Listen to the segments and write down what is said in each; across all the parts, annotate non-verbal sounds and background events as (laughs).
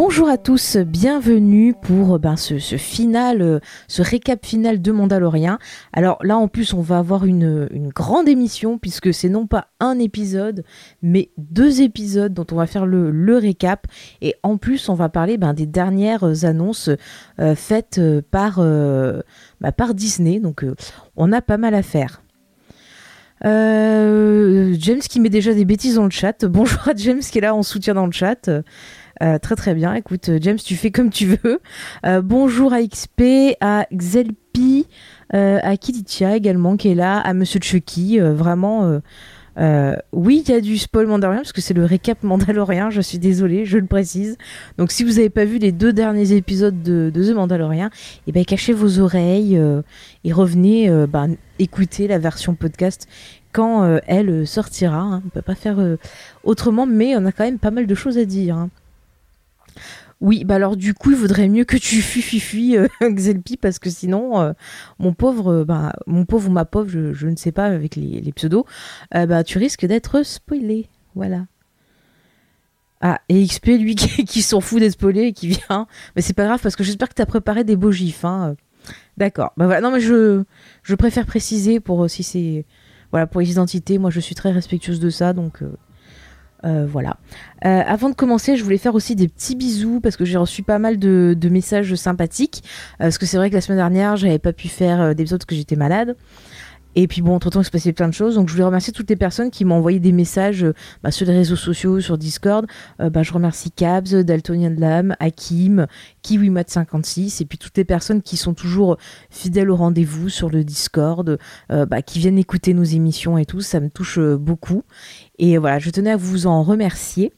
Bonjour à tous, bienvenue pour ben, ce, final, euh, ce récap final de Mandalorian. Alors là en plus on va avoir une, grande émission puisque c'est non pas un épisode mais deux épisodes dont on va faire le, récap et en plus on va parler ben, des dernières annonces euh, faites euh, par, bah, par Disney donc on a pas mal à faire. James qui met déjà des bêtises dans le chat. Bonjour à James qui est là en soutien dans le chat. Euh, très très bien. Écoute, euh, James, tu fais comme tu veux. Euh, bonjour à XP, à Xelpi, à Kiditia également qui est là, à Monsieur Chucky. vraiment, oui, il y a du spoil Mandalorian parce que c'est le récap Mandalorian. Je suis désolée, je le précise. Donc si vous n'avez pas vu les deux derniers épisodes de, The Mandalorian, eh ben cachez vos oreilles et revenez ben, écouter la version podcast quand elle sortira. hein. On peut pas faire autrement, mais on a quand même pas mal de choses à dire. hein. Oui, bah alors du coup, il vaudrait mieux que tu (laughs) fuis, fuis, fuis, euh, (laughs) Xelpi, parce que sinon, euh, mon pauvre, euh, bah, mon pauvre ou ma pauvre, je, ne sais pas avec les, pseudos, bah tu risques d'être spoilé. Voilà. Ah, et XP, lui, (laughs) qui, s'en fout d'être spoilé et qui vient. Mais c'est pas grave, parce que j'espère que tu as préparé des beaux gifs. Hein. D'accord. Bah voilà. Non, mais je, je préfère préciser pour si c'est. Voilà, pour les identités, moi je suis très respectueuse de ça, donc. Euh, voilà. Euh, avant de commencer, je voulais faire aussi des petits bisous parce que j'ai reçu pas mal de, messages sympathiques. Euh, parce que c'est vrai que la semaine dernière, j'avais pas pu faire d'épisode parce que j'étais malade. Et puis bon, entre temps, il se passait plein de choses. Donc je voulais remercier toutes les personnes qui m'ont envoyé des messages bah, sur les réseaux sociaux, sur Discord. Bah, je remercie Cabs, Daltonian Lam, Hakim, KiwiMat56 et puis toutes les personnes qui sont toujours fidèles au rendez-vous sur le Discord, bah, qui viennent écouter nos émissions et tout. Ça me touche beaucoup. Et voilà, je tenais à vous en remercier.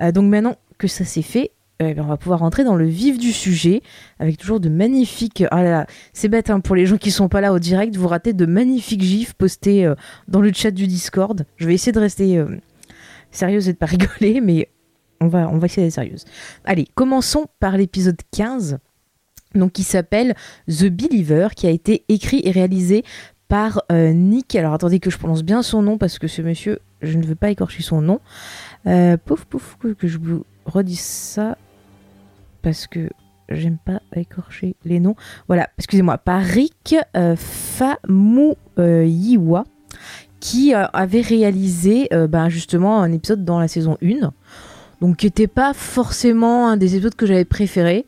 Euh, donc maintenant que ça c'est fait, euh, ben, on va pouvoir rentrer dans le vif du sujet avec toujours de magnifiques. Ah là là, c'est bête hein, pour les gens qui sont pas là au direct, vous ratez de magnifiques gifs postés euh, dans le chat du Discord. Je vais essayer de rester sérieuse et de pas (laughs) rigoler, mais on va, on va essayer d'être sérieuse. Allez, commençons par l'épisode 15, donc qui s'appelle The Believer, qui a été écrit et réalisé par Nick. Alors attendez que je prononce bien son nom parce que ce monsieur, je ne veux pas écorcher son nom. Euh, pouf pouf que- je vous redise ça parce que j'aime pas écorcher les noms. Voilà, excusez-moi, par Rick euh, qui euh, avait réalisé euh, ben, justement un épisode dans la saison 1. Donc qui n'était pas forcément un des épisodes que j'avais préféré.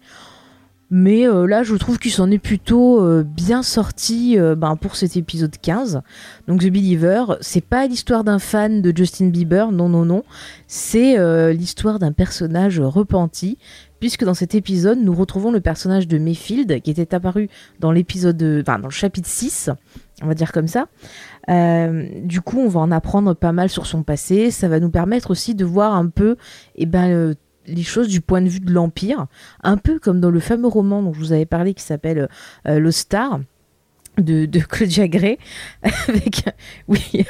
Mais euh, là, je trouve qu'il s'en est plutôt euh, bien sorti euh, ben, pour cet épisode 15. Donc The Believer, c'est pas l'histoire d'un fan de Justin Bieber, non, non, non. C'est l'histoire d'un personnage repenti, puisque dans cet épisode, nous retrouvons le personnage de Mayfield, qui était apparu dans l'épisode, enfin dans le chapitre 6, on va dire comme ça. Du coup, on va en apprendre pas mal sur son passé. Ça va nous permettre aussi de voir un peu, eh ben, les choses du point de vue de l'Empire, un peu comme dans le fameux roman dont je vous avais parlé qui s'appelle euh, Le Star de, de Claudia Gray. (laughs) Avec, oui, (laughs)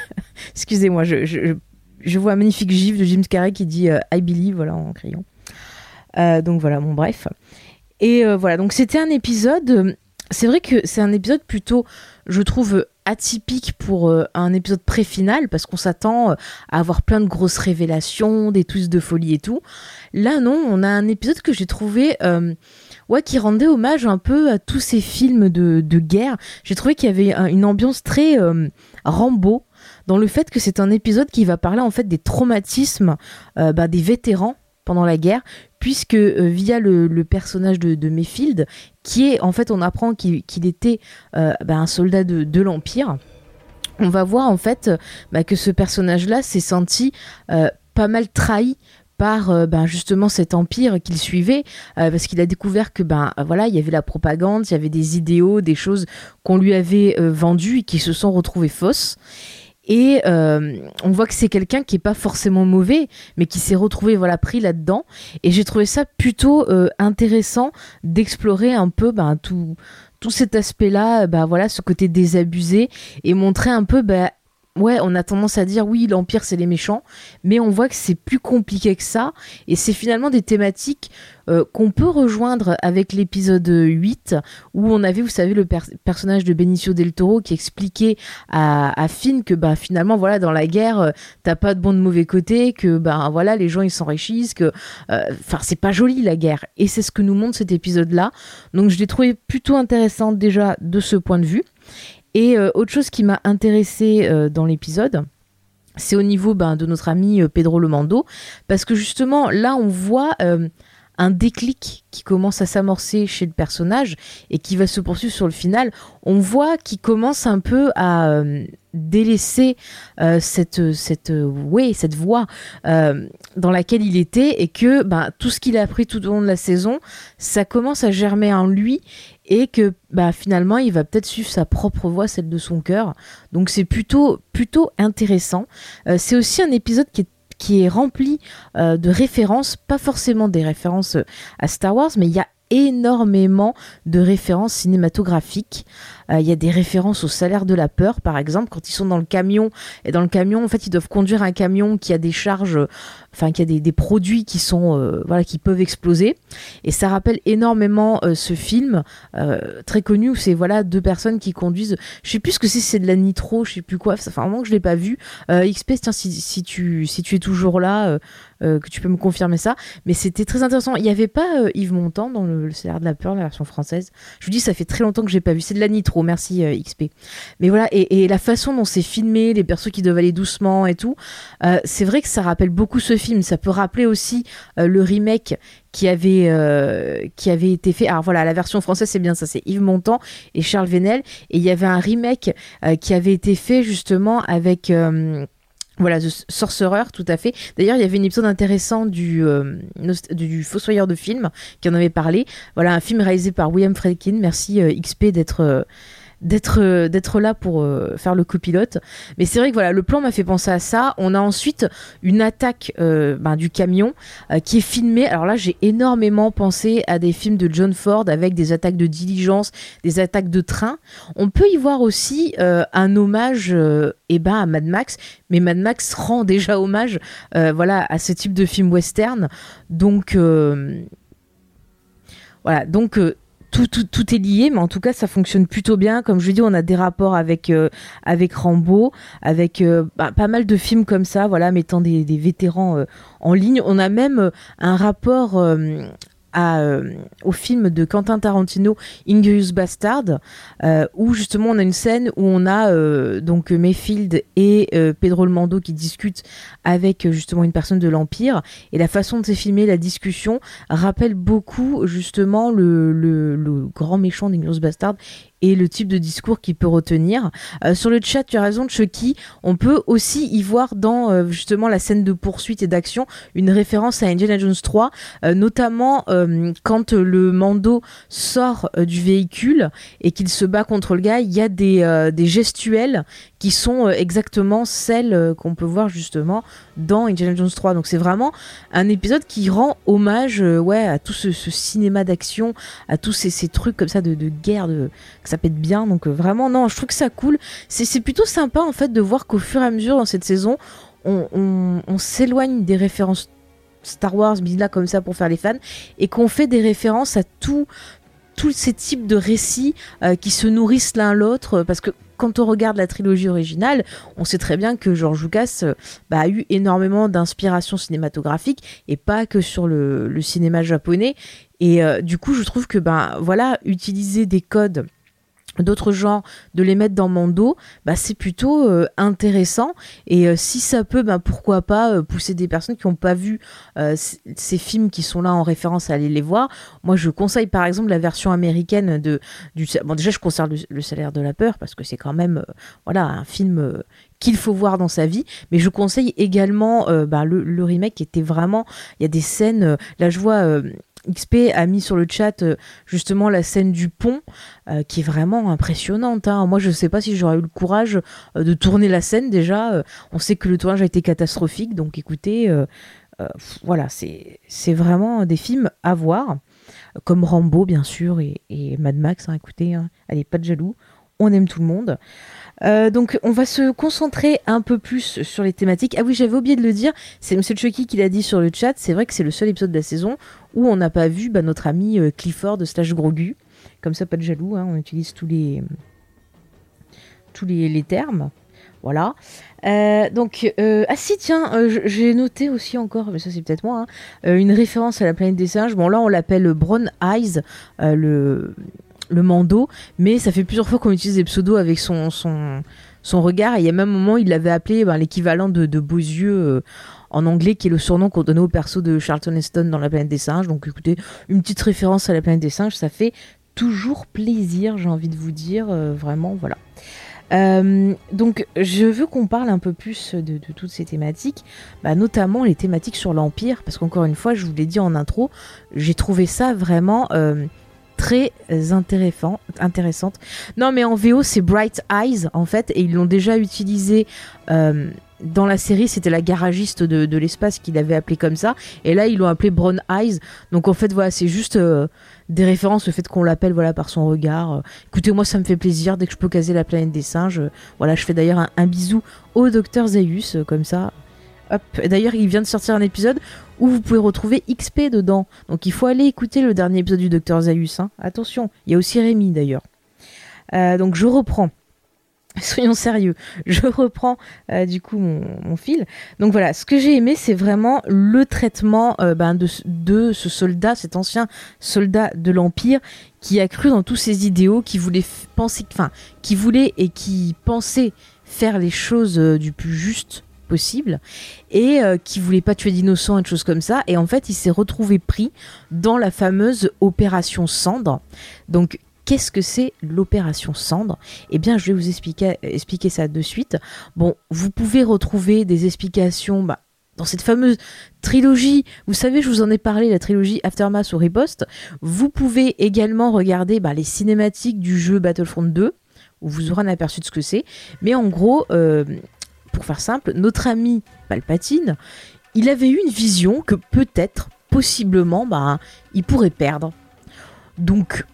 excusez-moi, je, vois un magnifique gif de James Carrey qui dit euh, I believe, voilà, en crayon. Euh, donc voilà, bon, bref. Et euh, voilà, donc c'était un épisode. euh, C'est vrai que c'est un épisode plutôt, je trouve, atypique pour euh, un épisode pré-final parce qu'on s'attend euh, à avoir plein de grosses révélations, des twists de folie et tout. Là, non, on a un épisode que j'ai trouvé, euh, ouais, qui rendait hommage un peu à tous ces films de, guerre. J'ai trouvé qu'il y avait un- une ambiance très Rambo dans le fait que c'est un épisode qui va parler en fait des traumatismes bah, des vétérans pendant la guerre, puisque euh, via le, personnage de, Mayfield, qui est en fait, on apprend qu'il était euh, bah, un soldat de, l'Empire. On va voir en fait bah, que ce personnage-là s'est senti euh, pas mal trahi par ben, justement cet empire qu'il suivait parce qu'il a découvert que voilà il y avait la propagande il y avait des idéaux des choses qu'on lui avait vendues et qui se sont retrouvées fausses Et on voit que c'est quelqu'un qui est pas forcément mauvais, mais qui s'est retrouvé voilà pris là-dedans. Et j'ai trouvé ça plutôt intéressant d'explorer un peu ben, tout tout cet aspect-là, bah voilà, ce côté désabusé et montrer un peu bah, ouais, on a tendance à dire oui, l'Empire c'est les méchants, mais on voit que c'est plus compliqué que ça, et c'est finalement des thématiques euh, qu'on peut rejoindre avec l'épisode 8, où on avait, vous savez, le personnage de Benicio del Toro qui expliquait à, Finn que bah, finalement, voilà, dans la guerre, euh, t'as pas de bon de mauvais côté, que bah, voilà, les gens ils s'enrichissent, que euh, enfin c'est pas joli la guerre, et c'est ce que nous montre cet épisode-là. Donc je l'ai trouvé plutôt intéressant déjà de ce point de vue. Et autre chose qui m'a intéressé euh, dans l'épisode, c'est au niveau ben, de notre ami Pedro Lomando, parce que justement là on voit un déclic qui commence à s'amorcer chez le personnage et qui va se poursuivre sur le final. On voit qu'il commence un peu à délaisser cette cette ouais, cette voie dans laquelle il était et que ben, tout ce qu'il a appris tout au long de la saison, ça commence à germer en lui et que bah, finalement il va peut-être suivre sa propre voie, celle de son cœur. Donc c'est plutôt, plutôt intéressant. Euh, c'est aussi un épisode qui est qui est rempli euh, de références, pas forcément des références à Star Wars, mais il y a énormément de références cinématographiques. Euh, il y a des références au salaire de la peur, par exemple, quand ils sont dans le camion. Et dans le camion, en fait, ils doivent conduire un camion qui a des charges, enfin, qui a des, produits qui sont, euh, voilà, qui peuvent exploser. Et ça rappelle énormément euh, ce film très connu où c'est voilà deux personnes qui conduisent. Je sais plus ce que c'est, c'est de la nitro, je sais plus quoi. Ça fait un moment que je l'ai pas vu. XP, tiens, si, si, tu si tu es toujours là, que tu peux me confirmer ça. Mais c'était très intéressant. Il n'y avait pas Yves Montand dans le, salaire de la peur, la version française. Je vous dis, ça fait très longtemps que j'ai pas vu. C'est de la nitro merci euh, XP. Mais voilà, et, la façon dont c'est filmé, les persos qui doivent aller doucement et tout, euh, c'est vrai que ça rappelle beaucoup ce film. Ça peut rappeler aussi euh, le remake qui avait qui avait été fait. Alors voilà, la version française c'est bien ça, c'est Yves Montand et Charles Venel. Et il y avait un remake qui avait été fait justement avec voilà, The Sorcerer, tout à fait. D'ailleurs, il y avait un épisode intéressant du, du Fossoyeur de film qui en avait parlé. Voilà, un film réalisé par William Friedkin. Merci XP d'être d'être euh, d'être là pour euh, faire le copilote. Mais c'est vrai que voilà, le plan m'a fait penser à ça. On a ensuite une attaque euh, ben, du camion qui est filmée. Alors là, j'ai énormément pensé à des films de John Ford avec des attaques de diligence, des attaques de train. On peut y voir aussi un hommage eh ben, à Mad Max, mais Mad Max rend (laughs) déjà hommage voilà à ce type de film western. Donc voilà, donc tout, tout, est lié, mais en tout cas, ça fonctionne plutôt bien. Comme je dis, on a des rapports avec, euh, avec Rambo, avec euh, bah, pas mal de films comme ça, voilà, mettant des, vétérans euh, en ligne. On a même un rapport euh, au film de Quentin Tarantino, Ingrius Bastard, euh, où justement on a une scène où on a euh, donc Mayfield et Pedro Le qui discutent avec justement une personne de l'Empire, et la façon de se filmer la discussion rappelle beaucoup justement le, le, le grand méchant d'Ingrius Bastard et le type de discours qu'il peut retenir. Euh, sur le chat, tu as raison, Chucky, on peut aussi y voir dans euh, justement la scène de poursuite et d'action une référence à Indiana Jones 3, euh, notamment quand le Mando sort du véhicule et qu'il se bat contre le gars, il y a des, des gestuels qui sont exactement celles qu'on peut voir justement dans Indiana Jones 3. Donc c'est vraiment un épisode qui rend hommage ouais, à tout ce, cinéma d'action, à tous ces, ces, trucs comme ça de, de guerre, de, ça pète bien. Donc euh, vraiment, non, je trouve que ça cool. C'est plutôt sympa en fait de voir qu'au fur et à mesure dans cette saison, on, s'éloigne des références Star Wars, là comme ça pour faire les fans, et qu'on fait des références à tout, tous ces types de récits euh, qui se nourrissent l'un l'autre, parce que quand on regarde la trilogie originale, on sait très bien que George Lucas euh, bah, a eu énormément d'inspiration cinématographique et pas que sur le, cinéma japonais. Et du coup, je trouve que ben voilà, utiliser des codes d'autres genres, de les mettre dans mon dos, bah, c'est plutôt euh, intéressant. Et euh, si ça peut, bah, pourquoi pas euh, pousser des personnes qui n'ont pas vu ces films qui sont là en référence à aller les voir. Moi, je conseille par exemple la version américaine de du. Bon, déjà, je conserve le, salaire de la peur parce que c'est quand même, voilà, un film qu'il faut voir dans sa vie. Mais je conseille également bah, le, remake qui était vraiment. Il y a des scènes. là, je vois XP a mis sur le chat justement la scène du pont qui est vraiment impressionnante. Hein. Moi, je ne sais pas si j'aurais eu le courage de tourner la scène déjà. on sait que le tournage a été catastrophique, donc écoutez, voilà, c'est vraiment des films à voir, comme Rambo bien sûr et, Mad Max. Hein, écoutez, hein. allez, pas de jaloux, on aime tout le monde. Euh, donc on va se concentrer un peu plus sur les thématiques. Ah oui, j'avais oublié de le dire, c'est Monsieur Chucky qui l'a dit sur le chat, c'est vrai que c'est le seul épisode de la saison on n'a pas vu bah, notre ami euh, Clifford slash Grogu. Comme ça, pas de jaloux, hein, on utilise tous les, tous les, termes. Voilà. Euh, donc, ah si, tiens, j'ai noté aussi encore, mais ça c'est peut-être moi, hein, une référence à la planète des singes. Bon, là on l'appelle Brown Eyes, le le Mando, mais ça fait plusieurs fois qu'on utilise des pseudos avec son, son, son regard. Et il y a même un moment, il l'avait appelé ben, l'équivalent de, beaux yeux euh, en anglais, qui est le surnom qu'on donnait au perso de Charlton Heston dans La planète des singes. Donc écoutez, une petite référence à La planète des singes, ça fait toujours plaisir, j'ai envie de vous dire. Euh, vraiment, voilà. Euh, donc, je veux qu'on parle un peu plus de, toutes ces thématiques, bah, notamment les thématiques sur l'Empire, parce qu'encore une fois, je vous l'ai dit en intro, j'ai trouvé ça vraiment très intéressant, intéressante. Non, mais en VO, c'est Bright Eyes, en fait, et ils l'ont déjà utilisé euh, dans la série. C'était la garagiste de, l'espace qui l'avait appelé comme ça, et là, ils l'ont appelé Brown Eyes. Donc, en fait, voilà, c'est juste euh, des références, le fait qu'on l'appelle voilà, par son regard. Écoutez, moi, ça me fait plaisir. Dès que je peux caser la planète des singes, voilà, je fais d'ailleurs un, bisou au docteur Zaius, euh, comme ça. D'ailleurs, il vient de sortir un épisode où vous pouvez retrouver XP dedans. Donc il faut aller écouter le dernier épisode du Docteur Zaius. Hein. Attention, il y a aussi Rémi d'ailleurs. Euh, donc je reprends. (laughs) Soyons sérieux, je reprends euh, du coup mon, fil. Donc voilà, ce que j'ai aimé, c'est vraiment le traitement euh, ben, de, ce soldat, cet ancien soldat de l'Empire, qui a cru dans tous ses idéaux, qui voulait penser, enfin, qui voulait et qui pensait faire les choses du plus juste possible et euh, qui voulait pas tuer d'innocents et de choses comme ça. Et en fait, il s'est retrouvé pris dans la fameuse opération Cendre. Donc, qu'est-ce que c'est l'opération Cendre? Eh bien, je vais vous expliquer, ça de suite. Bon, vous pouvez retrouver des explications bah, dans cette fameuse trilogie. Vous savez, je vous en ai parlé, la trilogie Aftermath ou Riposte. Vous pouvez également regarder bah, les cinématiques du jeu Battlefront 2 où vous aurez un aperçu de ce que c'est. Mais en gros, euh, pour faire simple, notre ami Palpatine, il avait eu une vision que peut-être, possiblement, bah, il pourrait perdre. Donc,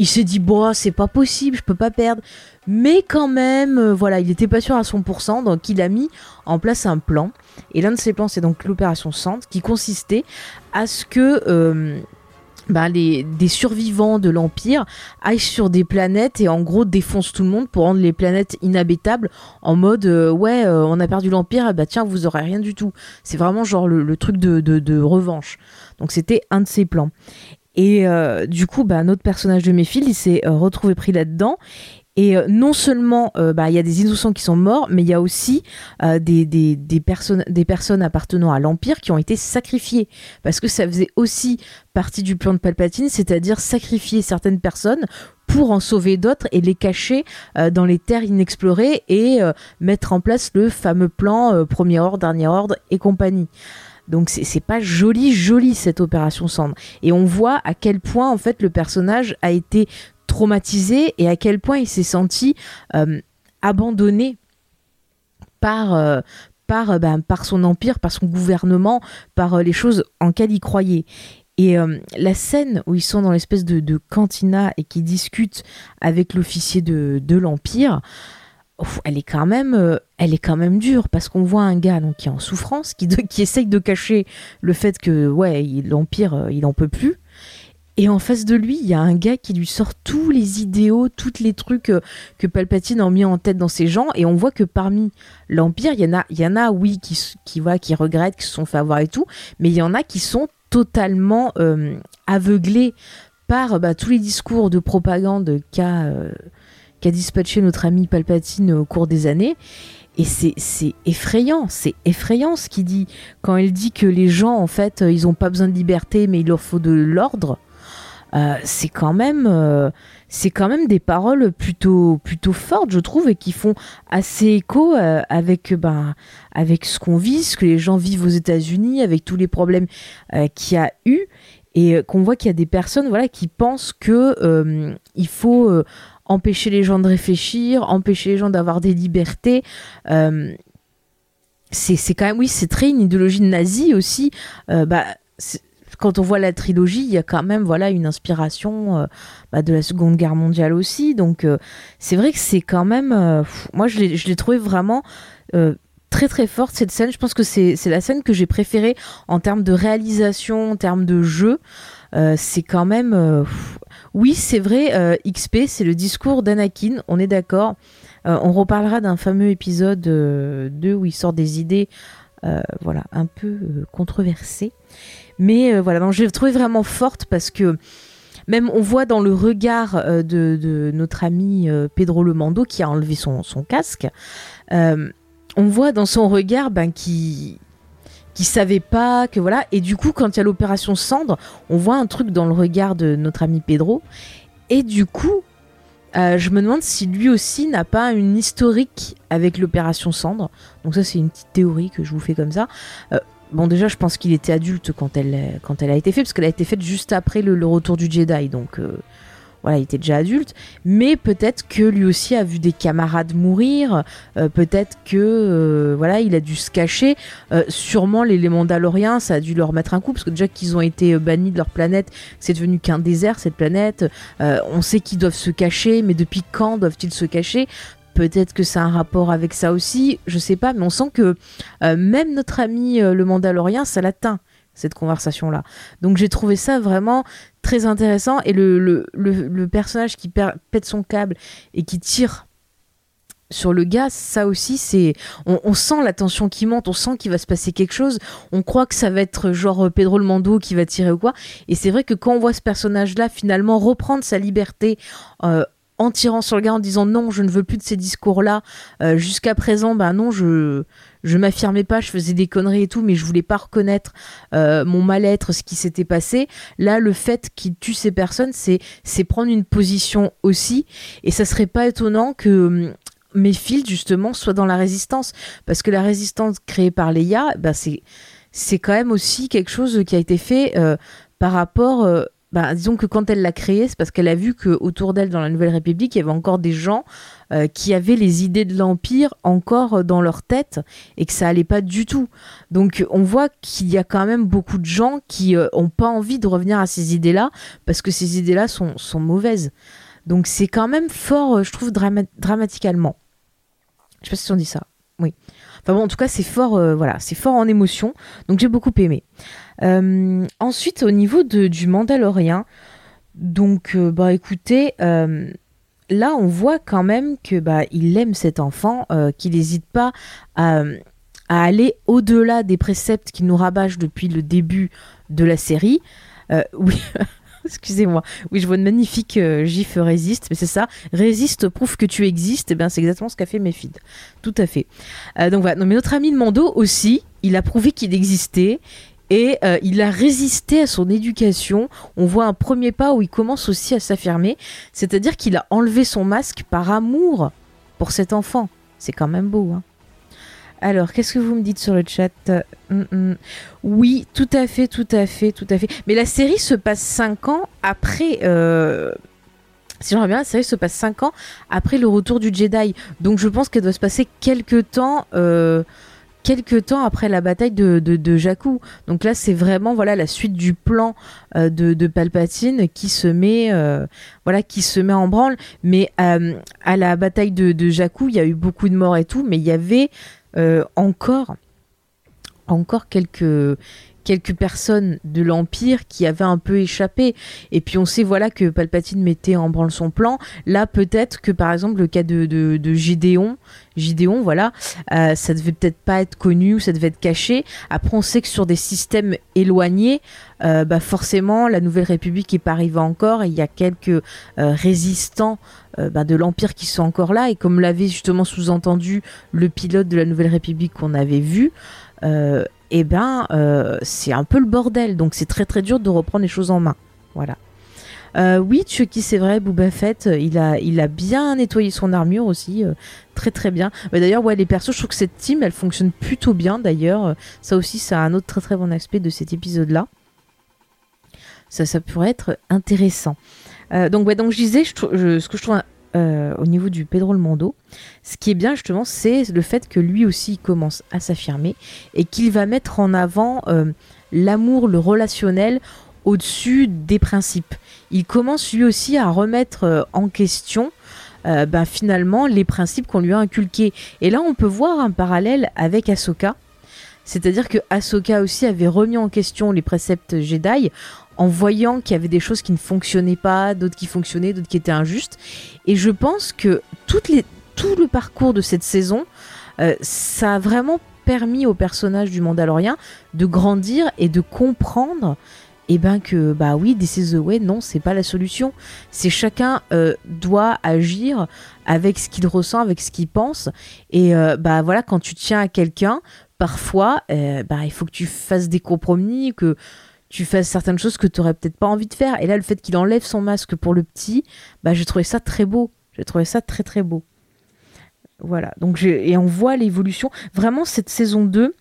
il s'est dit, bon, c'est pas possible, je peux pas perdre. Mais quand même, euh, voilà, il n'était pas sûr à 100%, donc il a mis en place un plan. Et l'un de ces plans, c'est donc l'opération Centre, qui consistait à ce que euh, bah, des survivants de l'Empire aillent sur des planètes et en gros défoncent tout le monde pour rendre les planètes inhabitables en mode euh, ouais on a perdu l'Empire bah tiens vous aurez rien du tout c'est vraiment genre le, truc de, revanche donc c'était un de ses plans et euh, du coup bah, notre personnage de Méphile il s'est retrouvé pris là-dedans et euh, non seulement euh, bah, il y a des innocents qui sont morts, mais il y a aussi euh, des, des personnes appartenant à l'Empire qui ont été sacrifiées. Parce que ça faisait aussi partie du plan de Palpatine, c'est-à-dire sacrifier certaines personnes pour en sauver d'autres et les cacher dans les terres inexplorées et mettre en place le fameux plan premier ordre, dernier ordre et compagnie. Donc c'est pas joli, joli cette opération Cendre. Et on voit à quel point en fait le personnage a été traumatisé et à quel point il s'est senti euh, abandonné par, euh, euh, ben, par son empire, par son gouvernement, par les choses en quelles il croyait. Et la scène où ils sont dans l'espèce de, cantina et qui discutent avec l'officier de l'Empire, elle est quand même, elle est quand même dure parce qu'on voit un gars qui est en souffrance, (laughs) qui, essaye de cacher le fait que ouais, l'Empire, il en peut plus. Et en face de lui, il y a un gars qui lui sort tous les idéaux, tous les trucs euh, que Palpatine a mis en tête dans ses gens. Et on voit que parmi l'Empire, il y en a, oui, qui, qui, qui regrettent, qui se sont fait avoir et tout. Mais il y en a qui sont totalement euh, aveuglés par bah, tous les discours de propagande qu'a euh, qu'a dispatché notre ami Palpatine au cours des années. Et c'est effrayant, c'est effrayant ce qu'il dit. Quand il dit que les gens, en fait, ils n'ont pas besoin de liberté, mais il leur faut de l'ordre. Euh, c'est quand même euh, c'est quand même des paroles plutôt plutôt fortes je trouve et qui font assez écho euh, avec ben avec ce qu'on vit ce que les gens vivent aux États-Unis avec tous les problèmes qu'il y a eu et qu'on voit qu'il y a des personnes voilà qui pensent que il faut empêcher les gens de réfléchir, empêcher les gens d'avoir des libertés. c'est quand même oui c'est très une idéologie nazie aussi. bah quand on voit la trilogie, il y a quand même voilà une inspiration euh, bah, de la Seconde Guerre mondiale aussi. Donc euh, c'est vrai que c'est quand même, euh, moi je l'ai trouvé vraiment très très forte cette scène. Je pense que c'est la scène que j'ai préférée en termes de réalisation, en termes de jeu. c'est quand même, oui c'est vrai, XP c'est le discours d'Anakin, on est d'accord. on reparlera d'un fameux épisode 2 où il sort des idées, voilà, un peu controversées. Mais euh, voilà, donc je l'ai trouvée vraiment forte parce que même on voit dans le regard euh, de, notre ami euh, Pedro Lemando qui a enlevé son, casque, on voit dans son regard ben, qui qui savait pas que voilà. Et du coup quand il y a l'opération Cendre on voit un truc dans le regard de notre ami Pedro. Et du coup je me demande si lui aussi n'a pas une historique avec l'opération Cendre. Donc ça c'est une petite théorie que je vous fais comme ça. Bon, déjà, je pense qu'il était adulte quand elle, quand elle a été faite, parce qu'elle a été faite juste après le, retour du Jedi, donc euh, voilà, il était déjà adulte. Mais peut-être que lui aussi a vu des camarades mourir, euh, peut-être que euh, voilà, il a dû se cacher. sûrement, les, Mandaloriens, ça a dû leur mettre un coup, parce que déjà qu'ils ont été bannis de leur planète, c'est devenu qu'un désert cette planète. on sait qu'ils doivent se cacher, mais depuis quand doivent-ils se cacher? Peut-être que ça a un rapport avec ça aussi, je sais pas, mais on sent que euh, même notre ami euh, le Mandalorien, ça l'atteint, cette conversation-là. Donc j'ai trouvé ça vraiment très intéressant. Et le, personnage qui pète son câble et qui tire sur le gars, ça aussi, c'est. On, sent la tension qui monte, on sent qu'il va se passer quelque chose. On croit que ça va être genre euh, Pedro le Mando qui va tirer ou quoi. Et c'est vrai que quand on voit ce personnage-là finalement reprendre sa liberté en tirant sur le gars en disant non, je ne veux plus de ces discours-là. Euh, jusqu'à présent, ben non, je je m'affirmais pas, je faisais des conneries et tout, mais je voulais pas reconnaître euh, mon mal-être, ce qui s'était passé. Là, le fait qu'il tue ces personnes, c'est prendre une position aussi, et ça serait pas étonnant que hum, mes fils justement soient dans la résistance, parce que la résistance créée par Leia, ben c'est quand même aussi quelque chose qui a été fait euh, par rapport bah, disons que quand elle l'a créée, c'est parce qu'elle a vu qu'autour d'elle, dans la Nouvelle République, il y avait encore des gens euh, qui avaient les idées de l'Empire encore dans leur tête et que ça allait pas du tout. Donc on voit qu'il y a quand même beaucoup de gens qui n'ont euh, pas envie de revenir à ces idées-là parce que ces idées-là sont, sont mauvaises. Donc c'est quand même fort, euh, je trouve, dramatiquement. Je sais pas si on dit ça. Oui. Enfin bon, en tout cas, c'est fort, voilà, c'est fort en émotion. Donc j'ai beaucoup aimé. Euh, ensuite, au niveau de, du Mandalorien, donc, euh, bah écoutez, euh, là, on voit quand même que bah, il aime cet enfant, qu'il n'hésite pas à, aller au-delà des préceptes qui nous rabâchent depuis le début de la série. (laughs) oui. Excusez-moi. Oui, je vois une magnifique gif résiste, mais c'est ça. Résiste prouve que tu existes. Eh bien, c'est exactement ce qu'a fait Méfid. Tout à fait. donc voilà. Non, mais notre ami le Mando aussi, il a prouvé qu'il existait et euh, il a résisté à son éducation. On voit un premier pas où il commence aussi à s'affirmer, c'est-à-dire qu'il a enlevé son masque par amour pour cet enfant. C'est quand même beau. Hein alors, qu'est-ce que vous me dites sur le chat? Hum, hum. Oui, tout à fait, tout à fait, tout à fait. Mais la série se passe 5 ans après... Euh, si j'en reviens, la série se passe 5 ans après le retour du Jedi. Donc je pense qu'elle doit se passer quelques temps... Euh, quelques temps après la bataille de, de, Jakku. Donc là, c'est vraiment voilà la suite du plan euh, de, Palpatine qui se met euh, voilà qui se met en branle. Mais euh, à la bataille de, de Jakku, il y a eu beaucoup de morts et tout, mais il y avait encore encore quelques quelques personnes de l'Empire qui avaient un peu échappé. Et puis on sait voilà que Palpatine mettait en branle son plan. Là, peut-être que par exemple le cas de, de, Gideon, Gideon, voilà, euh, ça devait peut-être pas être connu ou ça devait être caché. Après, on sait que sur des systèmes éloignés, euh, bah forcément, la Nouvelle République est pas arrivée encore. Et il y a quelques euh, résistants bah, de l'Empire qui sont encore là. Et comme l'avait justement sous-entendu le pilote de la Nouvelle République qu'on avait vu, eh ben, euh, c'est un peu le bordel. Donc c'est très très dur de reprendre les choses en main. Voilà. Euh, oui, Chucky, c'est vrai, Boba Fett, il a, il a bien nettoyé son armure aussi, euh, très très bien. Mais d'ailleurs, ouais, les persos, je trouve que cette team, elle fonctionne plutôt bien d'ailleurs. Ça aussi, ça a un autre très très bon aspect de cet épisode-là. ça, ça pourrait être intéressant. donc, ouais, donc je disais, ce que je trouve au niveau du Pedro le Mondo, ce qui est bien justement, c'est le fait que lui aussi commence à s'affirmer et qu'il va mettre en avant l'amour, le relationnel au-dessus des principes. Il commence lui aussi à remettre euh, en question euh, ben, finalement les principes qu'on lui a inculqués. Et là, on peut voir un parallèle avec Ahsoka. C'est-à-dire que Ahsoka aussi avait remis en question les préceptes Jedi en voyant qu'il y avait des choses qui ne fonctionnaient pas, d'autres qui fonctionnaient, d'autres qui étaient injustes. Et je pense que tout le parcours de cette saison, euh, ça a vraiment permis au personnage du Mandalorien de grandir et de comprendre et eh ben que bah oui, this is the non, c'est pas la solution. C'est chacun euh, doit agir avec ce qu'il ressent, avec ce qu'il pense. Et euh, bah voilà, quand tu tiens à quelqu'un, parfois, bah il faut que tu fasses des compromis, que tu fasses certaines choses que tu aurais peut-être pas envie de faire. Et là, le fait qu'il enlève son masque pour le petit, bah j'ai trouvé ça très beau. J'ai trouvé ça très très beau. Voilà. Donc et on voit l'évolution. Vraiment, cette saison 2,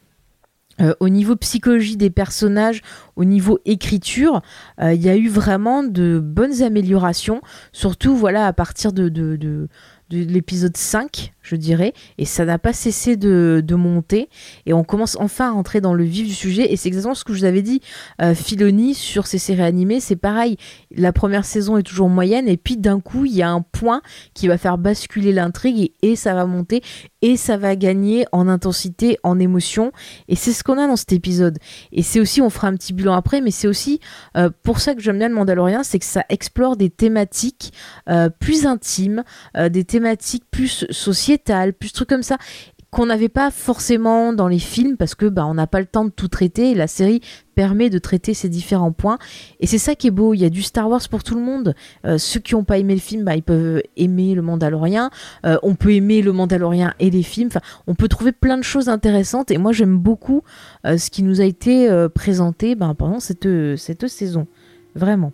euh, au niveau psychologie des personnages, au niveau écriture, euh, il y a eu vraiment de bonnes améliorations, surtout voilà à partir de, de l'épisode 5, je dirais, et ça n'a pas cessé de, monter, et on commence enfin à rentrer dans le vif du sujet, et c'est exactement ce que je vous avais dit, euh, Filoni, sur ses séries animées, c'est pareil, la première saison est toujours moyenne, et puis d'un coup, il y a un point qui va faire basculer l'intrigue, et, ça va monter, et ça va gagner en intensité, en émotion, et c'est ce qu'on a dans cet épisode. Et c'est aussi, on fera un petit bilan après, mais c'est aussi euh, pour ça que j'aime bien le Mandalorian, c'est que ça explore des thématiques euh, plus intimes, des thématiques plus sociétales, plus trucs comme ça qu'on n'avait pas forcément dans les films parce que bah on n'a pas le temps de tout traiter et la série permet de traiter ces différents points. Et c'est ça qui est beau il y a du Star Wars pour tout le monde. Euh, ceux qui n'ont pas aimé le film bah, ils peuvent aimer le Mandalorien euh, on peut aimer le Mandalorien et les films. On peut trouver plein de choses intéressantes. Et moi j'aime beaucoup euh, ce qui nous a été présenté bah, pendant cette, saison. Vraiment.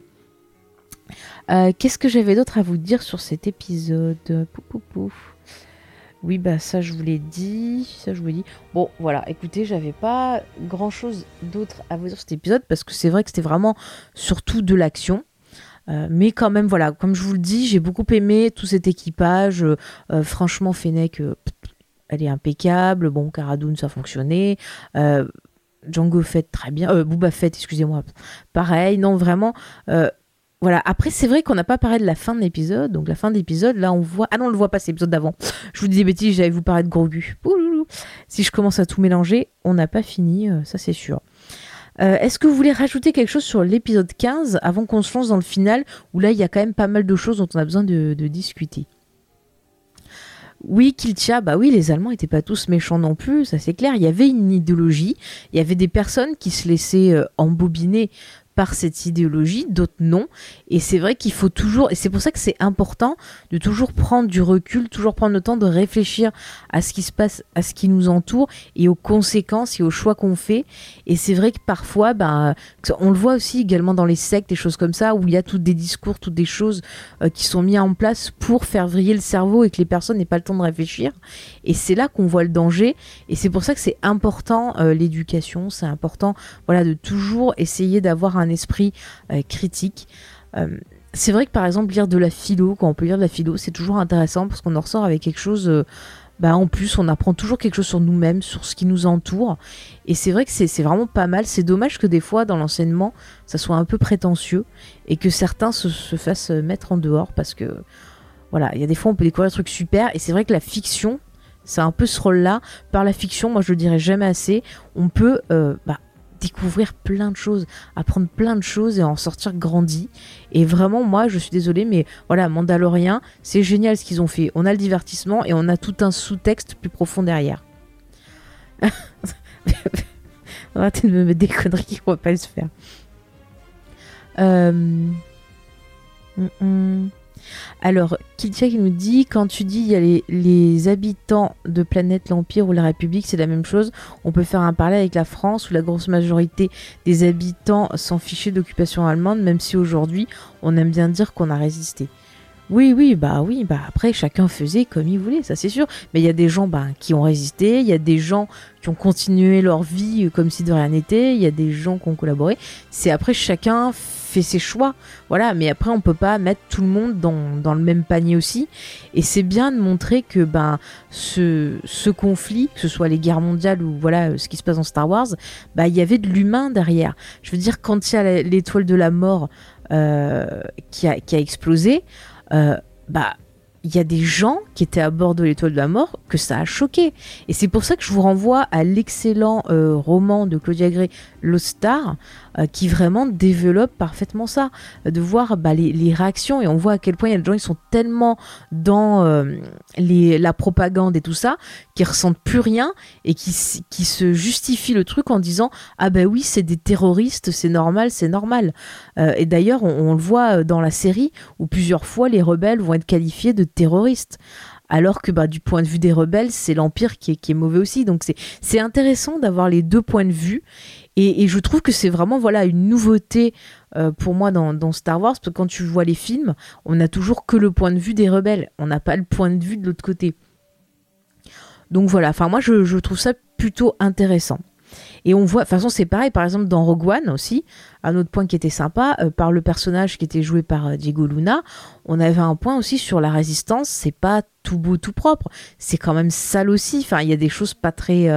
Qu'est-ce que j'avais d'autre à vous dire sur cet épisode? Pouf, pouf, oui, bah ça je vous l'ai dit, ça je vous l'ai dit. Bon, voilà, écoutez, j'avais pas grand chose d'autre à vous dire sur cet épisode parce que c'est vrai que c'était vraiment surtout de l'action. Euh, mais quand même, voilà, comme je vous le dis, j'ai beaucoup aimé tout cet équipage. Euh, franchement, Fennec, euh, elle est impeccable. Bon, Karadoun, ça a fonctionné. Django Fett, très bien. Booba Fett, excusez-moi. Pareil, non, vraiment voilà. Après, c'est vrai qu'on n'a pas parlé de la fin de l'épisode. Donc, la fin de l'épisode, là, on voit. Ah non, on le voit pas, c'est l'épisode d'avant. Je vous dis des bêtises, j'allais vous parler de Grogu. Si je commence à tout mélanger, on n'a pas fini, euh, ça c'est sûr. Euh, est-ce que vous voulez rajouter quelque chose sur l'épisode 15 avant qu'on se lance dans le final où là il y a quand même pas mal de choses dont on a besoin de, discuter? Oui, Kiltia, bah oui, les Allemands n'étaient pas tous méchants non plus, ça c'est clair. Il y avait une idéologie, il y avait des personnes qui se laissaient euh, embobiner par cette idéologie, d'autres non. Et c'est vrai qu'il faut toujours, et c'est pour ça que c'est important de toujours prendre du recul, toujours prendre le temps de réfléchir à ce qui se passe, à ce qui nous entoure et aux conséquences et aux choix qu'on fait. Et c'est vrai que parfois, ben, on le voit aussi également dans les sectes, des choses comme ça, où il y a tous des discours, toutes des choses euh, qui sont mis en place pour faire vriller le cerveau et que les personnes n'aient pas le temps de réfléchir. Et c'est là qu'on voit le danger. Et c'est pour ça que c'est important euh, l'éducation, c'est important, voilà, de toujours essayer d'avoir un esprit euh, critique. Euh, c'est vrai que par exemple lire de la philo, quand on peut lire de la philo, c'est toujours intéressant parce qu'on en ressort avec quelque chose. Euh, bah, en plus, on apprend toujours quelque chose sur nous-mêmes, sur ce qui nous entoure. Et c'est vrai que c'est vraiment pas mal. C'est dommage que des fois, dans l'enseignement, ça soit un peu prétentieux et que certains se, se fassent mettre en dehors parce que, voilà, il y a des fois, on peut découvrir des trucs super. Et c'est vrai que la fiction, c'est un peu ce rôle-là. Par la fiction, moi, je le dirais jamais assez. On peut bah, découvrir plein de choses, apprendre plein de choses et en sortir grandi. Et vraiment, moi, je suis désolée, mais voilà, Mandalorian, c'est génial ce qu'ils ont fait. On a le divertissement et on a tout un sous-texte plus profond derrière. (laughs) Arrêtez de me mettre des conneries qui ne vont pas se faire. Euh... Mm, mm. Alors, Kiltia qui nous dit quand tu dis il y a les, habitants de planète l'Empire ou la République, c'est la même chose. On peut faire un parallèle avec la France où la grosse majorité des habitants s'en fichaient d'occupation allemande, même si aujourd'hui on aime bien dire qu'on a résisté. Oui, oui, bah oui, bah après chacun faisait comme il voulait, ça c'est sûr. Mais il y a des gens bah, qui ont résisté, il y a des gens qui ont continué leur vie comme si de rien n'était, il y a des gens qui ont collaboré. C'est après chacun ses choix, voilà. Mais après on peut pas mettre tout le monde dans, dans le même panier aussi. Et c'est bien de montrer que ben ce, ce conflit, que ce soit les guerres mondiales ou voilà ce qui se passe dans Star Wars, bah il y avait de l'humain derrière. Je veux dire quand il y a l'étoile de la mort euh, qui, a, qui a explosé. Euh, bah il y a des gens qui étaient à bord de l'étoile de la mort que ça a choqué. Et c'est pour ça que je vous renvoie à l'excellent euh, roman de Claudia Gray, Lost Star, euh, qui vraiment développe parfaitement ça. de voir bah, les, réactions et on voit à quel point il y a des gens qui sont tellement dans euh, la propagande et tout ça, qui ressentent plus rien et qui, se justifient le truc en disant Ah ben oui, c'est des terroristes, c'est normal, c'est normal. et d'ailleurs, on, on le voit dans la série où plusieurs fois les rebelles vont être qualifiés de terroristes. Alors que bah, du point de vue des rebelles, c'est l'Empire qui est, mauvais aussi. Donc c'est intéressant d'avoir les deux points de vue. Et, je trouve que c'est vraiment voilà une nouveauté euh, pour moi dans, Star Wars. Parce que quand tu vois les films, on n'a toujours que le point de vue des rebelles. On n'a pas le point de vue de l'autre côté. Donc voilà, enfin moi je trouve ça plutôt intéressant. Et on voit, de toute façon, c'est pareil, par exemple, dans Rogue One aussi, un autre point qui était sympa, euh, par le personnage qui était joué par euh, Diego Luna, on avait un point aussi sur la résistance, c'est pas tout beau, tout propre, c'est quand même sale aussi, enfin, il y a des choses pas très,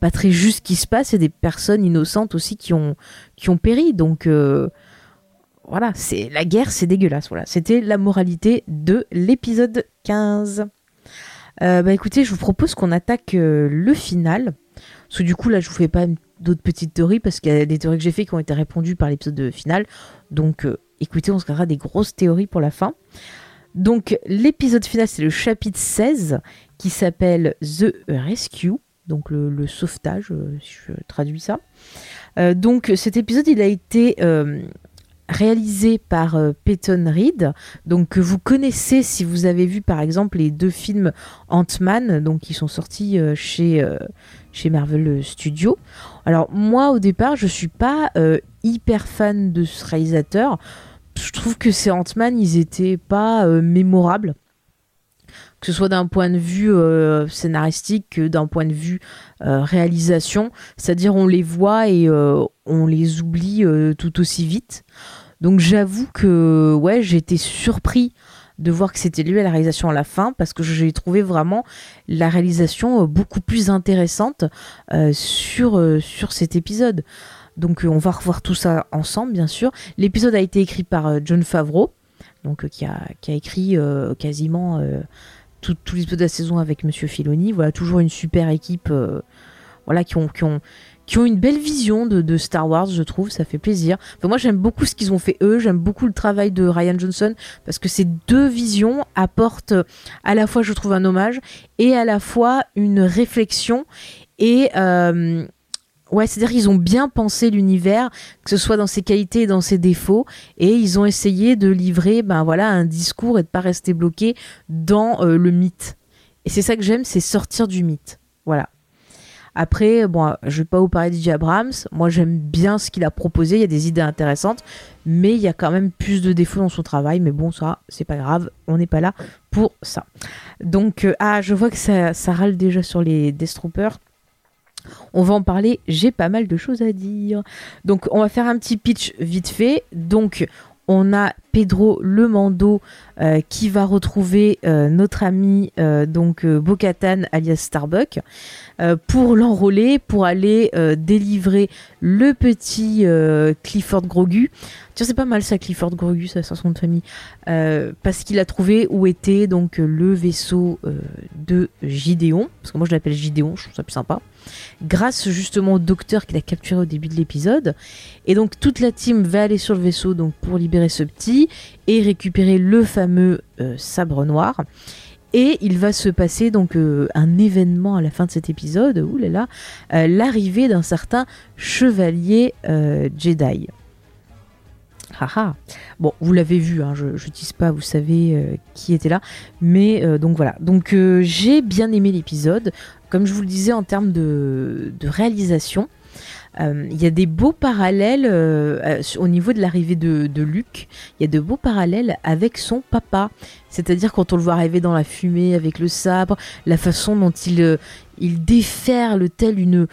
pas très justes qui se passent, et des personnes innocentes aussi qui ont, péri, donc voilà, c'est la guerre, c'est dégueulasse, voilà, c'était la moralité de l'épisode 15. bah écoutez, je vous propose qu'on attaque le final. Parce que du coup, là, je vous fais pas d'autres petites théories parce qu'il y a des théories que j'ai fait qui ont été répondues par l'épisode final. Donc, euh, écoutez, on se gardera des grosses théories pour la fin. Donc, l'épisode final, c'est le chapitre 16 qui s'appelle The Rescue. Donc, le, sauvetage, euh, si je traduis ça. Euh, donc, cet épisode, il a été réalisé par Peyton Reed, donc que vous connaissez si vous avez vu par exemple les deux films Ant-Man, donc qui sont sortis chez Marvel Studios. Alors moi au départ je suis pas euh, hyper fan de ce réalisateur. Je trouve que ces Ant-Man ils étaient pas euh, mémorables. Que ce soit d'un point de vue euh, scénaristique que d'un point de vue réalisation. C'est-à-dire on les voit et on les oublie tout aussi vite. Donc j'avoue que ouais j'étais surpris de voir que c'était lui à la réalisation à la fin parce que j'ai trouvé vraiment la réalisation euh, beaucoup plus intéressante euh, sur, euh, sur cet épisode. Donc on va revoir tout ça ensemble bien sûr. L'épisode a été écrit par John Favreau, donc qui, a, qui a écrit quasiment tout, tout l'épisode de la saison avec Monsieur Filoni. Voilà, toujours une super équipe voilà, qui ont, une belle vision de, Star Wars, je trouve, ça fait plaisir. moi, j'aime beaucoup ce qu'ils ont fait eux, j'aime beaucoup le travail de Ryan Johnson, parce que ces deux visions apportent à la fois, je trouve, un hommage et à la fois une réflexion. Et euh, ouais, c'est-à-dire qu'ils ont bien pensé l'univers, que ce soit dans ses qualités et dans ses défauts, et ils ont essayé de livrer, ben voilà, un discours et de pas rester bloqué dans euh, le mythe. Et c'est ça que j'aime, c'est sortir du mythe. Voilà. Après, bon, je vais pas vous parler de Abrams. Moi, j'aime bien ce qu'il a proposé. Il y a des idées intéressantes, mais il y a quand même plus de défauts dans son travail. Mais bon, ça, c'est pas grave. On n'est pas là pour ça. Donc, euh, ah, je vois que ça, ça râle déjà sur les Death On va en parler, j'ai pas mal de choses à dire. Donc on va faire un petit pitch vite fait. Donc on a Pedro Le Mando euh, qui va retrouver euh, notre ami euh, donc Bokatan alias Starbuck pour l'enrôler pour aller délivrer le petit Clifford Grogu. Tiens c'est pas mal ça Clifford Grogu ça son de famille parce qu'il a trouvé où était donc le vaisseau de Gideon parce que moi je l'appelle Gideon je trouve ça plus sympa grâce justement au docteur qu'il a capturé au début de l'épisode. Et donc toute la team va aller sur le vaisseau donc pour libérer ce petit et récupérer le fameux euh, sabre noir. Et il va se passer donc euh, un événement à la fin de cet épisode, euh, l'arrivée d'un certain chevalier Jedi. Bon, vous l'avez vu, hein, je ne dis pas, vous savez qui était là. Mais donc voilà. Donc j'ai bien aimé l'épisode. Comme je vous le disais en termes de, réalisation, euh, il y a des beaux parallèles euh, au niveau de l'arrivée de, de Luc. Il y a de beaux parallèles avec son papa. C'est-à-dire quand on le voit arriver dans la fumée avec le sabre, la façon dont il, déferle tel une,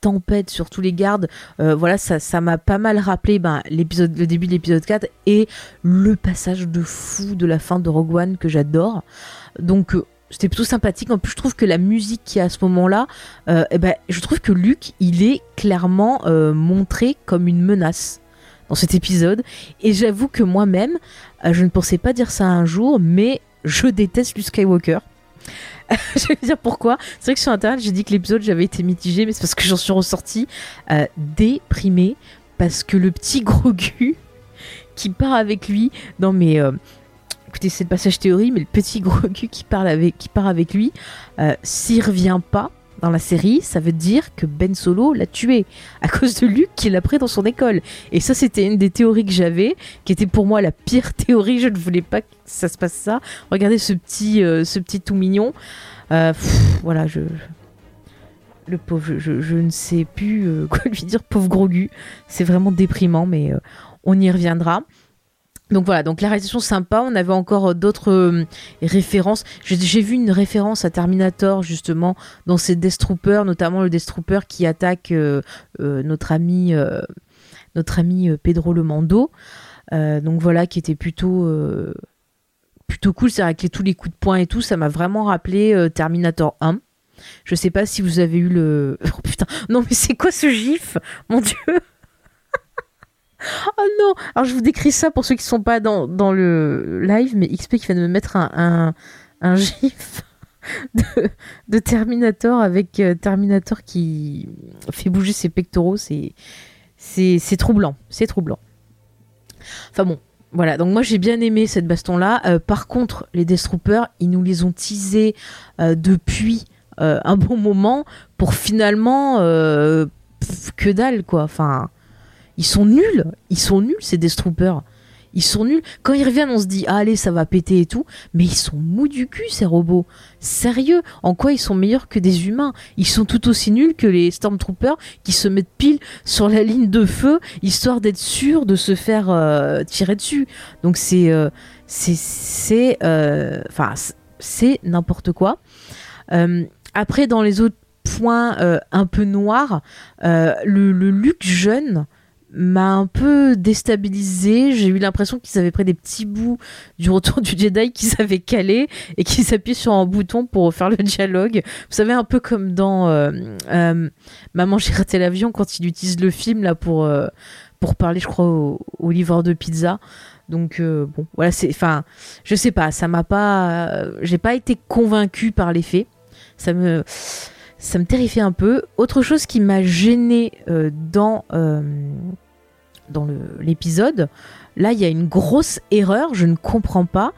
tempête sur tous les gardes. voilà, ça, m'a pas mal rappelé ben, le début de l'épisode 4 et le passage de fou de la fin de Rogue One que j'adore. Donc c'était plutôt sympathique. En plus, je trouve que la musique qui à ce moment-là, euh, eh ben, je trouve que Luc, il est clairement euh, montré comme une menace dans cet épisode. Et j'avoue que moi-même, euh, je ne pensais pas dire ça un jour, mais je déteste Luke Skywalker. (laughs) je vais dire pourquoi. C'est vrai que sur internet, j'ai dit que l'épisode j'avais été mitigé, mais c'est parce que j'en suis ressorti déprimé parce que le petit (laughs) Grogu qui part avec lui, dans mes écoutez, c'est le passage théorie, mais le petit gros (laughs) cul qui, parle avec, qui part avec lui, euh, s'il revient pas dans la série, ça veut dire que Ben Solo l'a tué à cause de Luke qui l'a pris dans son école. Et ça, c'était une des théories que j'avais, qui était pour moi la pire (laughs) théorie. Je ne voulais pas que ça se passe ça. Regardez ce petit, euh, ce petit tout mignon. Euh, voilà, je, le pauvre, je, ne sais plus (laughs) quoi lui dire, pauvre Grogu. C'est vraiment déprimant, mais on y reviendra. Donc voilà, donc la réalisation sympa. On avait encore euh, d'autres euh, références. J'ai vu une référence à Terminator justement dans ces Death Troopers, notamment le Death Trooper qui attaque euh, notre ami, notre ami Pedro Le Mando. donc voilà, qui était plutôt plutôt cool. C'est avec tous les coups de poing et tout, ça m'a vraiment rappelé Terminator 1. Je sais pas si vous avez eu le. (laughs) Oh putain, non mais c'est quoi ce gif? Mon dieu Oh non Alors je vous décris ça pour ceux qui sont pas dans, dans le live, mais XP qui vient de me mettre un, un, (laughs) gif de, Terminator avec euh, Terminator qui fait bouger ses pectoraux. C'est, c'est, troublant. C'est troublant. Enfin bon, voilà, donc moi j'ai bien aimé cette baston-là. Euh, par contre, les Death Troopers, ils nous les ont teasés euh, depuis un bon moment pour finalement que dalle quoi. Enfin, ils sont nuls. Ils sont nuls, ces Death Troopers. Ils sont nuls. Quand ils reviennent, on se dit, ah, allez, ça va péter et tout. Mais ils sont mous du cul, ces robots. Sérieux. En quoi ils sont meilleurs que des humains? Ils sont tout aussi nuls que les Stormtroopers qui se mettent pile sur la ligne de feu, histoire d'être sûrs de se faire euh, tirer dessus. Donc c'est. Euh, c'est. Euh, enfin, c'est n'importe quoi. après, dans les autres points un peu noirs, le, le jeune m'a un peu déstabilisé. J'ai eu l'impression qu'ils avaient pris des petits bouts du retour du Jedi qu'ils avaient calé et qu'ils s'appuyaient sur un bouton pour faire le dialogue. Vous savez, un peu comme dans euh, euh, Maman, j'ai raté l'avion quand il utilise le film là pour, euh, pour parler, je crois, au, au livreur de pizza. Donc bon, voilà, c'est, enfin, je sais pas, ça m'a pas, j'ai pas été convaincu par les faits. Ça me, ça me terrifiait un peu. Autre chose qui m'a gêné dans dans l'épisode, là il y a une grosse erreur, je ne comprends pas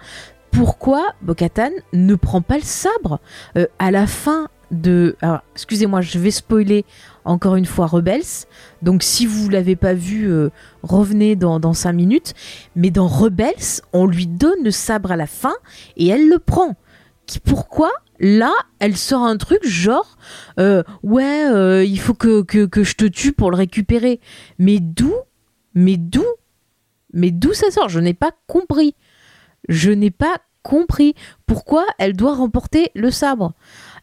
pourquoi Bokatan ne prend pas le sabre euh, à la fin de... Alors, excusez-moi, je vais spoiler encore une fois Rebels. Donc si vous l'avez pas vu, euh, revenez dans, dans 5 minutes. Mais dans Rebels, on lui donne le sabre à la fin et elle le prend. Pourquoi là, elle sort un truc genre euh, ouais, il faut que, que, que, je te tue pour le récupérer. Mais d'où mais d'où Mais d'où ça sort? Je n'ai pas compris. Je n'ai pas compris pourquoi elle doit remporter le sabre.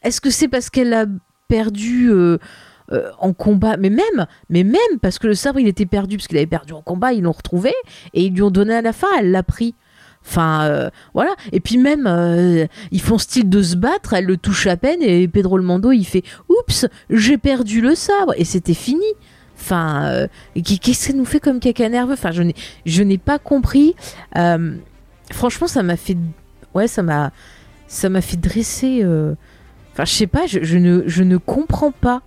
Est-ce que c'est parce qu'elle a perdu euh, euh, en combat? Mais même, mais même parce que le sabre il était perdu parce qu'il avait perdu en combat, ils l'ont retrouvé et ils lui ont donné à la fin, elle l'a pris. Enfin, euh, voilà. Et puis même, ils font style de se battre, elle le touche à peine et Pedro le il fait Oups, j'ai perdu le sabre et c'était fini. Enfin, euh, qu'est-ce que ça nous fait comme caca nerveux Enfin, je n'ai, pas compris. Euh, franchement, ça m'a fait, ouais, ça m'a, ça m'a fait dresser. Euh, enfin, je sais pas, je, ne, je ne comprends pas.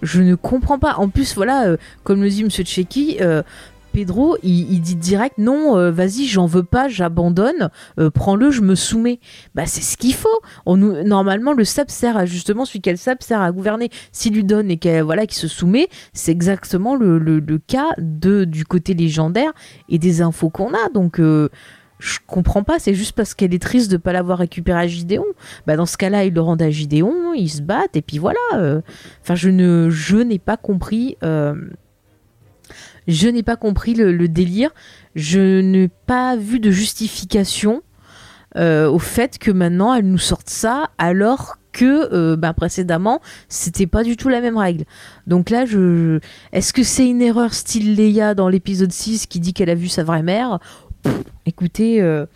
Je ne comprends pas. En plus, voilà, comme le dit Monsieur Tchéki, Pedro, il, dit direct non, euh, vas-y, j'en veux pas, j'abandonne, euh, prends-le, je me soumets. Bah c'est ce qu'il faut. Normalement, le SAP sert à justement celui qu'elle sert à gouverner. S'il lui donne et qu'elle voilà, qui se soumet, c'est exactement le, cas de du côté légendaire et des infos qu'on a. Donc euh, je comprends pas, c'est juste parce qu'elle est triste de pas l'avoir récupéré à Gideon. Bah dans ce cas-là, ils le rendent à Gideon, ils se battent et puis voilà. euh. Enfin, je ne, je n'ai pas compris. Je n'ai pas compris le, délire. Je n'ai pas vu de justification euh, au fait que maintenant elle nous sorte ça alors que euh, bah, précédemment c'était pas du tout la même règle. Donc là, je, est-ce que c'est une erreur style Leia dans l'épisode 6 qui dit qu'elle a vu sa vraie mère? Écoutez, euh,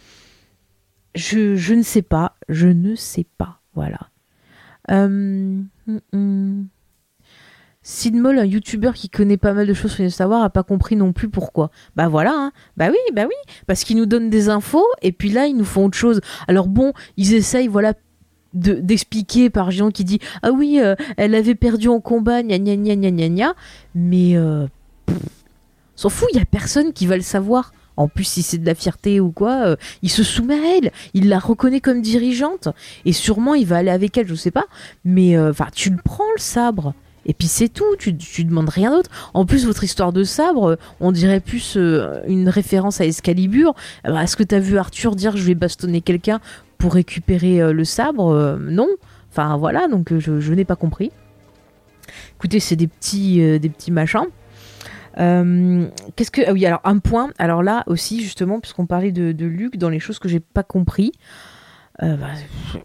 je, ne sais pas, je ne sais pas, voilà. Euh, hum, Sid Moll, un youtubeur qui connaît pas mal de choses sur les savoir, a pas compris non plus pourquoi. Bah voilà, hein. bah oui, bah oui, parce qu'ils nous donnent des infos et puis là ils nous font autre chose. Alors bon, ils essayent, voilà, de- d'expliquer par Jean qui dit ah oui, euh, elle avait perdu en combat, gna gna gna gna gna gna, mais euh, s'en fout, il y a personne qui va le savoir. En plus, si c'est de la fierté ou quoi, euh, il se soumet à elle, il la reconnaît comme dirigeante et sûrement il va aller avec elle, je sais pas. Mais euh, enfin, tu le prends le sabre. Et puis c'est tout, tu, tu demandes rien d'autre. En plus, votre histoire de sabre, euh, on dirait plus euh, une référence à Excalibur. Alors, Est-ce que t'as vu Arthur dire je vais bastonner quelqu'un pour récupérer euh, le sabre? Euh, Non. Enfin voilà, donc euh, je, n'ai pas compris. Écoutez, c'est des petits, euh, des petits machins. Euh, Qu'est-ce que ah oui alors un point alors là aussi justement puisqu'on parlait de, de Luc dans les choses que j'ai pas compris euh, bah,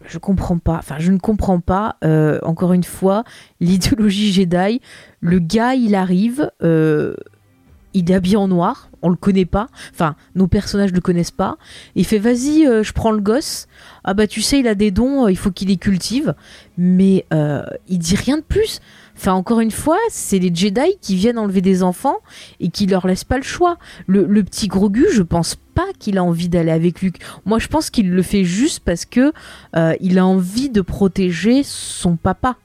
je comprends pas. Enfin je ne comprends pas euh, encore une fois l'idéologie Jedi. Le gars il arrive euh, il est habillé en noir on le connaît pas. Enfin nos personnages le connaissent pas. Il fait vas-y je prends le gosse. Ah bah tu sais il a des dons il faut qu'il les cultive. Mais il dit rien de plus. Enfin, encore une fois, c'est les Jedi qui viennent enlever des enfants et qui leur laissent pas le choix. Le, le petit Grogu, je pense pas qu'il a envie d'aller avec Luke. Moi, je pense qu'il le fait juste parce que euh, il a envie de protéger son papa.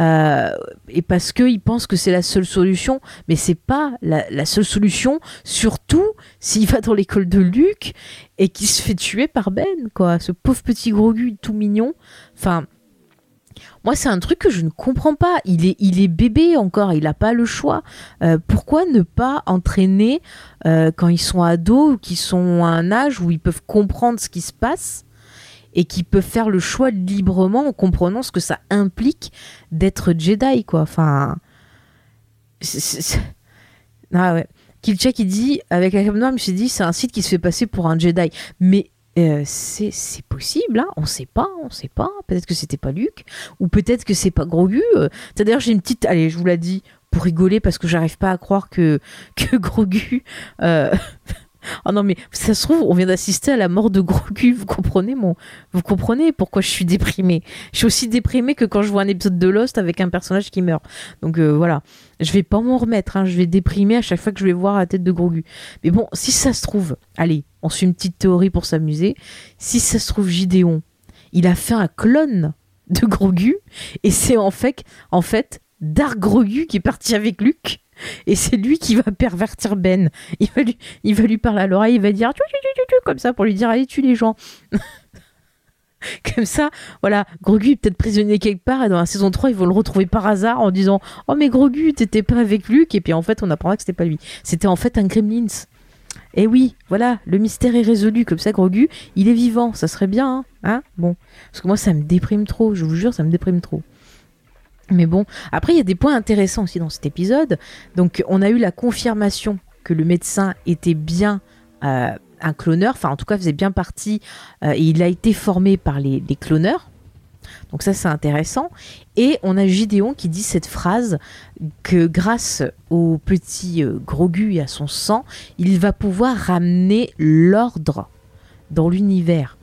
Euh, et parce qu'il pense que c'est la seule solution, mais c'est pas la, seule solution, surtout s'il va dans l'école de Luke et qu'il se fait tuer par Ben, quoi. Ce pauvre petit Grogu tout mignon. Enfin, moi, c'est un truc que je ne comprends pas. Il est, il est bébé encore, il n'a pas le choix. Euh, pourquoi ne pas entraîner euh, quand ils sont ados ou qu'ils sont à un âge où ils peuvent comprendre ce qui se passe et qui peuvent faire le choix librement en comprenant ce que ça implique d'être Jedi, quoi. Enfin. Ah ouais. Il dit, avec la cape noire, je me suis dit, c'est un site qui se fait passer pour un Jedi. Mais euh, c'est possible, hein on sait pas, on sait pas. Peut-être que c'était pas Luke, ou peut-être que c'est pas Grogu. euh. C'est-à-dire, j'ai une petite. Allez, je vous l'ai dit pour rigoler parce que j'arrive pas à croire que, (laughs) que Grogu. euh, Oh (laughs) non mais ça se trouve on vient d'assister à la mort de Grogu vous comprenez mon vous comprenez pourquoi je suis déprimée je suis aussi déprimée que quand je vois un épisode de Lost avec un personnage qui meurt donc euh, voilà je vais pas m'en remettre hein. je vais déprimer à chaque fois que je vais voir la tête de Grogu mais bon si ça se trouve allez on suit une petite théorie pour s'amuser si ça se trouve Gideon il a fait un clone de Grogu et c'est en fait en fait Dark Grogu qui est parti avec Luke et c'est lui qui va pervertir Ben il va lui, il va lui parler à l'oreille, il va dire tu, tu, tu, comme ça pour lui dire allez tue les gens. (laughs) comme ça, voilà, Grogu est peut-être prisonnier quelque part et dans la saison 3 ils vont le retrouver par hasard en disant oh mais Grogu t'étais pas avec Luke et puis en fait on apprendra que c'était pas lui. C'était en fait un Gremlins. Et oui, voilà, le mystère est résolu comme ça Grogu, il est vivant, ça serait bien, hein, hein Bon, parce que moi ça me déprime trop, je vous jure ça me déprime trop. Mais bon, après il y a des points intéressants aussi dans cet épisode. Donc on a eu la confirmation que le médecin était bien euh, un cloneur, enfin en tout cas faisait bien partie, euh, et il a été formé par les cloneurs. Donc ça c'est intéressant. Et on a Gideon qui dit cette phrase que grâce au petit euh, Grogu et à son sang, il va pouvoir ramener l'ordre dans l'univers.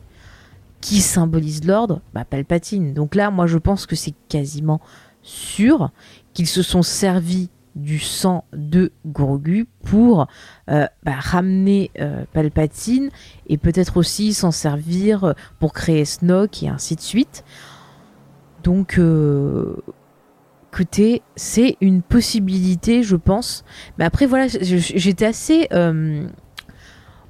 Qui symbolise l'ordre? Bah, Palpatine. Donc là, moi je pense que c'est quasiment sûr qu'ils se sont servis du sang de Grogu pour euh, bah, ramener euh, Palpatine et peut-être aussi s'en servir pour créer Snoke et ainsi de suite. Donc, euh, écoutez, c'est une possibilité, je pense. Mais après, voilà, j'étais assez. euh,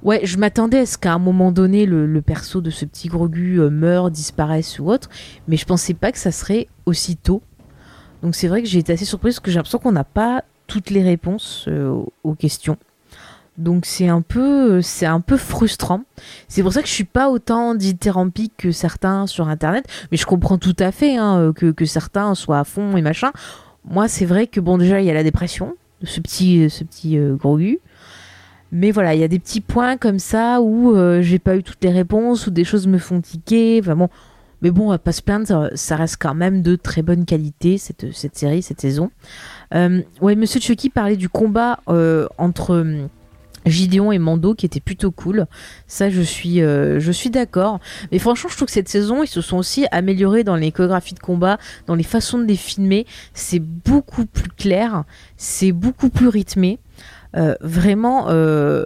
Ouais, je m'attendais à ce qu'à un moment donné, le, perso de ce petit Grogu euh, meure, disparaisse ou autre, mais je pensais pas que ça serait aussi tôt. Donc c'est vrai que j'ai été assez surprise parce que j'ai l'impression qu'on n'a pas toutes les réponses aux questions. Donc c'est un peu c'est un peu frustrant. C'est pour ça que je suis pas autant dithyrambique que certains sur internet, mais je comprends tout à fait hein, que, que, certains soient à fond et machin. Moi, c'est vrai que bon déjà il y a la dépression, ce petit ce petit euh, gros Mais voilà, il y a des petits points comme ça où euh, j'ai pas eu toutes les réponses, où des choses me font tiquer. Enfin mais bon, on va pas se plaindre, ça reste quand même de très bonne qualité cette, cette série, cette saison. Euh, ouais, Monsieur Chucky parlait du combat entre Gideon et Mando qui était plutôt cool. Ça, je suis, euh, je suis d'accord. Mais franchement, je trouve que cette saison, ils se sont aussi améliorés dans les chorégraphies de combat, dans les façons de les filmer. C'est beaucoup plus clair, c'est beaucoup plus rythmé. Euh, vraiment. Euh,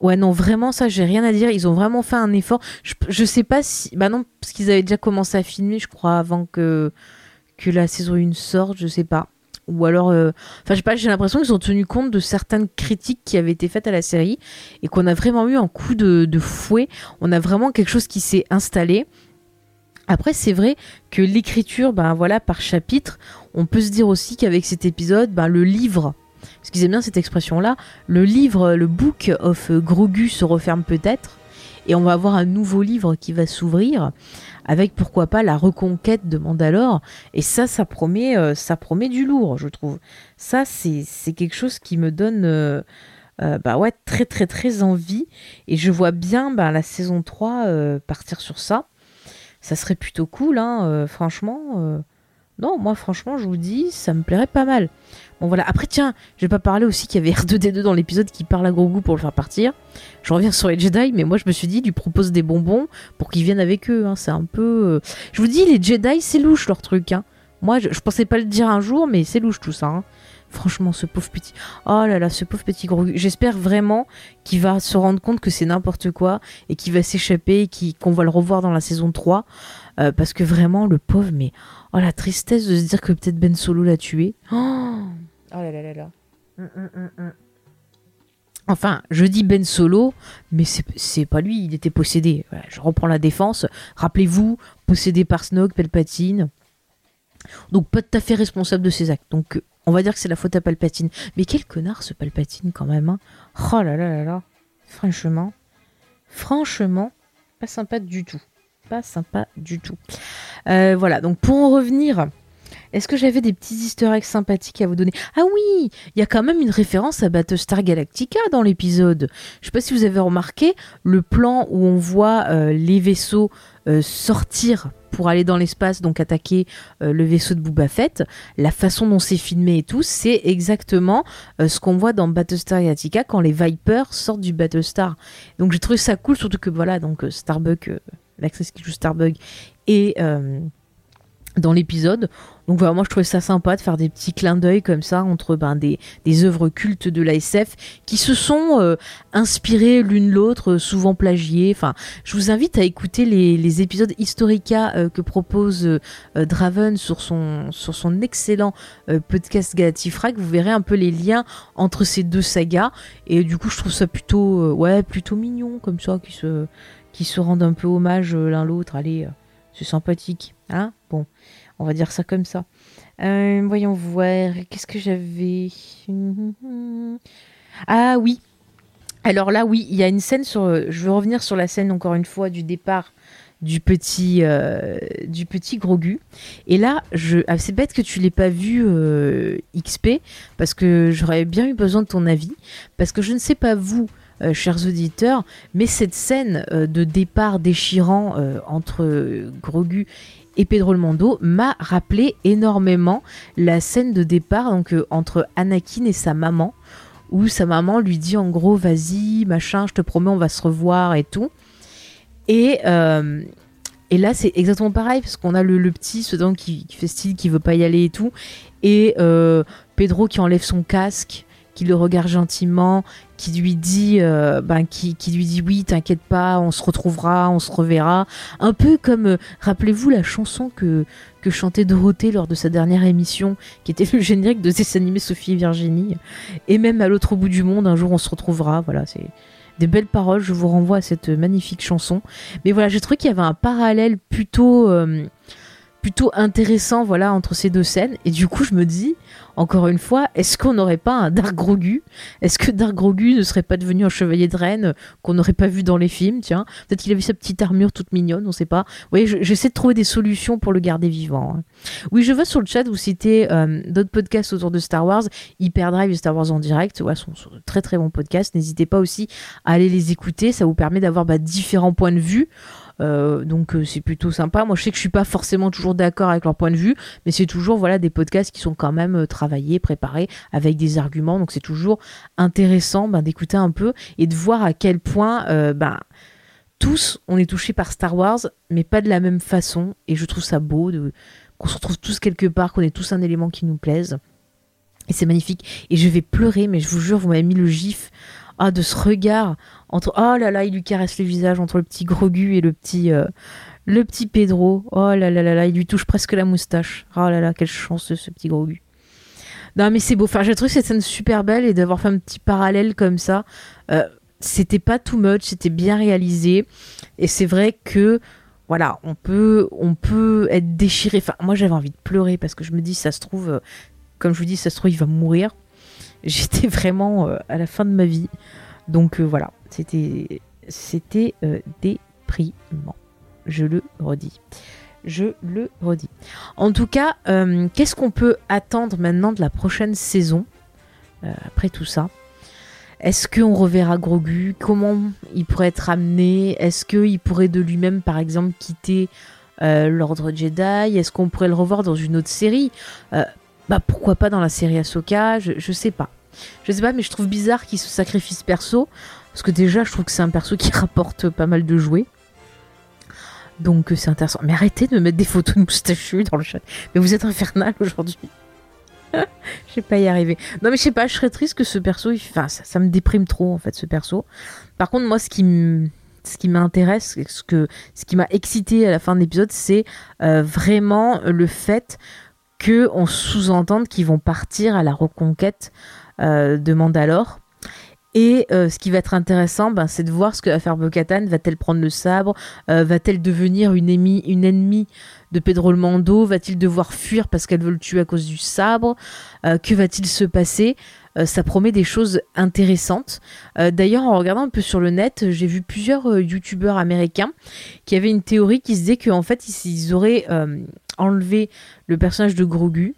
ouais, non, vraiment, ça, j'ai rien à dire. Ils ont vraiment fait un effort. Je, je sais pas si. Bah non, parce qu'ils avaient déjà commencé à filmer, je crois, avant que, que la saison 1 sorte, je sais pas ou alors euh, enfin je sais pas j'ai l'impression qu'ils ont tenu compte de certaines critiques qui avaient été faites à la série et qu'on a vraiment eu un coup de, fouet. On a vraiment quelque chose qui s'est installé. Après c'est vrai que l'écriture ben voilà par chapitre on peut se dire aussi qu'avec cet épisode ben, le livre parce qu'ils aiment bien cette expression là le livre le book of Grogu se referme peut-être et on va avoir un nouveau livre qui va s'ouvrir avec pourquoi pas la reconquête de Mandalore. Et ça, ça promet, euh, ça promet du lourd, je trouve. Ça, c'est quelque chose qui me donne euh, euh, bah ouais, très très très envie. Et je vois bien bah, la saison 3 partir sur ça. Ça serait plutôt cool, hein, franchement. Non, moi franchement, je vous dis, ça me plairait pas mal. Bon voilà, après tiens, je vais pas parler aussi qu'il y avait (laughs) R2D2 dans l'épisode qui parle à Grogu pour le faire partir. Je reviens sur les Jedi, mais moi je me suis dit, lui propose des bonbons pour qu'ils viennent avec eux. Hein. C'est un peu... Euh, je vous dis, les Jedi, c'est louche leur truc. Hein. Moi, je, pensais pas le dire un jour, mais c'est louche tout ça. Hein. Franchement, ce pauvre petit... Oh là là, ce pauvre petit Grogu. J'espère vraiment qu'il va se rendre compte que c'est n'importe quoi et qu'il va s'échapper et qu'on va le revoir dans la saison 3. Euh, parce que vraiment, le pauvre, mais... Oh la tristesse de se dire que peut-être Ben Solo l'a tué. (gasps) Oh Oh là là là là. Hum, hum, hum, enfin, je dis Ben Solo, mais c'est pas lui, il était possédé. je reprends la défense. Rappelez-vous, possédé par Snoke, Palpatine. Donc pas tout à fait responsable de ses actes. Donc on va dire que c'est la faute à Palpatine. Mais quel connard ce Palpatine quand même. Hein. Oh là là là là. Franchement. Franchement, pas sympa du tout. Pas sympa du tout. Euh, voilà, donc pour en revenir est-ce que j'avais des petits easter eggs sympathiques à vous donner? Ah oui, il y a quand même une référence à Battlestar Galactica dans l'épisode. Je sais pas si vous avez remarqué le plan où on voit euh, les vaisseaux euh, sortir pour aller dans l'espace, donc attaquer le vaisseau de Boba Fett. La façon dont c'est filmé et tout, c'est exactement ce qu'on voit dans Battlestar Galactica quand les Vipers sortent du Battlestar. Donc j'ai trouvé ça cool, surtout que voilà, donc Starbuck, l'actrice qui joue Starbuck et dans l'épisode. Donc voilà, moi je trouvais ça sympa de faire des petits clins d'œil comme ça entre ben, des, œuvres cultes de l'ASF qui se sont euh, inspirées l'une l'autre, euh, souvent plagiées. Enfin, je vous invite à écouter les, épisodes Historica euh, que propose Draven sur son, excellent podcast Galatifrag. Vous verrez un peu les liens entre ces deux sagas. Et du coup, je trouve ça plutôt, ouais, plutôt mignon comme ça, qui se, qui se rendent un peu hommage l'un l'autre. Allez, c'est sympathique. Hein? Bon. On va dire ça comme ça. Euh, voyons voir. Qu'est-ce que j'avais? Ah oui. Alors là, oui, il y a une scène sur. Je veux revenir sur la scène encore une fois du départ du petit euh, du petit Grogu. Et là, je ah, c'est bête que tu l'aies pas vu euh, XP parce que j'aurais bien eu besoin de ton avis parce que je ne sais pas vous. Chers auditeurs, mais cette scène de départ déchirant entre Grogu et Pedro le Mondo m'a rappelé énormément la scène de départ donc euh, entre Anakin et sa maman où sa maman lui dit en gros vas-y machin je te promets on va se revoir et tout. Et euh, et là c'est exactement pareil parce qu'on a le, petit ce qui, qui, fait style qui veut pas y aller et tout. Et euh, Pedro qui enlève son casque qui le regarde gentiment, qui lui dit, euh, ben, qui, lui dit oui, t'inquiète pas, on se retrouvera, on se reverra. Un peu comme, euh, rappelez-vous la chanson que, chantait Dorothée lors de sa dernière émission, qui était le générique de ses animés Sophie et Virginie. Et même à l'autre bout du monde, un jour on se retrouvera. Voilà, c'est des belles paroles. Je vous renvoie à cette magnifique chanson. Mais voilà, j'ai trouvé qu'il y avait un parallèle plutôt. Euh, plutôt intéressant, voilà, entre ces deux scènes. Et du coup, je me dis, encore une fois, est-ce qu'on n'aurait pas un Dark Grogu? Est-ce que Dark Grogu ne serait pas devenu un chevalier de reine qu'on n'aurait pas vu dans les films Tiens, peut-être qu'il avait sa petite armure toute mignonne, on sait pas. Vous voyez, j'essaie de trouver des solutions pour le garder vivant. Hein. Oui, je vois sur le chat vous citez euh, d'autres podcasts autour de Star Wars, Hyperdrive et Star Wars en direct. Ouais, sont, sont très très bons podcasts. N'hésitez pas aussi à aller les écouter. Ça vous permet d'avoir bah, différents points de vue. Euh, donc euh, c'est plutôt sympa. Moi je sais que je suis pas forcément toujours d'accord avec leur point de vue, mais c'est toujours voilà des podcasts qui sont quand même euh, travaillés, préparés avec des arguments. Donc c'est toujours intéressant ben, d'écouter un peu et de voir à quel point ben, tous on est touchés par Star Wars, mais pas de la même façon. Et je trouve ça beau de qu'on se retrouve tous quelque part, qu'on ait tous un élément qui nous plaise. Et c'est magnifique. Et je vais pleurer, mais je vous jure, vous m'avez mis le gif ah, de ce regard entre oh là là, il lui caresse le visage entre le petit Grogu et le petit euh, le petit Pedro. Oh là là là là, il lui touche presque la moustache. Oh là là, quelle chance ce petit Grogu. Non mais c'est beau. Enfin, j'ai trouvé cette scène super belle et d'avoir fait un petit parallèle comme ça. Euh, c'était pas too much, c'était bien réalisé et c'est vrai que voilà, on peut on peut être déchiré. Enfin, moi j'avais envie de pleurer parce que je me dis ça se trouve euh, comme je vous dis ça se trouve il va mourir. J'étais vraiment à la fin de ma vie. Donc voilà, c'était, c'était euh, déprimant. Je le redis. Je le redis. En tout cas, euh, qu'est-ce qu'on peut attendre maintenant de la prochaine saison euh, après tout ça? Est-ce qu'on reverra Grogu? Comment il pourrait être amené? Est-ce qu'il pourrait de lui-même, par exemple, quitter l'ordre Jedi? Est-ce qu'on pourrait le revoir dans une autre série? Bah pourquoi pas dans la série Ahsoka? Je, je sais pas. Je sais pas, mais je trouve bizarre qu'il se sacrifie perso. Parce que déjà, je trouve que c'est un perso qui (laughs) rapporte pas mal de jouets. Donc euh, c'est intéressant. Mais arrêtez de mettre des photos de moustachus dans le chat. Mais vous êtes infernal (laughs) aujourd'hui. je vais pas y arriver. Non mais je sais pas, je serais triste que ce perso, enfin ça, me déprime trop en fait ce perso. Par contre moi ce qui ce m'intéresse, ce ce qui m'a excité à la fin de l'épisode, c'est euh, vraiment le fait que on sous-entende qu'ils vont partir à la reconquête de Mandalore. Et euh, ce qui va être intéressant, ben, c'est de voir ce que va faire Bo-Katan. Va-t-elle prendre le sabre? Euh, Va-t-elle devenir une, une ennemie de Pedro le Mando? Va-t-il devoir fuir parce qu'elle veut le tuer à cause du sabre? Euh, Que va-t-il se passer? Ça promet des choses intéressantes. D'ailleurs, en regardant un peu sur le net, j'ai vu plusieurs youtubeurs américains qui avaient une théorie qui se disait qu'en fait, ils auraient enlevé le personnage de Grogu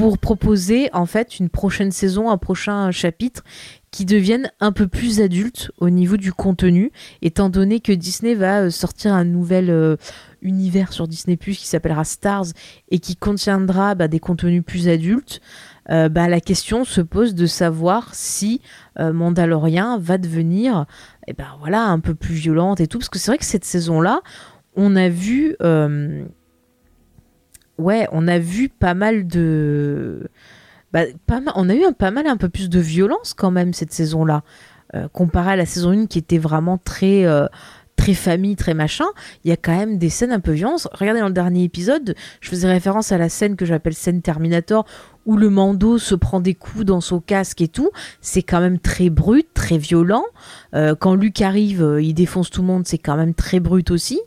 pour proposer en fait une prochaine saison, un prochain chapitre qui deviennent un peu plus adultes au niveau du contenu, étant donné que Disney va euh, sortir un nouvel euh, univers sur Disney Plus qui s'appellera Stars et qui contiendra bah, des contenus plus adultes. Euh, bah, la question se pose de savoir si Mandalorian va devenir eh ben, voilà, un peu plus violente et tout, parce que c'est vrai que cette saison-là, on a vu ouais, on a vu pas mal de bah, pas on a eu un, pas mal un peu plus de violence quand même cette saison-là, euh, comparé à la saison 1 qui était vraiment très, euh, très famille, très machin. Il y a quand même des scènes un peu violentes. Regardez dans le dernier épisode, je faisais référence à la scène que j'appelle scène Terminator, où le Mando se prend des coups dans son casque et tout. C'est quand même très brut, très violent. Euh, quand Luke arrive, il défonce tout le monde, c'est quand même très brut aussi.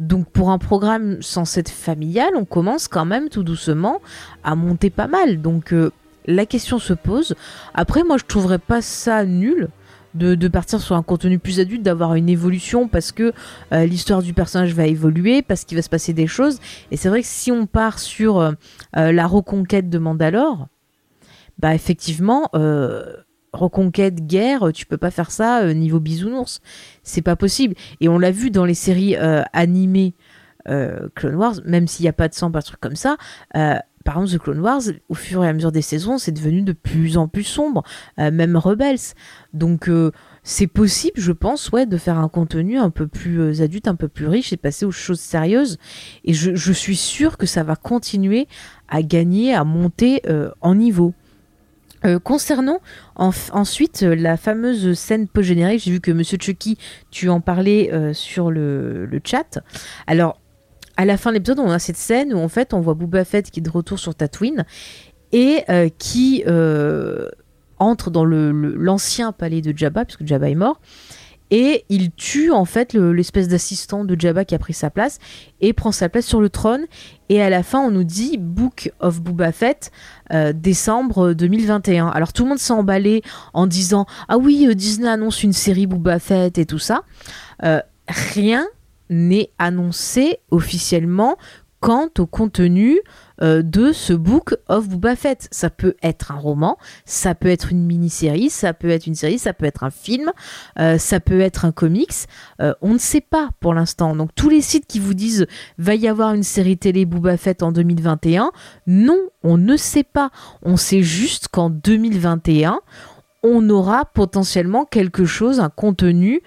Donc pour un programme censé être familial, on commence quand même tout doucement à monter pas mal. Donc euh, la question se pose. Après, moi je trouverais pas ça nul. De, partir sur un contenu plus adulte, d'avoir une évolution parce que euh, l'histoire du personnage va évoluer, parce qu'il va se passer des choses. Et c'est vrai que si on part sur euh, la reconquête de Mandalore, bah effectivement, reconquête, guerre, tu peux pas faire ça euh, niveau bisounours. C'est pas possible. Et on l'a vu dans les séries euh, animées euh, Clone Wars, même s'il n'y a pas de sang, pas de trucs comme ça. par exemple, The Clone Wars, au fur et à mesure des saisons, c'est devenu de plus en plus sombre, même Rebels. Donc, c'est possible, je pense, ouais, de faire un contenu un peu plus adulte, un peu plus riche et passer aux choses sérieuses. Et je, je suis sûre que ça va continuer à gagner, à monter en niveau. Euh, concernant ensuite euh, la fameuse scène post-générique, j'ai vu que Monsieur Chucky, tu en parlais euh, sur le, chat. Alors, à la fin de l'épisode, on a cette scène où en fait on voit Boba Fett qui est de retour sur Tatooine et qui entre dans l'ancien palais de Jabba, puisque Jabba est mort, et il tue en fait l'espèce d'assistant de Jabba qui a pris sa place et prend sa place sur le trône. Et à la fin, on nous dit Book of Boba Fett, euh, décembre 2021. Alors tout le monde s'est emballé en disant Ah oui, euh, Disney annonce une série Boba Fett et tout ça. Euh, rien n'est annoncé officiellement quant au contenu euh, de ce book of Boba Fett. Ça peut être un roman, ça peut être une mini-série, ça peut être une série, ça peut être un film, euh, ça peut être un comics. Euh, on ne sait pas pour l'instant. Donc tous les sites qui vous disent va y avoir une série télé Boba Fett en 2021, non, on ne sait pas. On sait juste qu'en 2021, on aura potentiellement quelque chose, un contenu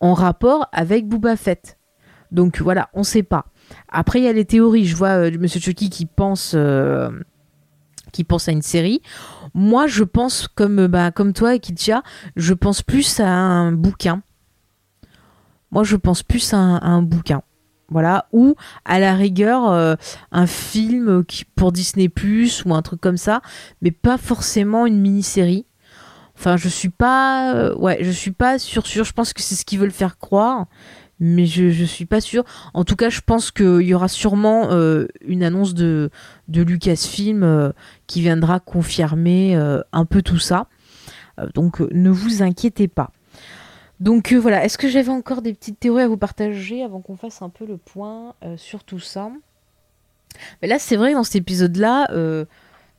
en rapport avec Boba Fett. Donc voilà, on ne sait pas. Après, il y a les théories. Je vois euh, Monsieur Chucky qui pense, euh, qui pense à une série. Moi, je pense comme, bah, comme toi, Kitia, je pense plus à un bouquin. Moi, je pense plus à un, bouquin. Voilà, ou à la rigueur euh, un film qui, pour Disney Plus ou un truc comme ça, mais pas forcément une mini-série. Enfin, je suis pas, ouais, je suis pas sûr sûr. Je pense que c'est ce qu'ils veulent faire croire, mais je, ne suis pas sûre. En tout cas, je pense qu'il y aura sûrement euh, une annonce de, Lucasfilm euh, qui viendra confirmer euh, un peu tout ça. donc ne vous inquiétez pas. Donc voilà, est-ce que j'avais encore des petites théories à vous partager avant qu'on fasse un peu le point sur tout ça? Mais là, c'est vrai, dans cet épisode-là,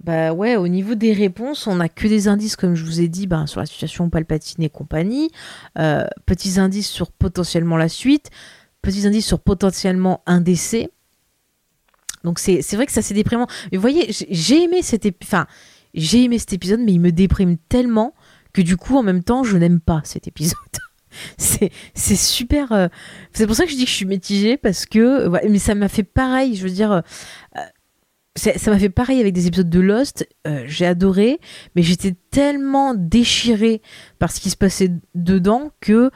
bah ouais, au niveau des réponses, on n'a que des indices, comme je vous ai dit, bah, sur la situation Palpatine et compagnie. Euh, petits indices sur potentiellement la suite. Petits indices sur potentiellement un décès. Donc c'est vrai que ça c'est déprimant. Mais vous voyez, j'ai aimé cet épisode, mais il me déprime tellement que du coup, en même temps, je n'aime pas cet épisode. (laughs) c'est super. Euh, c'est pour ça que je dis que je suis mitigée parce que, mais ça m'a fait pareil. Je veux dire, euh, ça m'a fait pareil avec des épisodes de Lost. Euh, j'ai adoré, mais j'étais tellement déchirée par ce qui se passait dedans que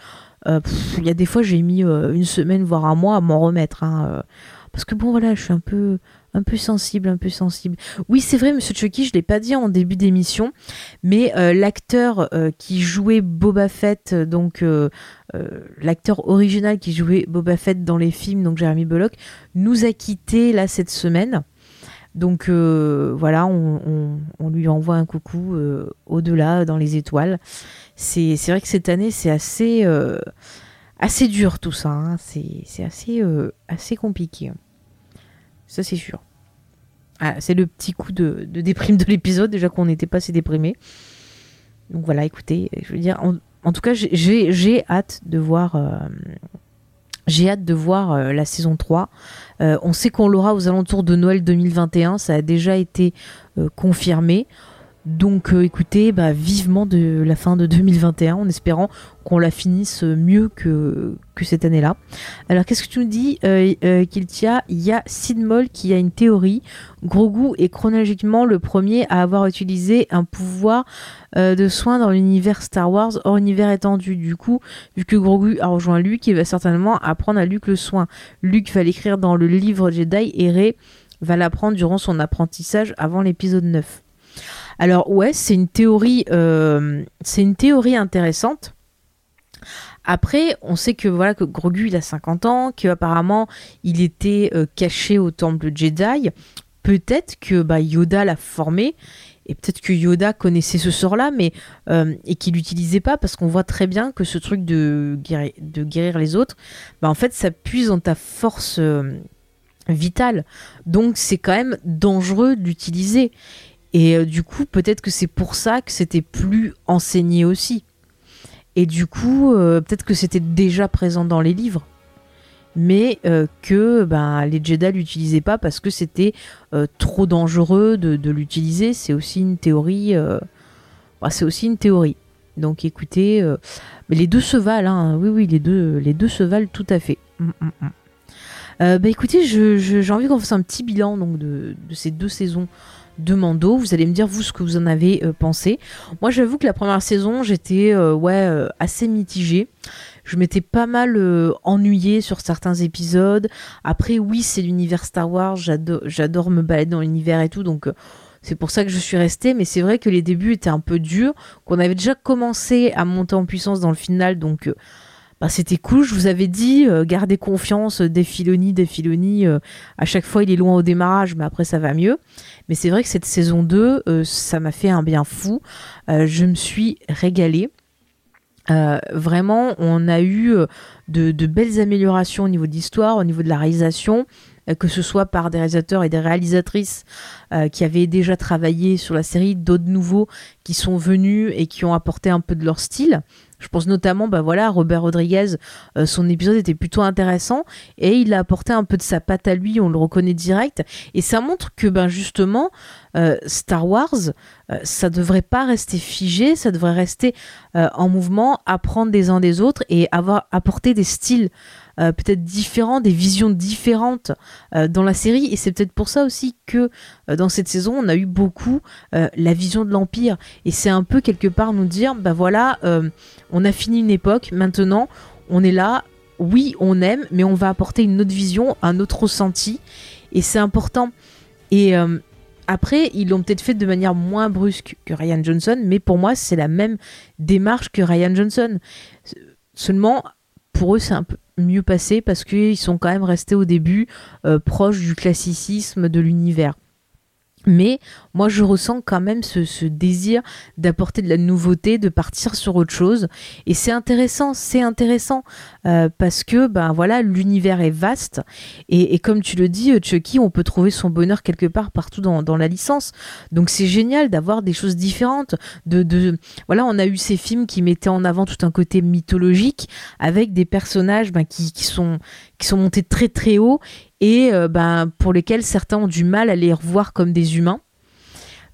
euh, il y a des fois j'ai mis euh, une semaine voire un mois à m'en remettre. Hein, parce que bon voilà, je suis un peu un peu sensible, un peu sensible. Oui, c'est vrai, Monsieur Chucky, je l'ai pas dit en début d'émission, mais l'acteur qui jouait Boba Fett, donc l'acteur original qui jouait Boba Fett dans les films, donc Jeremy Bullock, nous a quitté là cette semaine. Donc euh, voilà, on, lui envoie un coucou euh, au-delà, dans les étoiles. C'est vrai que cette année, c'est assez, euh, dur tout ça. Hein. C'est assez, assez compliqué. Ça, c'est sûr. Ah, c'est le petit coup de, déprime de l'épisode, déjà qu'on n'était pas si déprimé. Donc voilà, écoutez, je veux dire, en, tout cas, j'ai hâte de voir j'ai hâte de voir la saison 3. Euh, on sait qu'on l'aura aux alentours de Noël 2021, ça a déjà été euh, confirmé. Donc écoutez, bah, vivement de la fin de (laughs) 2021 en espérant qu'on la finisse mieux que, cette année-là. Alors qu'est-ce que tu nous dis, euh, Kiltia? Il y a Sid Moll qui a une théorie. Grogu est chronologiquement le premier à avoir utilisé un pouvoir euh, de soin dans l'univers Star Wars hors univers étendu. Du coup, vu que Grogu a rejoint Luke, il va certainement apprendre à Luke le soin. Luke va l'écrire dans le livre Jedi et Rey va l'apprendre durant son apprentissage avant l'épisode 9. Alors ouais, c'est une théorie, euh, c'est une théorie intéressante. Après, on sait que voilà que Grogu a 50 ans, qu'apparemment il était euh, caché au temple Jedi. Peut-être que bah, Yoda l'a formé et peut-être que Yoda connaissait ce sort-là, mais euh, et qu'il l'utilisait pas parce qu'on voit très bien que ce truc de guérir, de les autres, bah, en fait ça puise dans ta force vitale. Donc c'est quand même dangereux d'utiliser. Et euh, du coup, peut-être que c'est pour ça que c'était plus enseigné aussi. Et du coup, euh, peut-être que c'était déjà présent dans les livres. Mais euh, que ben, les Jedi l'utilisaient pas parce que c'était trop dangereux de, l'utiliser. C'est aussi une théorie. Bah, c'est aussi une théorie. Donc écoutez, mais les deux se valent. Hein. Oui, oui, les deux, les se valent tout à fait. Hum, hum, hum. bah écoutez, j'ai envie qu'on fasse un petit bilan donc, de, de ces deux saisons de Mando. Vous allez me dire vous ce que vous en avez euh, pensé. Moi j'avoue que la première saison j'étais euh, ouais euh, assez mitigée. Je m'étais pas mal ennuyée sur certains épisodes. Après oui c'est l'univers Star Wars, j'adore me balader dans l'univers et tout donc c'est pour ça que je suis restée, mais c'est vrai que les débuts étaient un peu durs, qu'on avait déjà commencé à monter en puissance dans le final, donc bah, c'était cool. Je vous avais dit, euh, gardez confiance, des Filoni, des Filoni. à chaque fois, il est loin au démarrage, mais après, ça va mieux. Mais c'est vrai que cette saison 2, ça m'a fait un bien fou. je me suis régalée. vraiment, on a eu de, belles améliorations au niveau de l'histoire, au niveau de la réalisation. Euh, que ce soit par des réalisateurs et des réalisatrices euh, qui avaient déjà travaillé sur la série, d'autres nouveaux qui sont venus et qui ont apporté un peu de leur style. Je pense notamment, bah voilà, Robert Rodriguez, euh, son épisode était plutôt intéressant et il a apporté un peu de sa patte à lui, on le reconnaît direct. Et ça montre que, ben justement, Star Wars, ça devrait pas rester figé, ça devrait rester en mouvement, apprendre des uns des autres et avoir apporté des styles euh, peut-être différents, des visions différentes euh, dans la série. Et c'est peut-être pour ça aussi que euh, dans cette saison, on a eu beaucoup la vision de l'Empire. Et c'est un peu quelque part nous dire, bah voilà, on a fini une époque, maintenant on est là, oui, on aime, mais on va apporter une autre vision, un autre ressenti. Et c'est important. Et après, ils l'ont peut-être fait de manière moins brusque que Ryan Johnson, mais pour moi, c'est la même démarche que Ryan Johnson. Seulement, eux, c'est un peu mieux passé parce qu'ils sont quand même restés au début euh, proches du classicisme de l'univers. Mais moi, je ressens quand même ce, désir d'apporter de la nouveauté, de partir sur autre chose. Et c'est intéressant, c'est intéressant euh, parce que ben voilà, l'univers est vaste. Et, comme tu le dis, Chucky, on peut trouver son bonheur quelque part partout dans, la licence. Donc c'est génial d'avoir des choses différentes. De, voilà, on a eu ces films qui mettaient en avant tout un côté mythologique avec des personnages ben, qui, qui sont qui sont montés très très haut et euh, ben, pour lesquels certains ont du mal à les revoir comme des humains.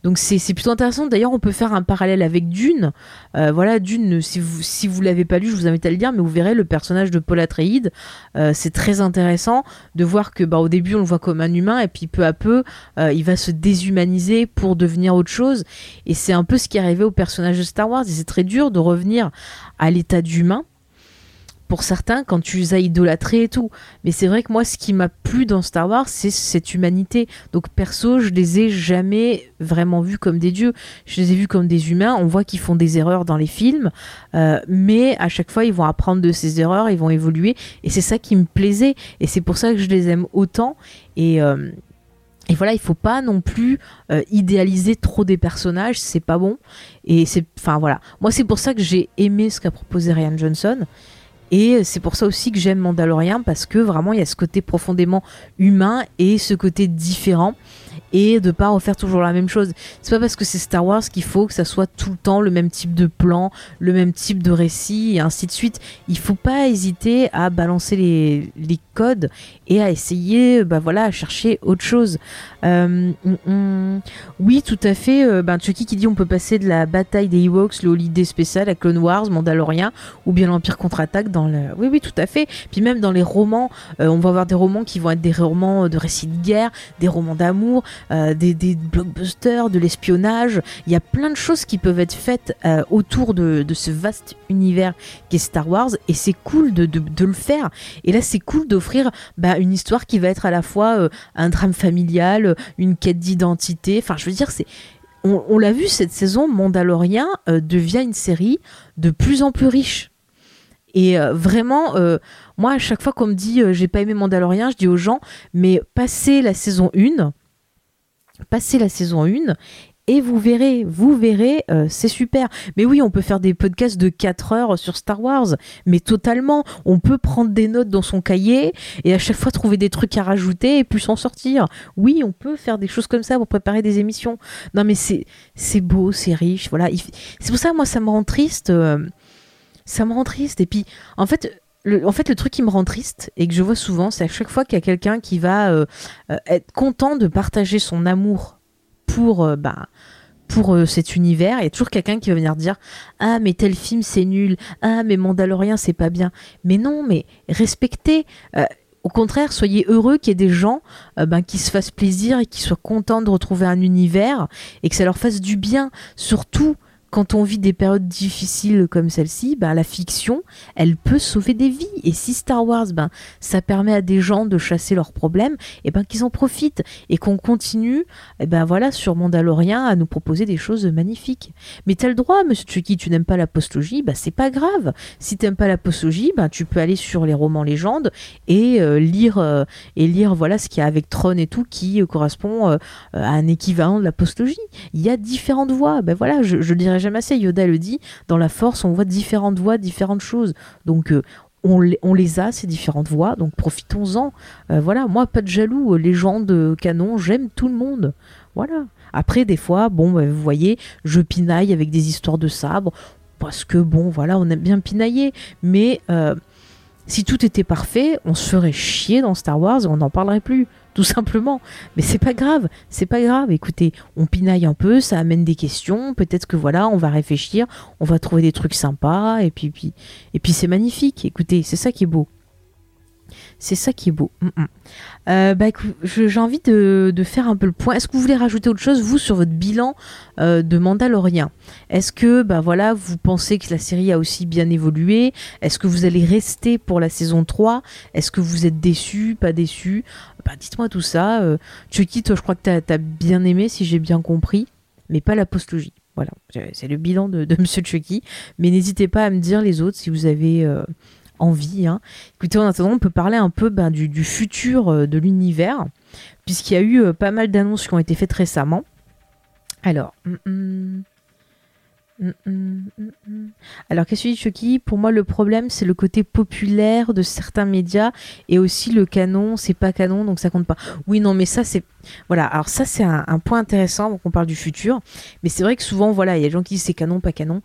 Donc c'est plutôt intéressant. D'ailleurs, on peut faire un parallèle avec Dune. Euh, voilà, Dune, si vous si vous l'avez pas lu, je vous invite à le lire, mais vous verrez le personnage de Paul Atreides. Euh, c'est très intéressant de voir que bah, au début on le voit comme un humain et puis peu à peu il va se déshumaniser pour devenir autre chose. Et c'est un peu ce qui est arrivé au personnage de Star Wars. Et c'est très dur de revenir à l'état d'humain pour certains quand tu les as idolâtrés et tout. Mais c'est vrai que moi, ce qui m'a plu dans Star Wars, c'est cette humanité. Donc perso, je les ai jamais vraiment vus comme des dieux. Je les ai vus comme des humains. On voit qu'ils font des erreurs dans les films, euh, mais à chaque fois, ils vont apprendre de ces erreurs, ils vont évoluer. Et c'est ça qui me plaisait. Et c'est pour ça que je les aime autant. Et euh, voilà, il faut pas non plus euh, idéaliser trop des personnages, c'est pas bon. Et c'est, enfin voilà, moi c'est pour ça que j'ai aimé ce qu'a proposé Ryan Johnson. Et c'est pour ça aussi que j'aime Mandalorian parce que vraiment il y a ce côté profondément humain et ce côté différent et de pas refaire toujours la même chose. C'est pas parce que c'est Star Wars qu'il faut que ça soit tout le temps le même type de plan, le même type de récit et ainsi de suite. Il faut pas hésiter à balancer les, les codes et à essayer, bah voilà, à chercher autre chose. Euh, oui, tout à fait. Euh, ben, Chucky qui dit on peut passer de la bataille des Ewoks, le holiday spécial à Clone Wars, Mandalorian ou bien l'Empire contre-attaque dans le. Oui, oui, tout à fait. Puis même dans les romans, euh, on va avoir des romans qui vont être des romans de récits de guerre, des romans d'amour, euh, des, blockbusters, de l'espionnage. Il y a plein de choses qui peuvent être faites euh, autour de, ce vaste univers qui est Star Wars et c'est cool de, le faire. Et là, c'est cool d'offrir bah, une histoire qui va être à la fois euh, un drame familial, une quête d'identité. Enfin, je veux dire, c'est on, l'a vu cette saison, Mandalorian devient une série de plus en plus riche. Et vraiment, moi, à chaque fois qu'on me dit j'ai pas aimé Mandalorian, je dis aux gens, mais passez la saison 1, passez la saison 1 et vous verrez, vous verrez, euh, c'est super. Mais oui, on peut faire des podcasts de 4 heures sur Star Wars, mais totalement. On peut prendre des notes dans son cahier et à chaque fois trouver des trucs à rajouter et puis s'en sortir. Oui, on peut faire des choses comme ça pour préparer des émissions. Non, mais c'est beau, c'est riche, voilà. C'est pour ça, moi, ça me rend triste. Euh, ça me rend triste. Et puis, en fait, le, en fait, le truc qui me rend triste et que je vois souvent, c'est à chaque fois qu'il y a quelqu'un qui va euh, être content de partager son amour pour, euh, bah, pour cet univers, il y a toujours quelqu'un qui va venir dire Ah, mais tel film c'est nul, ah, mais Mandalorian c'est pas bien. Mais non, mais respectez. au contraire, soyez heureux qu'il y ait des gens ben, qui se fassent plaisir et qui soient contents de retrouver un univers et que ça leur fasse du bien. Surtout quand on vit des périodes difficiles comme celle-ci, ben, la fiction, elle peut sauver des vies. Et si Star Wars, ben, ça permet à des gens de chasser leurs problèmes, et eh ben qu'ils en profitent et qu'on continue, eh ben voilà, sur Mandalorian à nous proposer des choses magnifiques. Mais t'as le droit, Monsieur Chucky, tu n'aimes pas la postologie, ben c'est pas grave. Si t'aimes pas la postologie, ben tu peux aller sur les romans légendes et euh, lire euh, et lire voilà ce qu'il y a avec Tron et tout qui euh, correspond à un équivalent de la postologie. Il y a différentes voies. Ben voilà, je, je dirais jamais assez. Yoda le dit, dans la Force, on voit différentes voies, différentes choses. Donc euh, on, les a, ces différentes voies, donc profitons-en. Euh, voilà, moi, pas de jaloux, légende, canon, j'aime tout le monde. Voilà. Après, des fois, bon, bah, vous voyez, je pinaille avec des histoires de sabre, parce que, bon, voilà, on aime bien pinailler, mais euh, si tout était parfait, on se ferait chier dans Star Wars et on n'en parlerait plus tout simplement. Mais c'est pas grave, c'est pas grave. Écoutez, on pinaille un peu, ça amène des questions. Peut-être que voilà, on va réfléchir, on va trouver des trucs sympas, et puis, puis et puis c'est magnifique. Écoutez, c'est ça qui est beau. C'est ça qui est beau. Mm, mm. Euh, bah, j'ai envie de, faire un peu le point. Est-ce que vous voulez rajouter autre chose, vous, sur votre bilan euh, de Mandalorian? Est-ce que bah, voilà, vous pensez que la série a aussi bien évolué? Est-ce que vous allez rester pour la saison 3 Est-ce que vous êtes déçu, pas déçu bah, Dites-moi tout ça. Euh, Chucky, toi, je crois que tu as, bien aimé, si j'ai bien compris, mais pas la postologie. Voilà, c'est le bilan de, de (laughs) Monsieur Chucky. Mais n'hésitez pas à me dire les autres si vous avez envie. Hein. Écoutez, en attendant, on peut parler un peu ben, du, futur euh, de l'univers, puisqu'il y a eu euh, pas mal d'annonces qui ont été faites récemment. Alors, hum, hum, hum, alors qu'est-ce que tu dis, Chucky? Pour moi, le problème, c'est le côté populaire de certains médias et aussi le canon, c'est pas canon, donc ça compte pas. Oui, non, mais ça, c'est. Voilà, alors ça, c'est un, un, point intéressant, donc on parle du futur. Mais c'est vrai que souvent, voilà, il y a des gens qui disent c'est canon, pas canon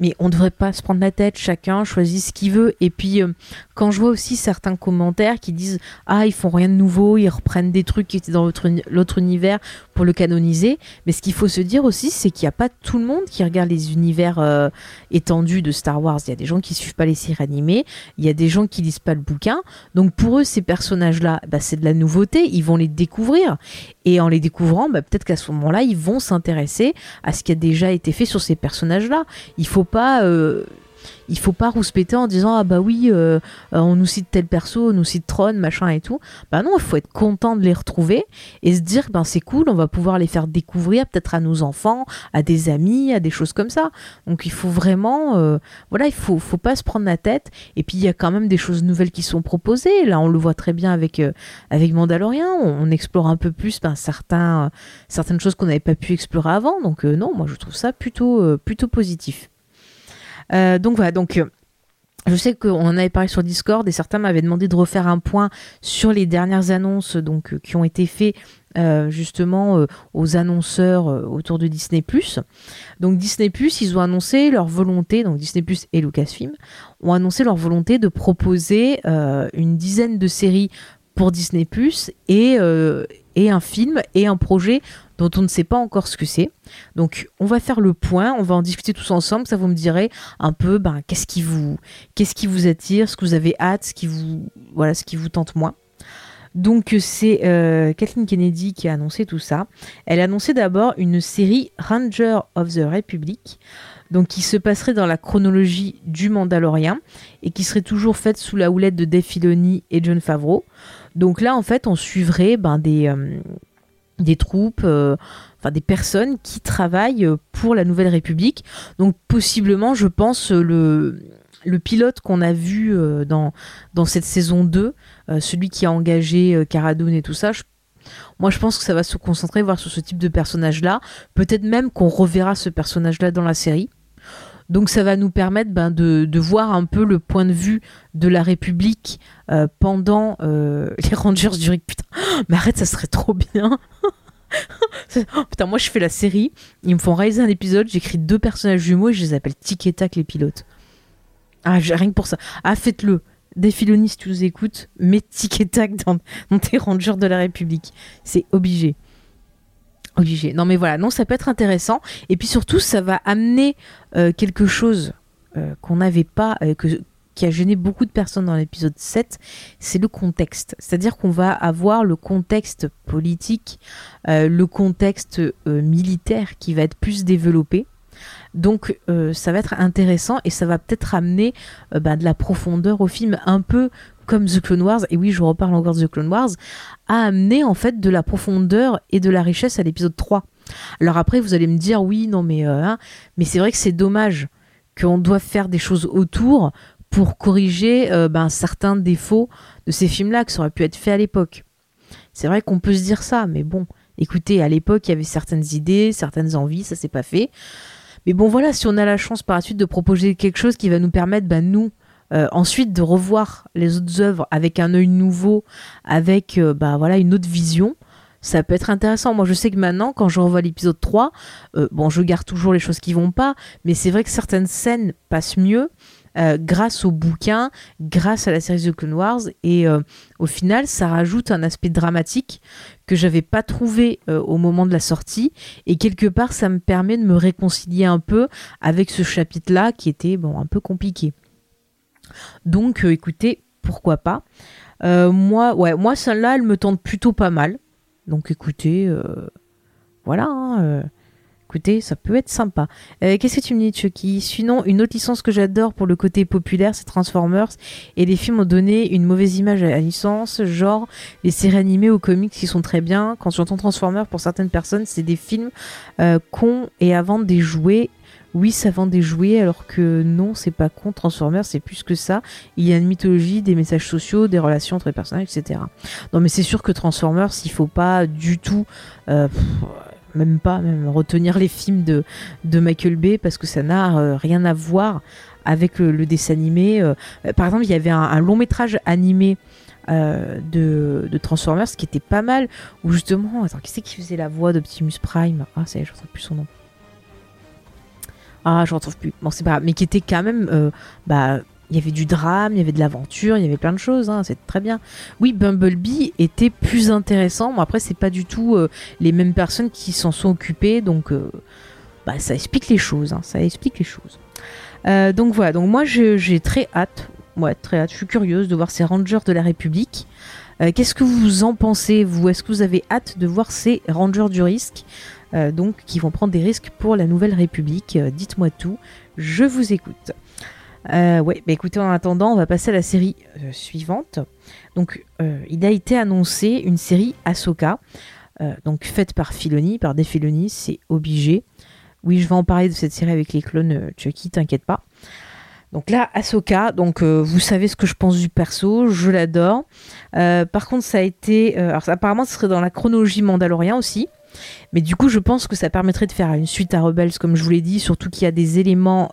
mais on ne devrait pas se prendre la tête, chacun choisit ce qu'il veut. Et puis, euh, quand je vois aussi certains commentaires qui disent Ah, ils font rien de nouveau, ils reprennent des trucs qui étaient dans l'autre univers pour le canoniser. Mais ce qu'il faut se dire aussi, c'est qu'il n'y a pas tout le monde qui regarde les univers euh, étendus de Star Wars. Il y a des gens qui suivent pas les séries animées, il y a des gens qui lisent pas le bouquin. Donc, pour eux, ces personnages-là, bah, c'est de la nouveauté, ils vont les découvrir. Et en les découvrant, bah, peut-être qu'à ce moment-là, ils vont s'intéresser à ce qui a déjà été fait sur ces personnages-là. Il faut pas euh, il faut pas rouspéter en disant ah bah oui euh, euh, on nous cite tel perso on nous cite Tron machin et tout. Bah non il faut être content de les retrouver et se dire ben c'est cool on va pouvoir les faire découvrir peut-être à nos enfants à des amis à des choses comme ça. Donc il faut vraiment euh, voilà il faut faut pas se prendre la tête. Et puis il y a quand même des choses nouvelles qui sont proposées. Là on le voit très bien avec avec Mandalorian. On, explore un peu plus ben, certains certaines choses qu'on n'avait pas pu explorer avant. Donc non moi je trouve ça plutôt plutôt positif donc voilà, donc euh, je sais qu'on en avait parlé sur Discord et certains m'avaient demandé de refaire un point sur les dernières annonces euh, qui ont été faites justement aux annonceurs autour de Disney ⁇ Donc Disney ⁇ ils ont annoncé leur volonté, donc Disney ⁇ et Lucasfilm ont annoncé leur volonté de proposer une dizaine de séries pour Disney ⁇ et, et un film et un projet dont on ne sait pas encore ce que c'est. Donc on va faire le point, on va en discuter tous ensemble, ça vous me direz un peu ben, qu'est-ce qui vous qu'est-ce qui vous attire, ce que vous avez hâte, ce qui vous voilà, ce qui vous tente moins. Donc c'est euh, Kathleen Kennedy qui a annoncé tout ça. Elle a annoncé d'abord une série Ranger of the Republic, donc qui se passerait dans la chronologie du Mandalorian et qui serait toujours faite sous la houlette de Dave et John Favreau. Donc là en fait on suivrait ben, des, euh, des troupes, euh, enfin des personnes qui travaillent pour la Nouvelle République. Donc possiblement, je pense, le, le pilote qu'on a vu euh, dans, dans cette saison 2, euh, celui qui a engagé Cara et tout ça, moi je pense que ça va se concentrer voir sur ce type de personnage-là. Peut-être même qu'on reverra ce personnage-là dans la série. Donc ça va nous permettre ben, de, voir un peu le point de vue de la République pendant (laughs) les Rangers du Rick. Putain, (gasps) mais arrête, ça serait trop bien. (laughs) Oh, putain, moi je fais la série, ils me font réaliser un épisode, j'écris deux personnages jumeaux et je les appelle Tic et Tac les pilotes. Ah, rien que pour ça. Ah, faites-le. Des si tu nous écoutes, mets Tic et Tac dans, tes rangers de la République. C'est obligé. Non mais voilà, non, ça peut être intéressant. Et puis surtout, ça va amener euh, quelque chose euh, qu'on n'avait pas, euh, qui a gêné beaucoup de personnes dans l'épisode 7, c'est le contexte. C'est-à-dire qu'on va avoir le contexte politique, le contexte militaire qui va être plus développé. Donc euh, ça va être intéressant et ça va peut-être amener euh, bah, de la profondeur au film, un peu comme The Clone Wars, et oui je reparle encore de The Clone Wars, a amené en fait de la profondeur et de la richesse à l'épisode 3. Alors après vous allez me dire oui non mais, euh, hein, mais c'est vrai que c'est dommage qu'on doit faire des choses autour pour corriger ben, certains défauts de ces films-là que ça aurait pu être fait à l'époque. C'est vrai qu'on peut se dire ça, mais bon, écoutez, à l'époque, il y avait certaines idées, certaines envies, ça s'est pas fait. Mais bon, voilà, si on a la chance par la suite de proposer quelque chose qui va nous permettre, bah, nous, euh, ensuite de revoir les autres œuvres avec un œil nouveau, avec euh, bah, voilà, une autre vision, ça peut être intéressant. Moi, je sais que maintenant, quand je revois l'épisode 3, euh, bon, je garde toujours les choses qui vont pas, mais c'est vrai que certaines scènes passent mieux. Grâce au bouquin, grâce à la série The Clone Wars. Et au final, ça rajoute un aspect dramatique que j'avais pas trouvé euh, au moment de la sortie. Et quelque part, ça me permet de me réconcilier un peu avec ce chapitre-là qui était un peu compliqué. Donc, écoutez, pourquoi pas. moi, ouais, moi, celle-là, elle me tente plutôt pas mal. Donc, écoutez, voilà. Hein, Écoutez, ça peut être sympa. Euh, qu'est-ce que tu me dis, Chucky? Sinon, une autre licence que j'adore pour le côté populaire, c'est Transformers. Et les films ont donné une mauvaise image à la licence, genre les séries animées ou comics qui sont très bien. Quand j'entends Transformers, pour certaines personnes, c'est des films euh, cons et avant des jouets. Oui, ça vend des jouets, alors que non, c'est pas con. Transformers, c'est plus que ça. Il y a une mythologie, des messages sociaux, des relations entre les personnages, etc. Non, mais c'est sûr que Transformers, il faut pas du tout. Euh, même pas même retenir les films de, de Michael Bay parce que ça n'a euh, rien à voir avec le, dessin animé. Euh. par exemple, il y avait un, long métrage animé euh, de, de, Transformers qui était pas mal, où justement, attends, qui c'est qui faisait la voix d'Optimus Prime? Ah, ça y est, je retrouve plus son nom. Ah, je retrouve plus. Bon, c'est pas grave, mais qui était quand même bah, il y avait du drame, il y avait de l'aventure, il y avait plein de choses, hein, c'est très bien. Oui, Bumblebee était plus intéressant. Bon, après, c'est pas du tout euh, les mêmes personnes qui s'en sont occupées, donc euh, bah, ça explique les choses. Hein, ça explique les choses. Euh, donc voilà, donc moi j'ai très hâte, ouais, très hâte. Je suis curieuse de voir ces Rangers de la République. Qu'est-ce que vous en pensez, vous? Est-ce que vous avez hâte de voir ces Rangers du risque? Donc qui vont prendre des risques pour la Nouvelle République? Dites-moi tout, je vous écoute. Euh, ouais, bah écoutez, en attendant, on va passer à la série euh, suivante. Donc, euh, il a été annoncé une série Ahsoka, donc faite par Filoni, par des Filoni, c'est obligé. Oui, je vais en parler de cette série avec les clones Chucky, t'inquiète pas. Donc là, Ahsoka, donc vous savez ce que je pense du perso, je l'adore. par contre, ça a été, alors apparemment, ce serait dans la chronologie Mandalorian aussi. Mais du coup, je pense que ça permettrait de faire une suite à Rebels, comme je vous l'ai dit, surtout qu'il y a des éléments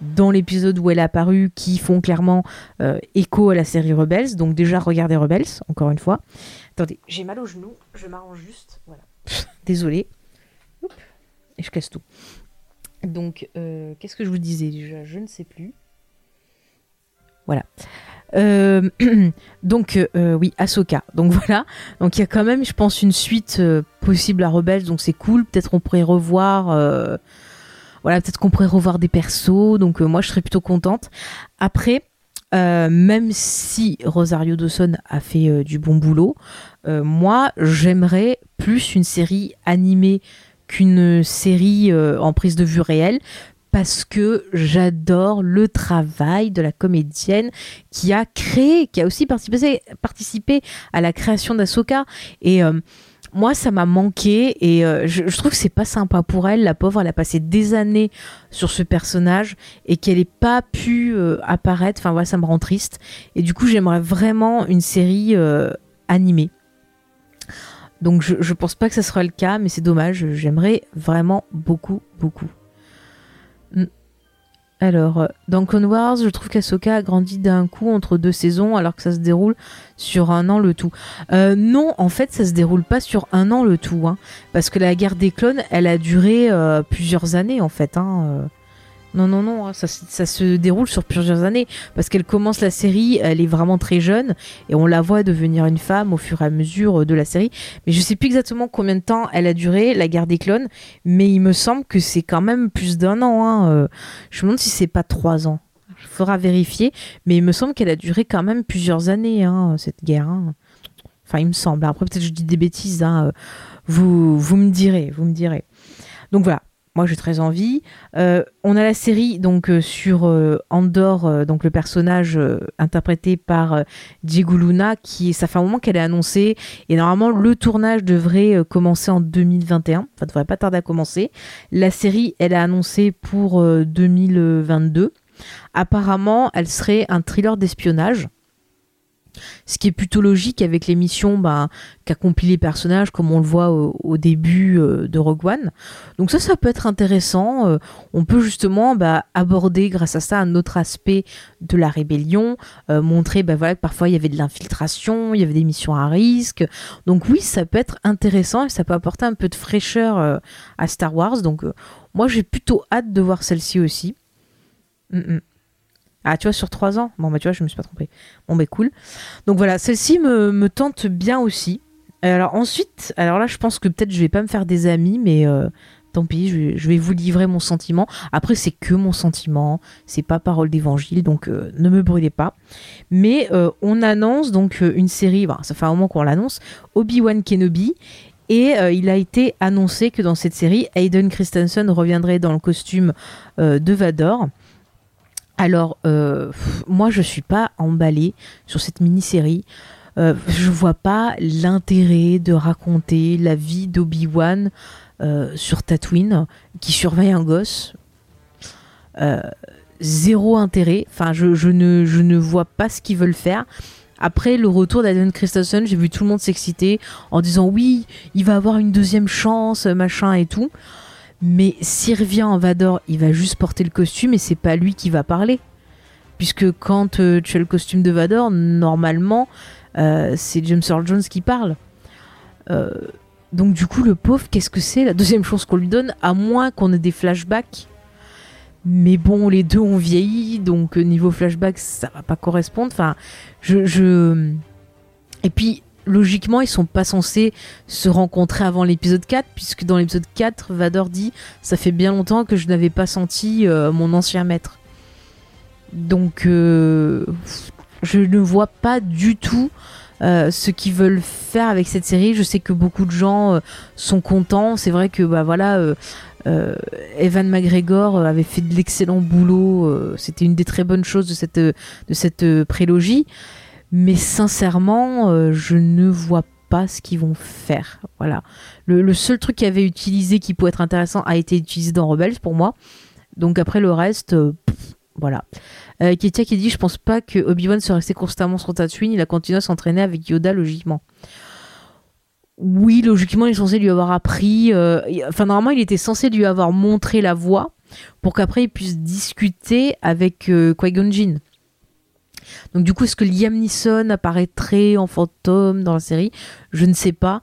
dans l'épisode où elle est apparue qui font clairement euh, écho à la série Rebels. Donc déjà, regardez Rebels, encore une fois. Attendez, j'ai mal au genou, je m'arrange juste. Voilà. (laughs) Désolée. Et je casse tout. Donc, euh, qu'est-ce que je vous disais déjà? Je ne sais plus. Voilà. Euh, (clears throat) donc oui, Ahsoka. Donc voilà. Donc il y a quand même, je pense, une suite possible à Rebels. Donc c'est cool. Peut-être on pourrait revoir voilà, peut-être qu'on pourrait revoir des persos, donc euh, moi je serais plutôt contente. Après, euh, même si Rosario Dawson a fait euh, du bon boulot, moi j'aimerais plus une série animée qu'une série en prise de vue réelle parce que j'adore le travail de la comédienne qui a créé, qui a aussi participé, participé à la création d'Asoka et moi, ça m'a manqué et euh, je, trouve que c'est pas sympa pour elle. La pauvre, elle a passé des années sur ce personnage et qu'elle n'ait pas pu euh, apparaître. Enfin, voilà, ça me rend triste. Et du coup, j'aimerais vraiment une série euh, animée. Donc, je, je pense pas que ça sera le cas, mais c'est dommage. J'aimerais vraiment beaucoup, beaucoup. Alors, euh, dans Clone Wars, je trouve qu'Asoka a grandi d'un coup entre deux saisons, alors que ça se déroule sur un an le tout. Euh, non, en fait, ça se déroule pas sur un an le tout, hein, parce que la guerre des clones, elle a duré euh, plusieurs années en fait. Hein, non, non, non, hein, ça, se déroule sur plusieurs années parce qu'elle commence la série, elle est vraiment très jeune et on la voit devenir une femme au fur et à mesure de la série. Mais je sais plus exactement combien de temps elle a duré, la guerre des clones, mais il me semble que c'est quand même plus d'un an. Hein, euh. Je me demande si c'est pas trois ans. Il faudra vérifier, mais il me semble qu'elle a duré quand même plusieurs années, hein, cette guerre. Enfin, il me semble. Après, peut-être je dis des bêtises. Euh. Vous, vous me direz, vous me direz. Donc voilà, moi j'ai très envie. Euh, on a la série donc euh, sur euh, Andor, donc le personnage interprété par Diego Luna, qui ça fait un moment qu'elle est annoncée et normalement le tournage devrait commencer en 2021. Ça devrait pas tarder à commencer. La série elle est annoncée pour 2022. Apparemment, elle serait un thriller d'espionnage. Ce qui est plutôt logique avec l'émission bah, qu'accomplissent les personnages, comme on le voit au, début euh, de Rogue One. Donc ça, ça peut être intéressant. Euh, on peut justement bah, aborder, grâce à ça, un autre aspect de la rébellion, euh, montrer bah, que parfois il y avait de l'infiltration, il y avait des missions à risque. Donc oui, ça peut être intéressant et ça peut apporter un peu de fraîcheur à Star Wars. Donc moi, j'ai plutôt hâte de voir celle-ci aussi. Mm, mm. Ah, tu vois, sur trois ans Bon, bah, tu vois, je me suis pas trompée. Bon, bah, cool. Donc voilà, celle-ci me, tente bien aussi. Alors ensuite, alors là, je pense que peut-être je vais pas me faire des amis, mais euh, tant pis, je vais, vous livrer mon sentiment. Après, c'est que mon sentiment, c'est pas parole d'évangile, donc euh, ne me brûlez pas. Mais euh, on annonce donc une série, ça fait un moment qu'on l'annonce, Obi-Wan Kenobi. Et il a été annoncé que dans cette série, Hayden Christensen reviendrait dans le costume de Vador. Alors, euh, moi, je suis pas emballée sur cette mini-série. Euh, je vois pas l'intérêt de raconter la vie d'Obi-Wan euh, sur Tatooine, qui surveille un gosse. zéro intérêt. Enfin, je, ne, je ne vois pas ce qu'ils veulent faire. Après le retour d'Aiden Christensen, j'ai vu tout le monde s'exciter en disant oui, il va avoir une deuxième chance, machin et tout. Mais s'il revient en Vador, il va juste porter le costume et c'est pas lui qui va parler. Puisque quand euh, tu as le costume de Vador, normalement, euh, c'est James Earl Jones qui parle. Euh, donc du coup, le pauvre, qu'est-ce que c'est La deuxième chose qu'on lui donne, à moins qu'on ait des flashbacks. Mais bon, les deux ont vieilli, donc niveau flashback, ça va pas correspondre. Enfin, je... je... Et puis, logiquement, ils sont pas censés se rencontrer avant l'épisode 4, puisque dans l'épisode 4, Vador dit Ça fait bien longtemps que je n'avais pas senti euh, mon ancien maître. Donc, euh, je ne vois pas du tout euh, ce qu'ils veulent faire avec cette série. Je sais que beaucoup de gens sont contents. C'est vrai que, bah voilà. Evan McGregor avait fait de l'excellent boulot. C'était une des très bonnes choses de cette, de cette prélogie mais sincèrement, euh, je ne vois pas ce qu'ils vont faire. Voilà. Le, seul truc qui avait utilisé qui pourrait être intéressant a été utilisé dans Rebels pour moi. Donc après le reste, euh, voilà. Euh, Ketia qui dit Je pense pas que Obi-Wan soit resté constamment sur Tatooine, il a continué à s'entraîner avec Yoda logiquement. Oui, logiquement, il est censé lui avoir appris. Euh, enfin, normalement, il était censé lui avoir montré la voie pour qu'après il puisse discuter avec Qui-Gon Jinn. Donc du coup, est-ce que Liam Neeson apparaîtrait en fantôme dans la série? Je ne sais pas,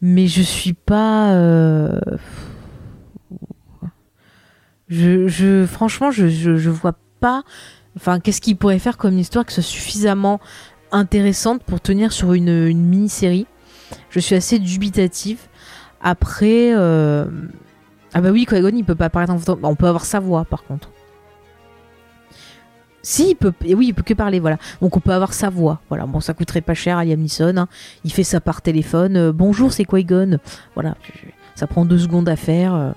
mais je suis pas. Euh, je, franchement, je, je, vois pas. Enfin, qu'est-ce qu'il pourrait faire comme histoire que ce soit suffisamment intéressante pour tenir sur une, mini-série Je suis assez dubitative. Après, euh, ah bah oui, qui il peut pas apparaître en fantôme. On peut avoir sa voix, par contre. Si, il peut, oui, il peut que parler, voilà. Donc on peut avoir sa voix, voilà. Bon, ça coûterait pas cher à Liam Neeson. Hein. Il fait ça par téléphone. Euh, bonjour, c'est Qui-Gon. Voilà, ça prend deux secondes à faire. Euh,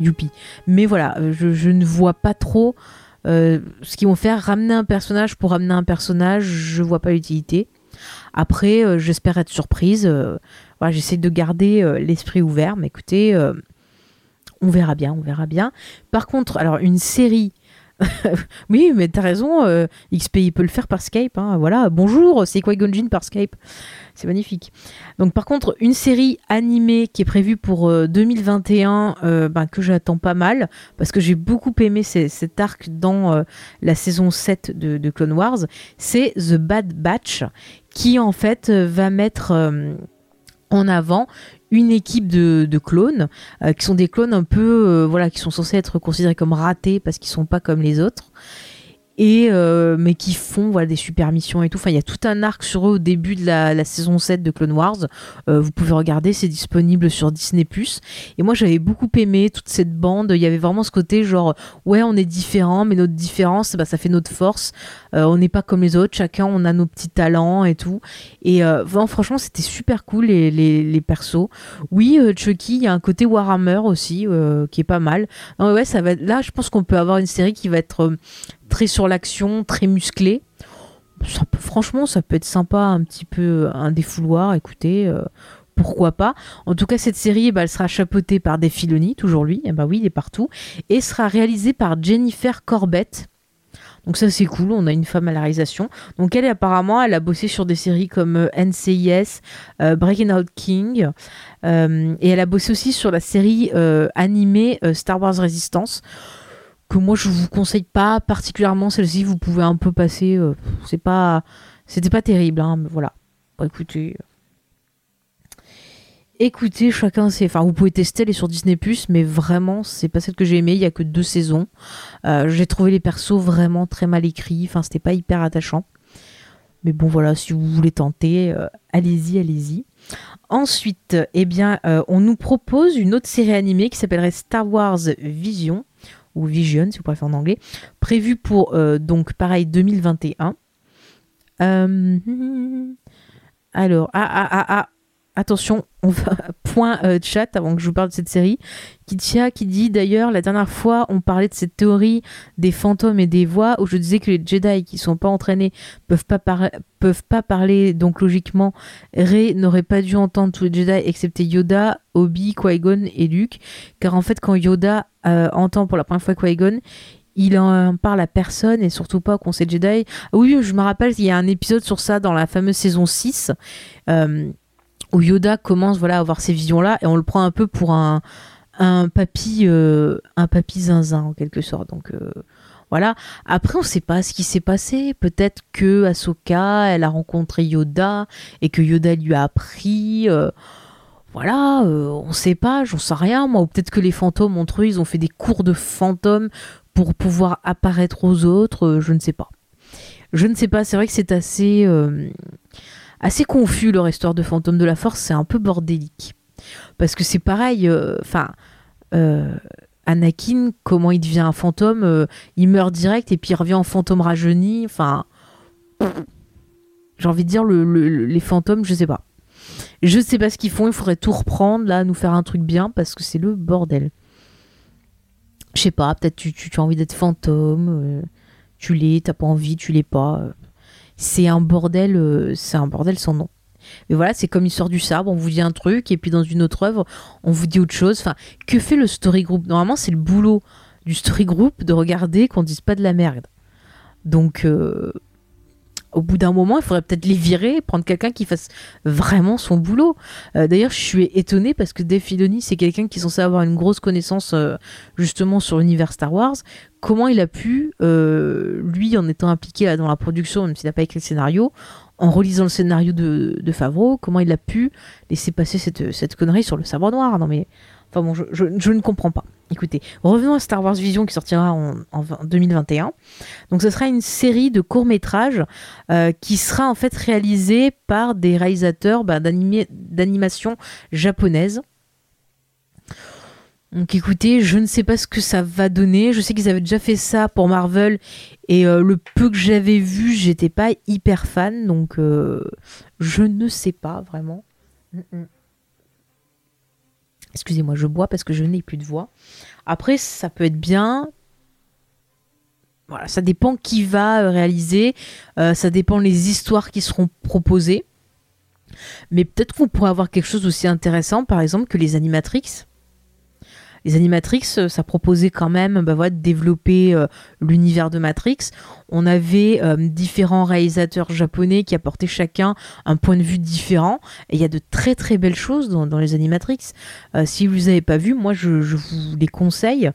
youpi. Mais voilà, euh, je, ne vois pas trop ce qu'ils vont faire. Ramener un personnage pour ramener un personnage, je vois pas l'utilité. Après, j'espère être surprise. voilà, j'essaie de garder l'esprit ouvert. Mais écoutez, on verra bien, on verra bien. Par contre, alors une série (laughs) oui, mais t'as raison, euh, XP il peut le faire par Skype. Hein, voilà, bonjour, c'est quoi Gonjin par Skype? C'est magnifique. Donc par contre, une série animée qui est prévue pour 2021, euh, euh, ben, que j'attends pas mal, parce que j'ai beaucoup aimé cet arc dans la saison 7 de, de Clone Wars, c'est The Bad Batch, qui en fait va mettre en avant une équipe de, clones euh, qui sont des clones un peu euh, voilà qui sont censés être considérés comme ratés parce qu'ils sont pas comme les autres et euh, mais qui font voilà des super missions et tout. Enfin, il y a tout un arc sur eux au début de la, saison 7 de Clone Wars. Euh, vous pouvez regarder, c'est disponible sur Disney+. Et moi, j'avais beaucoup aimé toute cette bande. Il y avait vraiment ce côté genre ouais, on est différent, mais notre différence, bah, ça fait notre force. Euh, on n'est pas comme les autres. Chacun, on a nos petits talents et tout. Et franchement, c'était super cool les, les, les persos. Oui, Chucky, il y a un côté Warhammer aussi qui est pas mal. ouais, ça va. Là, je pense qu'on peut avoir une série qui va être très sur l'action, très musclé. franchement, ça peut être sympa, un petit peu un défouloir, écoutez, euh, pourquoi pas. En tout cas, cette série, bah, elle sera chapeautée par Dave Filoni, toujours lui, et eh bah oui, il est partout, et sera réalisée par Jennifer Corbett. Donc ça c'est cool, on a une femme à la réalisation. Donc elle apparemment, elle a bossé sur des séries comme euh, NCIS, euh, Breaking Out King, et elle a bossé aussi sur la série animée Star Wars Resistance que moi je vous conseille pas particulièrement celle-ci. Vous pouvez un peu passer. Euh, c'est pas, c'était pas terrible. Hein, mais voilà. écoutez, écoutez, chacun c'est. Enfin, vous pouvez tester les sur Disney mais vraiment c'est pas celle que j'ai aimée. Il y a que deux saisons. Euh, j'ai trouvé les persos vraiment très mal écrits. Enfin, c'était pas hyper attachant. Mais bon, voilà, si vous voulez tenter, euh, allez-y, allez-y. Ensuite, eh bien, on nous propose une autre série animée qui s'appellerait Star Wars Vision ou Vision si vous préférez en anglais, prévu pour euh, donc pareil 2021. Euh, (laughs) alors, ah, ah, ah, ah, attention, on va point euh, chat avant que je vous parle de cette série. Kitia qui dit d'ailleurs la dernière fois on parlait de cette théorie des fantômes et des voix où je disais que les Jedi qui sont pas entraînés peuvent pas peuvent pas parler donc logiquement Rey n'aurait pas dû entendre tous les Jedi excepté Yoda, Obi, Qui-Gon et Luke car en fait quand Yoda euh, entend pour la première fois Qui-Gon il en parle à personne et surtout pas au Conseil Jedi. Oui, je me rappelle, il y a un épisode sur ça dans la fameuse saison 6. Euh, où Yoda commence voilà à avoir ces visions là et on le prend un peu pour un un papy euh, un papy zinzin en quelque sorte. Donc euh, voilà. Après on sait pas ce qui s'est passé. Peut-être que Ahsoka elle a rencontré Yoda et que Yoda lui a appris euh, voilà on sait pas j'en sais rien moi. Ou peut-être que les fantômes entre eux ils ont fait des cours de fantômes pour pouvoir apparaître aux autres je ne sais pas. Je ne sais pas c'est vrai que c'est assez assez confus leur histoire de fantôme de la force, c'est un peu bordélique. Parce que c'est pareil, euh, enfin, euh, Anakin, comment il devient un fantôme, euh, il meurt direct et puis il revient en fantôme rajeuni, enfin, j'ai envie de dire les fantômes, je sais pas. Je sais pas ce qu'ils font, il faudrait tout reprendre là, nous faire un truc bien parce que c'est le bordel. Je sais pas, peut-être tu, tu, as envie d'être fantôme, tu l'es, t'as pas envie, tu l'es pas c'est un bordel, euh, c'est un bordel sans nom. Mais voilà, c'est comme l'histoire du sabre, on vous dit un truc et puis dans une autre œuvre, on vous dit autre chose. Enfin, que fait le story group? Normalement, c'est le boulot du story group de regarder qu'on dise pas de la merde. Donc, euh, au bout d'un moment, il faudrait peut-être les virer, prendre quelqu'un qui fasse vraiment son boulot. Euh, d'ailleurs, je suis étonnée parce que Dave Filoni, c'est quelqu'un qui est censé avoir une grosse connaissance justement sur l'univers Star Wars comment il a pu, euh, lui, en étant impliqué dans la production, même s'il n'a pas écrit le scénario, en relisant le scénario de, Favreau, comment il a pu laisser passer cette, connerie sur le sabre noir? Non mais, enfin bon, je, ne comprends pas. Écoutez, revenons à Star Wars Vision qui sortira en, 2021. Donc ce sera une série de courts-métrages euh, qui sera en fait réalisée par des réalisateurs bah, d'animation japonaise. Donc écoutez, je ne sais pas ce que ça va donner. Je sais qu'ils avaient déjà fait ça pour Marvel et euh, le peu que j'avais vu, j'étais pas hyper fan. Donc euh, je ne sais pas vraiment. Excusez-moi, je bois parce que je n'ai plus de voix. Après, ça peut être bien. Voilà, ça dépend qui va euh, réaliser. ça dépend les histoires qui seront proposées. Mais peut-être qu'on pourrait avoir quelque chose aussi intéressant, par exemple, que les animatrix les Animatrix, euh, ça proposait quand même bah, voilà, de développer euh, l'univers de Matrix. On avait euh, différents réalisateurs japonais qui apportaient chacun un point de vue différent. Et il y a de très très belles choses dans, les Animatrix. si vous les avez pas vus, moi je, vous les conseille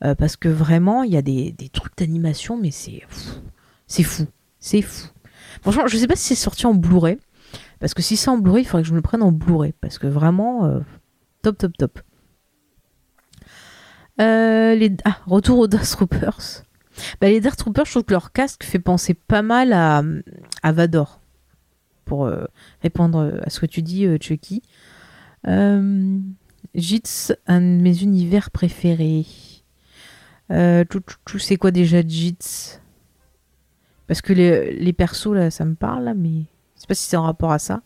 parce que vraiment il y a des, trucs d'animation, mais c'est c'est fou, c'est fou. Franchement, je sais pas si c'est sorti en Blu-ray. Parce que si c'est en Blu-ray, il faudrait que je me le prenne en Blu-ray. Parce que vraiment, top, top, top. Euh, les... Ah, retour aux Das Troopers. Bah, les Dark Troopers, je trouve que leur casque fait penser pas mal à, à Vador. Pour euh, répondre à ce que tu dis, euh, Chucky. Euh, Jits, un de mes univers préférés. Euh, tu- tu sais quoi déjà, Jits? Parce que les, les persos, là, ça me parle, mais je sais pas si c'est en rapport à ça.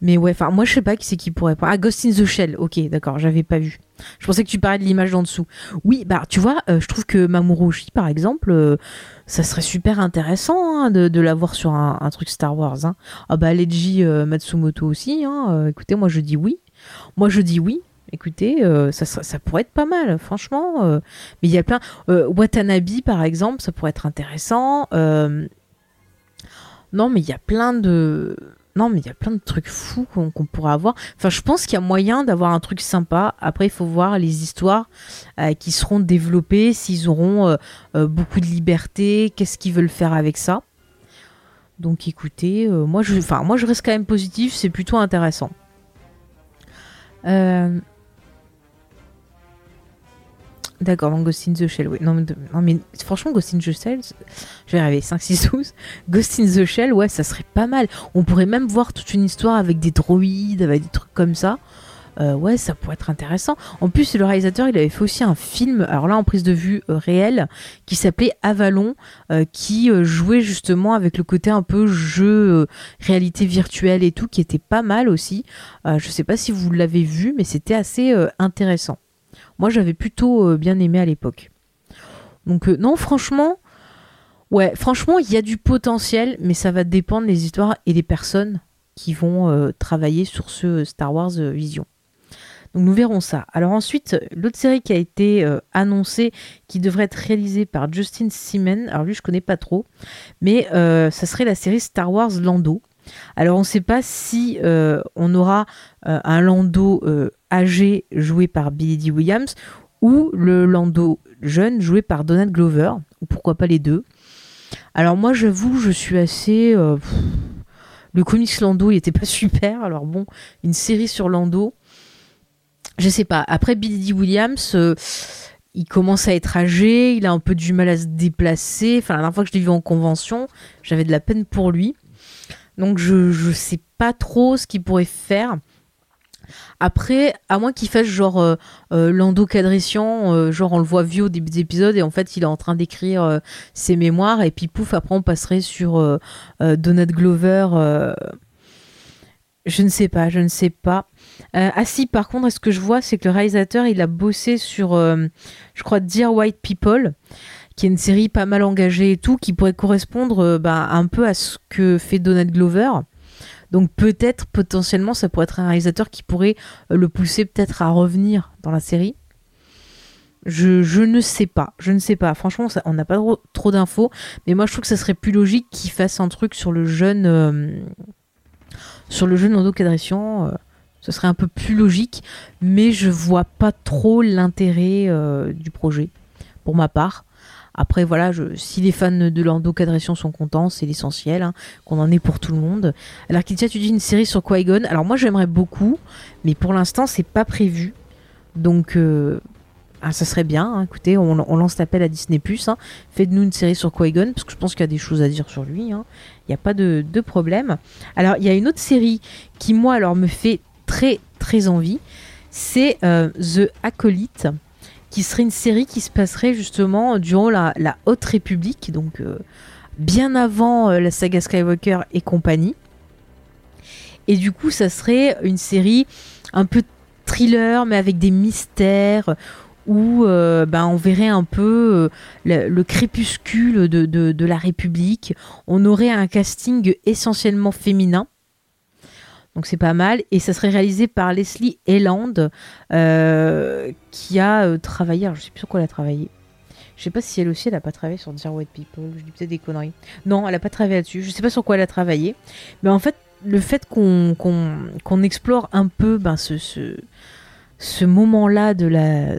Mais ouais, enfin, moi, je sais pas qui c'est qui pourrait. Ah, Ghost in the Shell, ok, d'accord, j'avais pas vu. Je pensais que tu parlais de l'image d'en dessous. Oui, bah, tu vois, euh, je trouve que Mamoru par exemple, euh, ça serait super intéressant hein, de, l'avoir sur un, truc Star Wars. Hein. Ah, bah, Leiji euh, Matsumoto aussi, hein, euh, écoutez, moi, je dis oui. Moi, je dis oui. Écoutez, ça, pourrait être pas mal, franchement. mais il y a plein. Watanabe, par exemple, ça pourrait être intéressant. Non, mais il y a plein de. Non, mais il y a plein de trucs fous qu'on pourrait avoir. Enfin, je pense qu'il y a moyen d'avoir un truc sympa. Après, il faut voir les histoires euh, qui seront développées, s'ils auront euh, euh, beaucoup de liberté, qu'est-ce qu'ils veulent faire avec ça. Donc, écoutez, moi, je, moi, je reste quand même positif. C'est plutôt intéressant. Euh, D'accord, donc Ghost in the Shell, oui. Non, mais, non, mais franchement, Ghost in the Shell, je vais arriver 5, 6, 12. Ghost in the Shell, ouais, ça serait pas mal. On pourrait même voir toute une histoire avec des droïdes, avec des trucs comme ça. Euh, ouais, ça pourrait être intéressant. En plus, le réalisateur, il avait fait aussi un film, alors là en prise de vue euh, réelle, qui s'appelait Avalon, euh, qui jouait justement avec le côté un peu jeu, réalité virtuelle et tout, qui était pas mal aussi. Je sais pas si vous l'avez vu, mais c'était assez intéressant. Moi, j'avais plutôt euh, bien aimé à l'époque. Donc, euh, non, franchement, ouais, franchement, il y a du potentiel, mais ça va dépendre des histoires et des personnes qui vont euh, travailler sur ce Star Wars Vision. Donc nous verrons ça. Alors ensuite, l'autre série qui a été annoncée, qui devrait être réalisée par Justin Simon, alors lui je connais pas trop, mais ça serait la série Star Wars Lando. Alors on ne sait pas si euh, on aura euh, un Lando euh, âgé joué par Billy D. Williams ou le Lando jeune joué par Donald Glover, ou pourquoi pas les deux. Alors moi j'avoue, je suis assez... le comics Lando, il était pas (laughs) super, alors bon, une série sur Lando, je sais pas. Après Billy D. Williams, il commence à être âgé, il a un peu du mal à se déplacer. Enfin, la dernière fois que je l'ai vu en convention, j'avais de la peine pour lui. Donc je, je sais pas trop ce qu'il pourrait faire. Après, à moins qu'il fasse genre euh, euh, Lando Cadrician, euh, genre on le voit vieux au début des épisodes et en fait il est en train d'écrire ses mémoires et puis pouf, après on passerait sur Donald Glover. je ne sais pas, je ne sais pas. Ah si, par contre, ce que je vois, c'est que le réalisateur, il a bossé sur, je crois, Dear White People, qui est une série pas mal engagée et tout, qui pourrait correspondre euh, bah, un peu à ce que fait Donald Glover. Donc peut-être, potentiellement, ça pourrait être un réalisateur qui pourrait euh, le pousser peut-être à revenir dans la série. Je, ne sais pas, je ne sais pas. Franchement, on n'a pas trop, d'infos, mais moi je trouve que ça serait plus logique qu'il fasse un truc sur le jeune, euh, sur le jeune euh, ce serait un peu plus logique, mais je vois pas trop l'intérêt du projet, pour ma part. Après, voilà, si les fans de Lando Cadrician sont contents, c'est l'essentiel, hein, qu'on en ait pour tout le monde. Alors, Kitia, tu dis une série sur Qui-Gon. Alors, moi, j'aimerais beaucoup, mais pour l'instant, c'est pas prévu. Donc, euh, ah, ça serait bien. hein. Écoutez, on, lance l'appel à Disney Plus. Hein. Faites-nous une série sur Qui-Gon, parce que je pense qu'il y a des choses à dire sur lui. Il n'y a pas de, de problème. Alors, il y a une autre série qui, moi, alors, me fait très, très envie. C'est euh, The Acolyte, qui serait une série qui se passerait justement durant la, Haute République, donc euh, bien avant euh, la saga Skywalker et compagnie. Et du coup, ça serait une série un peu thriller, mais avec des mystères, où euh, ben, on verrait un peu le, le crépuscule de la République. On aurait un casting essentiellement féminin. Donc c'est pas mal. Et ça serait réalisé par Leslie Eland, euh, qui a euh, travaillé. Alors je sais plus sur quoi elle a travaillé. Je sais pas si elle aussi elle a pas travaillé sur Dear White People. Je dis peut-être des conneries. Non, elle a pas travaillé là-dessus. Je sais pas sur quoi elle a travaillé. Mais en fait, le fait qu'on explore un peu ben, ce, ce, ce moment-là de la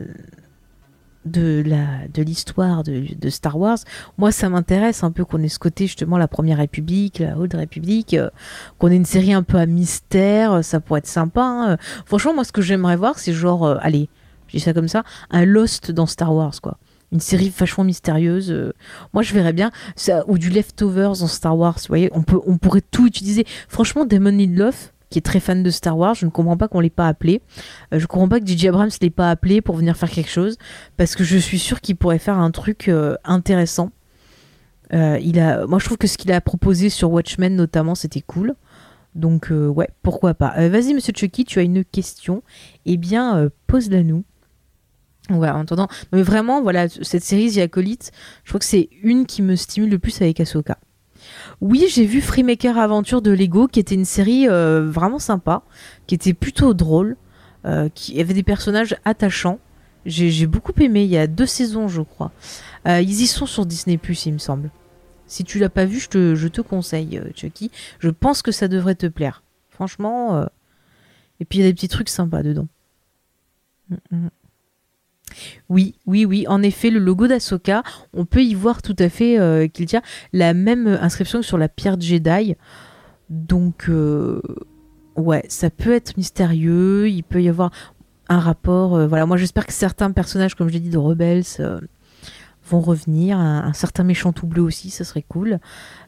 de la de l'histoire de, de Star Wars moi ça m'intéresse un peu qu'on ait ce côté justement la première république la haute république euh, qu'on ait une série un peu à mystère euh, ça pourrait être sympa hein. franchement moi ce que j'aimerais voir c'est genre euh, allez je dis ça comme ça un Lost dans Star Wars quoi une série vachement mystérieuse. moi, je verrais bien ça, ou du Leftovers en Star Wars. Vous voyez, on, peut, on pourrait tout utiliser. Franchement, Damon Lindelof, qui est très fan de Star Wars, je ne comprends pas qu'on l'ait pas appelé. Euh, je comprends pas que J.J. Abrams l'ait pas appelé pour venir faire quelque chose, parce que je suis sûre qu'il pourrait faire un truc euh, intéressant. Euh, moi, je trouve que ce qu'il a proposé sur Watchmen, notamment, c'était cool. Donc, ouais, pourquoi pas. Vas-y, monsieur Chucky, tu as une question. Eh bien, pose-la nous. Ouais, en attendant. Mais vraiment, voilà, cette série The Acolyte, je crois que c'est une qui me stimule le plus avec Ahsoka. Oui, j'ai vu Freemaker Aventure de Lego, qui était une série euh, vraiment sympa, qui était plutôt drôle, euh, qui avait des personnages attachants. J'ai beaucoup aimé, il y a deux saisons, je crois. Euh, ils y sont sur Disney+, il me semble. Si tu l'as pas vu, je te, je te conseille, Chucky. Je pense que ça devrait te plaire. Franchement. Et puis il y a des petits trucs sympas dedans. Mm, mm. Oui, oui, oui. En effet, le logo d'Asoka, on peut y voir tout à fait euh, qu'il tient la même inscription sur la pierre Jedi. Donc, euh, ouais, ça peut être mystérieux. Il peut y avoir un rapport. euh, voilà, moi j'espère que certains personnages, comme je l'ai dit, de Rebels vont revenir. Un, certain méchant tout bleu aussi, ça serait cool.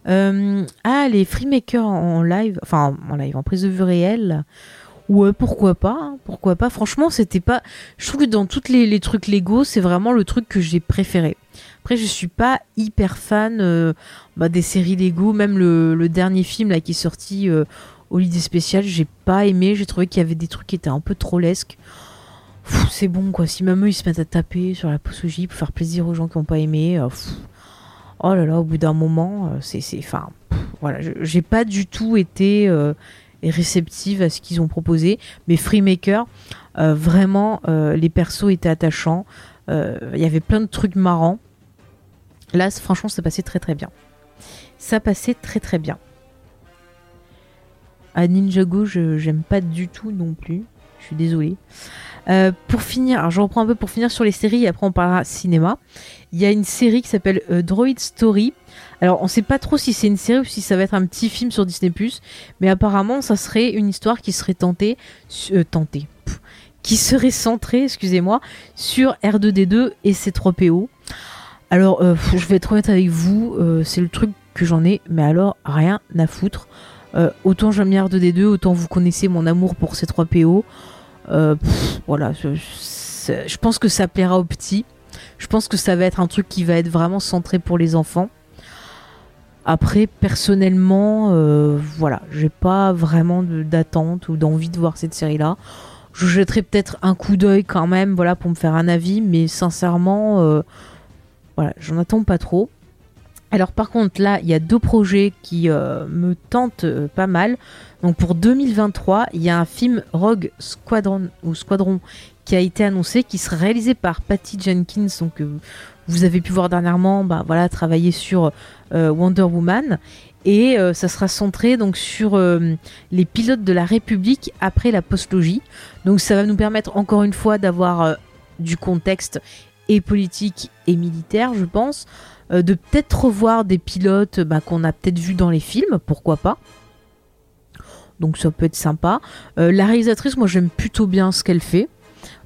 Ah, les Freemakers en live, enfin en live, en prise de vue réelle. Ouais, pourquoi pas, hein, pourquoi pas. Franchement, c'était pas. Je trouve que dans tous les, trucs Lego, c'est vraiment le truc que j'ai préféré. Après, je suis pas hyper fan euh, bah, des séries Lego, même le, dernier film là qui est sorti euh, des spéciales, j'ai pas aimé. J'ai trouvé qu'il y avait des trucs qui étaient un peu trollesques. Pff, C'est bon quoi. Si eux ils se mettent à taper sur la pousse pour faire plaisir aux gens qui ont pas aimé, euh, oh là là, au bout d'un moment, euh, c'est, c'est, enfin, voilà, j'ai pas du tout été euh, réceptive à ce qu'ils ont proposé. Mais Freemaker, euh, vraiment, euh, les persos étaient attachants. Euh, Il y avait plein de trucs marrants. Là, franchement, ça passait très très bien. Ça passait très très bien. À Ninjago, je j'aime pas du tout non plus. Je suis désolée. Euh, pour finir, alors je reprends un peu pour finir sur les séries et après on parlera cinéma. Il y a une série qui s'appelle Droid Story. Alors on sait pas trop si c'est une série ou si ça va être un petit film sur Disney+, mais apparemment ça serait une histoire qui serait tentée, euh, tentée, qui serait centrée, excusez-moi, sur R2D2 et C3PO. Alors euh, je vais être honnête avec vous, euh, c'est le truc que j'en ai, mais alors rien à foutre. Euh, autant j'aime bien R2D2, autant vous connaissez mon amour pour C3PO. Euh, pff, voilà, je pense que ça plaira aux petits. Je pense que ça va être un truc qui va être vraiment centré pour les enfants. Après, personnellement, euh, voilà, j'ai pas vraiment d'attente ou d'envie de voir cette série-là. Je jetterai peut-être un coup d'œil quand même, voilà, pour me faire un avis, mais sincèrement, euh, voilà, j'en attends pas trop. Alors par contre, là, il y a deux projets qui euh, me tentent pas mal. Donc pour 2023, il y a un film Rogue Squadron ou Squadron qui a été annoncé, qui sera réalisé par Patty Jenkins. Donc vous avez pu voir dernièrement, bah voilà, travailler sur euh, Wonder Woman. Et euh, ça sera centré donc sur euh, les pilotes de la République après la postlogie. Donc ça va nous permettre encore une fois d'avoir du contexte et politique et militaire, je pense. De peut-être revoir des pilotes bah, qu'on a peut-être vus dans les films, pourquoi pas. Donc ça peut être sympa. La réalisatrice, moi j'aime plutôt bien ce qu'elle fait.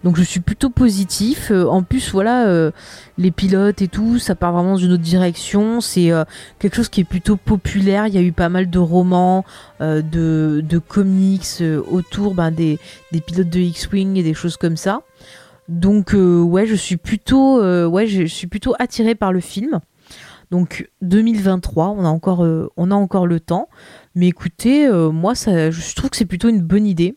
Donc je suis plutôt positif. Euh, en plus, voilà, euh, les pilotes et tout, ça part vraiment d'une autre direction. C'est euh, quelque chose qui est plutôt populaire. Il y a eu pas mal de romans, de, comics autour ben, des, pilotes de X-Wing et des choses comme ça. Donc ouais, je suis plutôt, ouais, je plutôt attirée par le film. Donc 2023, on a encore, on a encore le temps. Mais écoutez, moi, ça, je trouve que c'est plutôt une bonne idée.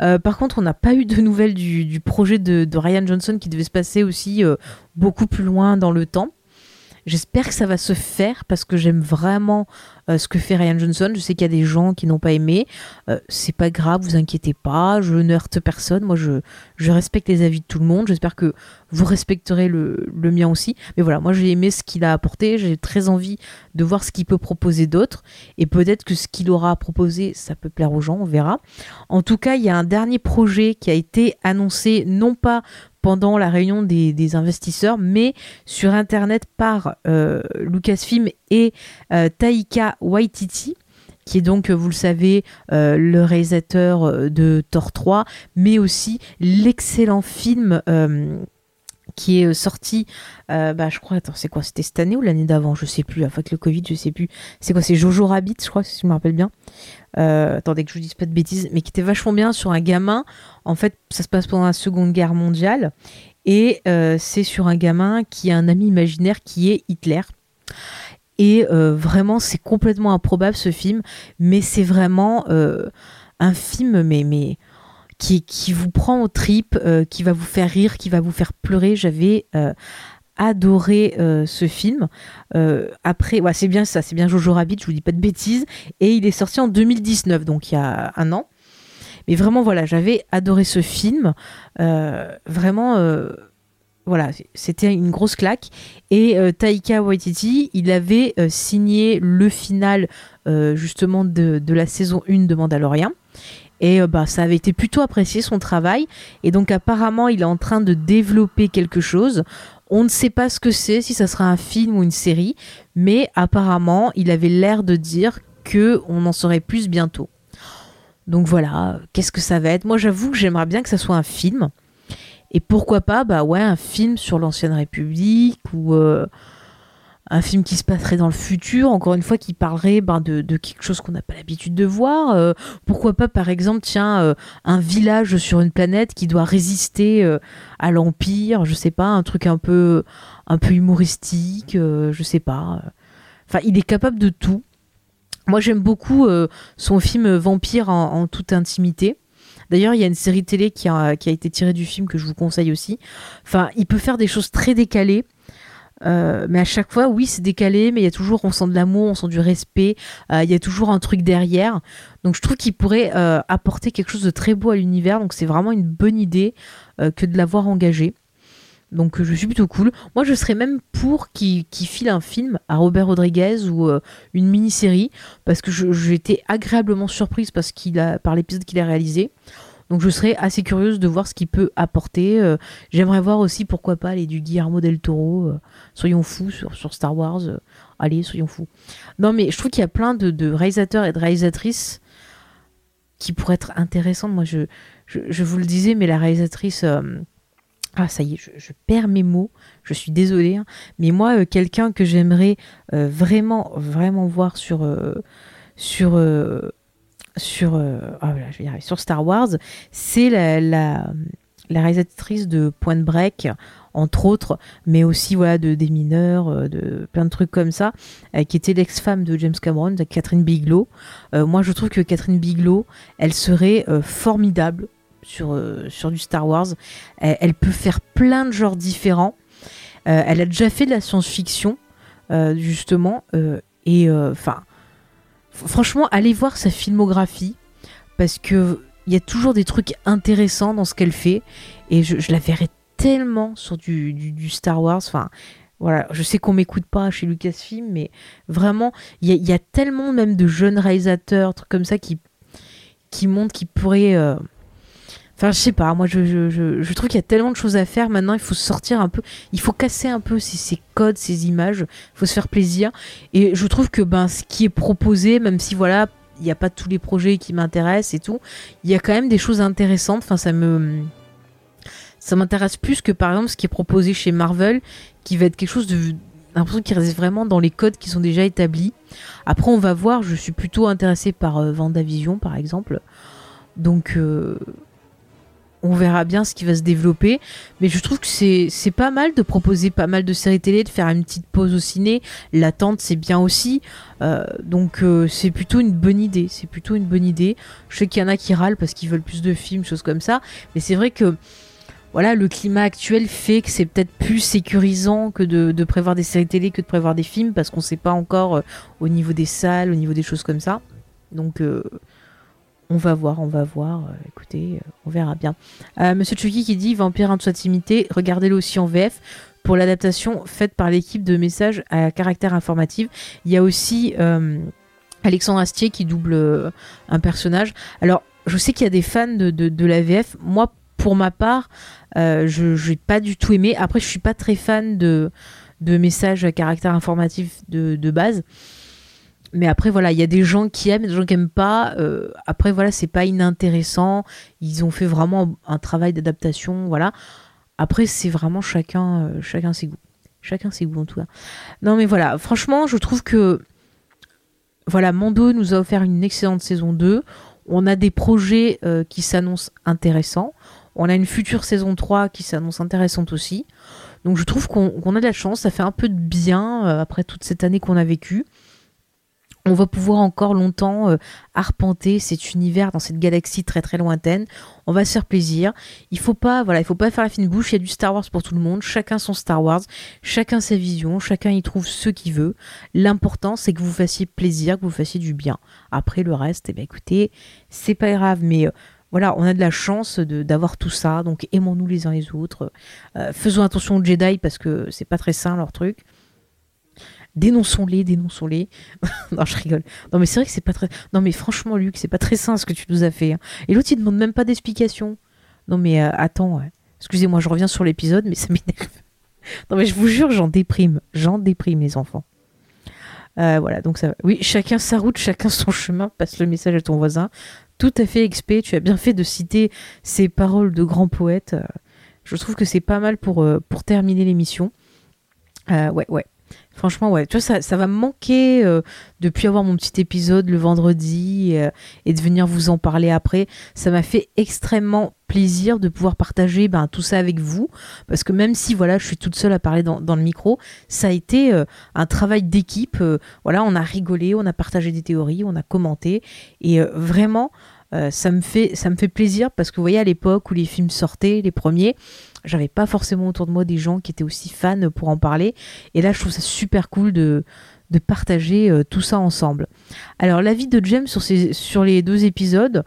Euh, par contre, on n'a pas eu de nouvelles du, projet de, de Ryan Johnson qui devait se passer aussi euh, beaucoup plus loin dans le temps. J'espère que ça va se faire parce que j'aime vraiment euh, ce que fait Ryan Johnson. Je sais qu'il y a des gens qui n'ont pas aimé. Euh, c'est pas grave, vous inquiétez pas. Je ne heurte personne. Moi, je, respecte les avis de tout le monde. J'espère que vous respecterez le, le mien aussi. Mais voilà, moi j'ai aimé ce qu'il a apporté. J'ai très envie de voir ce qu'il peut proposer d'autre. Et peut-être que ce qu'il aura proposé, ça peut plaire aux gens, on verra. En tout cas, il y a un dernier projet qui a été annoncé, non pas pendant la réunion des, investisseurs, mais sur Internet par euh, Lucasfilm et euh, Taika Waititi qui est donc, vous le savez, euh, le réalisateur euh, de Thor 3, mais aussi l'excellent film euh, qui est sorti, bah, je crois, attends, c'est quoi? C'était cette année ou l'année d'avant? Je sais plus, avec le Covid, je sais plus. C'est quoi? C'est Jojo Rabbit, je crois, si je me rappelle bien. attendez que je vous dise pas de bêtises, mais qui était vachement bien sur un gamin. En fait, ça se passe pendant la Seconde Guerre mondiale. Et c'est sur un gamin qui a un ami imaginaire qui est Hitler. Et vraiment, c'est complètement improbable ce film, mais c'est vraiment un film, mais qui, qui vous prend aux tripes, euh, qui va vous faire rire, qui va vous faire pleurer. J'avais euh, adoré euh, ce film. après, ouais, c'est bien ça, c'est bien Jojo Rabbit, je vous dis pas de bêtises. Et il est sorti en 2019, donc il y a un an. Mais vraiment, voilà, j'avais adoré ce film. vraiment voilà, c'était une grosse claque. Et Taika Waititi, il avait signé le final justement de, de, la saison 1 de Mandalorian. Et euh, bah, ça avait été plutôt apprécié son travail. Et donc apparemment, il est en train de développer quelque chose. On ne sait pas ce que c'est, si ça sera un film ou une série, mais apparemment, il avait l'air de dire que on en saurait plus bientôt. Donc voilà, qu'est-ce que ça va être? Moi, j'avoue que j'aimerais bien que ça soit un film. Et pourquoi pas, bah ouais, un film sur l'ancienne République ou euh, un film qui se passerait dans le futur, encore une fois, qui parlerait ben, de, quelque chose qu'on n'a pas l'habitude de voir. Euh, pourquoi pas, par exemple, tiens, euh, un village sur une planète qui doit résister euh, à l'Empire, je sais pas, un truc un peu, un peu humoristique, je sais pas. Enfin, il est capable de tout. Moi, j'aime beaucoup son film Vampire en, toute intimité. D'ailleurs, il y a une série télé qui a, qui a été tirée du film que je vous conseille aussi. Enfin, il peut faire des choses très décalées euh, mais à chaque fois, oui, c'est décalé, mais il y a toujours, on sent de l'amour, on sent du respect, euh, il y a toujours un truc derrière. Donc je trouve qu'il pourrait euh, apporter quelque chose de très beau à l'univers. Donc c'est vraiment une bonne idée que de l'avoir engagé. Donc je suis plutôt cool. Moi je serais même pour qu'il file un film à Robert Rodriguez ou une mini-série parce que j'ai été agréablement surprise par l'épisode qu'il a réalisé. Donc je serais assez curieuse de voir ce qu'il peut apporter. Euh, j'aimerais voir aussi pourquoi pas les du Guillermo del Toro. Euh, soyons fous sur, Star Wars. Euh, allez, soyons fous. Non mais je trouve qu'il y a plein de, réalisateurs et de réalisatrices qui pourraient être intéressantes. Moi je, vous le disais, mais la réalisatrice... Ah, ça y est, je, perds mes mots, je suis désolée. Hein. Mais moi, quelqu'un que j'aimerais vraiment, vraiment voir sur sur, euh, ah, sur Star Wars, c'est la, la, réalisatrice de Point Break, entre autres, mais aussi voilà, de Des mineurs, euh, de plein de trucs comme ça, euh, qui était l'ex-femme de James Cameron, de Catherine Bigelow. moi, je trouve que Catherine Bigelow, elle serait formidable sur, sur du Star Wars. Elle, peut faire plein de genres différents. elle a déjà fait de la science-fiction, justement, et enfin franchement, allez voir sa filmographie parce que il y a toujours des trucs intéressants dans ce qu'elle fait et je, la verrais tellement sur du, Star Wars. Enfin, voilà, je sais qu'on m'écoute pas chez Lucasfilm, mais vraiment, il y, a tellement même de jeunes réalisateurs, trucs comme ça qui qui montrent qu'ils pourraient euh, Enfin, je sais pas, moi je, trouve qu'il y a tellement de choses à faire maintenant, il faut sortir un peu, il faut casser un peu ces, codes, ces images, il faut se faire plaisir. Et je trouve que ben, ce qui est proposé, même si voilà, il n'y a pas tous les projets qui m'intéressent et tout, il y a quand même des choses intéressantes. Enfin, ça me. Ça m'intéresse plus que par exemple ce qui est proposé chez Marvel, qui va être quelque chose de l'impression qu'il reste vraiment dans les codes qui sont déjà établis. Après, on va voir, je suis plutôt intéressée par euh, Vendavision par exemple. Donc, euh, on verra bien ce qui va se développer. Mais je trouve que c'est, pas mal de proposer pas mal de séries télé, de faire une petite pause au ciné. L'attente, c'est bien aussi. Euh, donc euh, c'est plutôt une bonne idée. C'est plutôt une bonne idée. Je sais qu'il y en a qui râlent parce qu'ils veulent plus de films, choses comme ça. Mais c'est vrai que voilà, le climat actuel fait que c'est peut-être plus sécurisant que de, prévoir des séries télé que de prévoir des films parce qu'on sait pas encore euh, au niveau des salles, au niveau des choses comme ça. Donc on va voir, on va voir. Euh, écoutez, euh, on verra bien. Euh, Monsieur Chucky qui dit Vampire en intimité, regardez-le aussi en VF pour l'adaptation faite par l'équipe de messages à caractère informatif. Il y a aussi Alexandre Astier qui double un personnage. Alors, je sais qu'il y a des fans de, la VF. Moi, pour ma part, je n'ai pas du tout aimé. Après, je suis pas très fan de, de messages à caractère informatif de, de base mais après voilà il y a des gens qui aiment des gens qui aiment pas euh, après voilà c'est pas inintéressant ils ont fait vraiment un travail d'adaptation voilà Après, c'est vraiment chacun, chacun ses goûts. Chacun ses goûts en tout cas. Non mais voilà, franchement, je trouve que voilà, Mando nous a offert une excellente saison 2. On a des projets qui s'annoncent intéressants. On a une future saison 3 qui s'annonce intéressante aussi. Donc je trouve qu'on a de la chance, ça fait un peu de bien après toute cette année qu'on a vécue on va pouvoir encore longtemps euh, arpenter cet univers dans cette galaxie très très lointaine. On va se faire plaisir. Il faut pas, voilà, il faut pas faire la fine bouche. Il y a du Star Wars pour tout le monde. Chacun son Star Wars, chacun sa vision, chacun y trouve ce qu'il veut. L'important c'est que vous fassiez plaisir, que vous fassiez du bien. Après le reste, eh bien, écoutez, c'est pas grave, mais euh, voilà, on a de la chance d'avoir tout ça, donc aimons-nous les uns les autres. Euh, faisons attention aux Jedi parce que c'est pas très sain leur truc dénonçons-les, dénonçons-les. (laughs) non, je rigole. Non, mais c'est vrai que c'est pas très. Non, mais franchement, Luc, c'est pas très sain ce que tu nous as fait. Hein. Et l'autre, il demande même pas d'explication. Non, mais euh, attends, excusez-moi, je reviens sur l'épisode, mais ça m'énerve. (laughs) non, mais je vous jure, j'en déprime. J'en déprime, les enfants. Euh, voilà, donc ça va. Oui, chacun sa route, chacun son chemin. Passe le message à ton voisin. Tout à fait XP. Tu as bien fait de citer ces paroles de grands poètes. Je trouve que c'est pas mal pour, euh, pour terminer l'émission. ouais, ouais. Franchement, ouais. Tu vois, ça, va me manquer euh, depuis avoir mon petit épisode le vendredi euh, et de venir vous en parler après. Ça m'a fait extrêmement plaisir de pouvoir partager ben, tout ça avec vous. Parce que même si voilà, je suis toute seule à parler dans, le micro, ça a été euh, un travail d'équipe. voilà, on a rigolé, on a partagé des théories, on a commenté. Et vraiment, ça, me fait, ça me fait plaisir parce que vous voyez, à l'époque où les films sortaient, les premiers, j'avais pas forcément autour de moi des gens qui étaient aussi fans pour en parler. Et là, je trouve ça super cool de, de partager euh, tout ça ensemble. Alors, l'avis de James sur, sur les deux épisodes,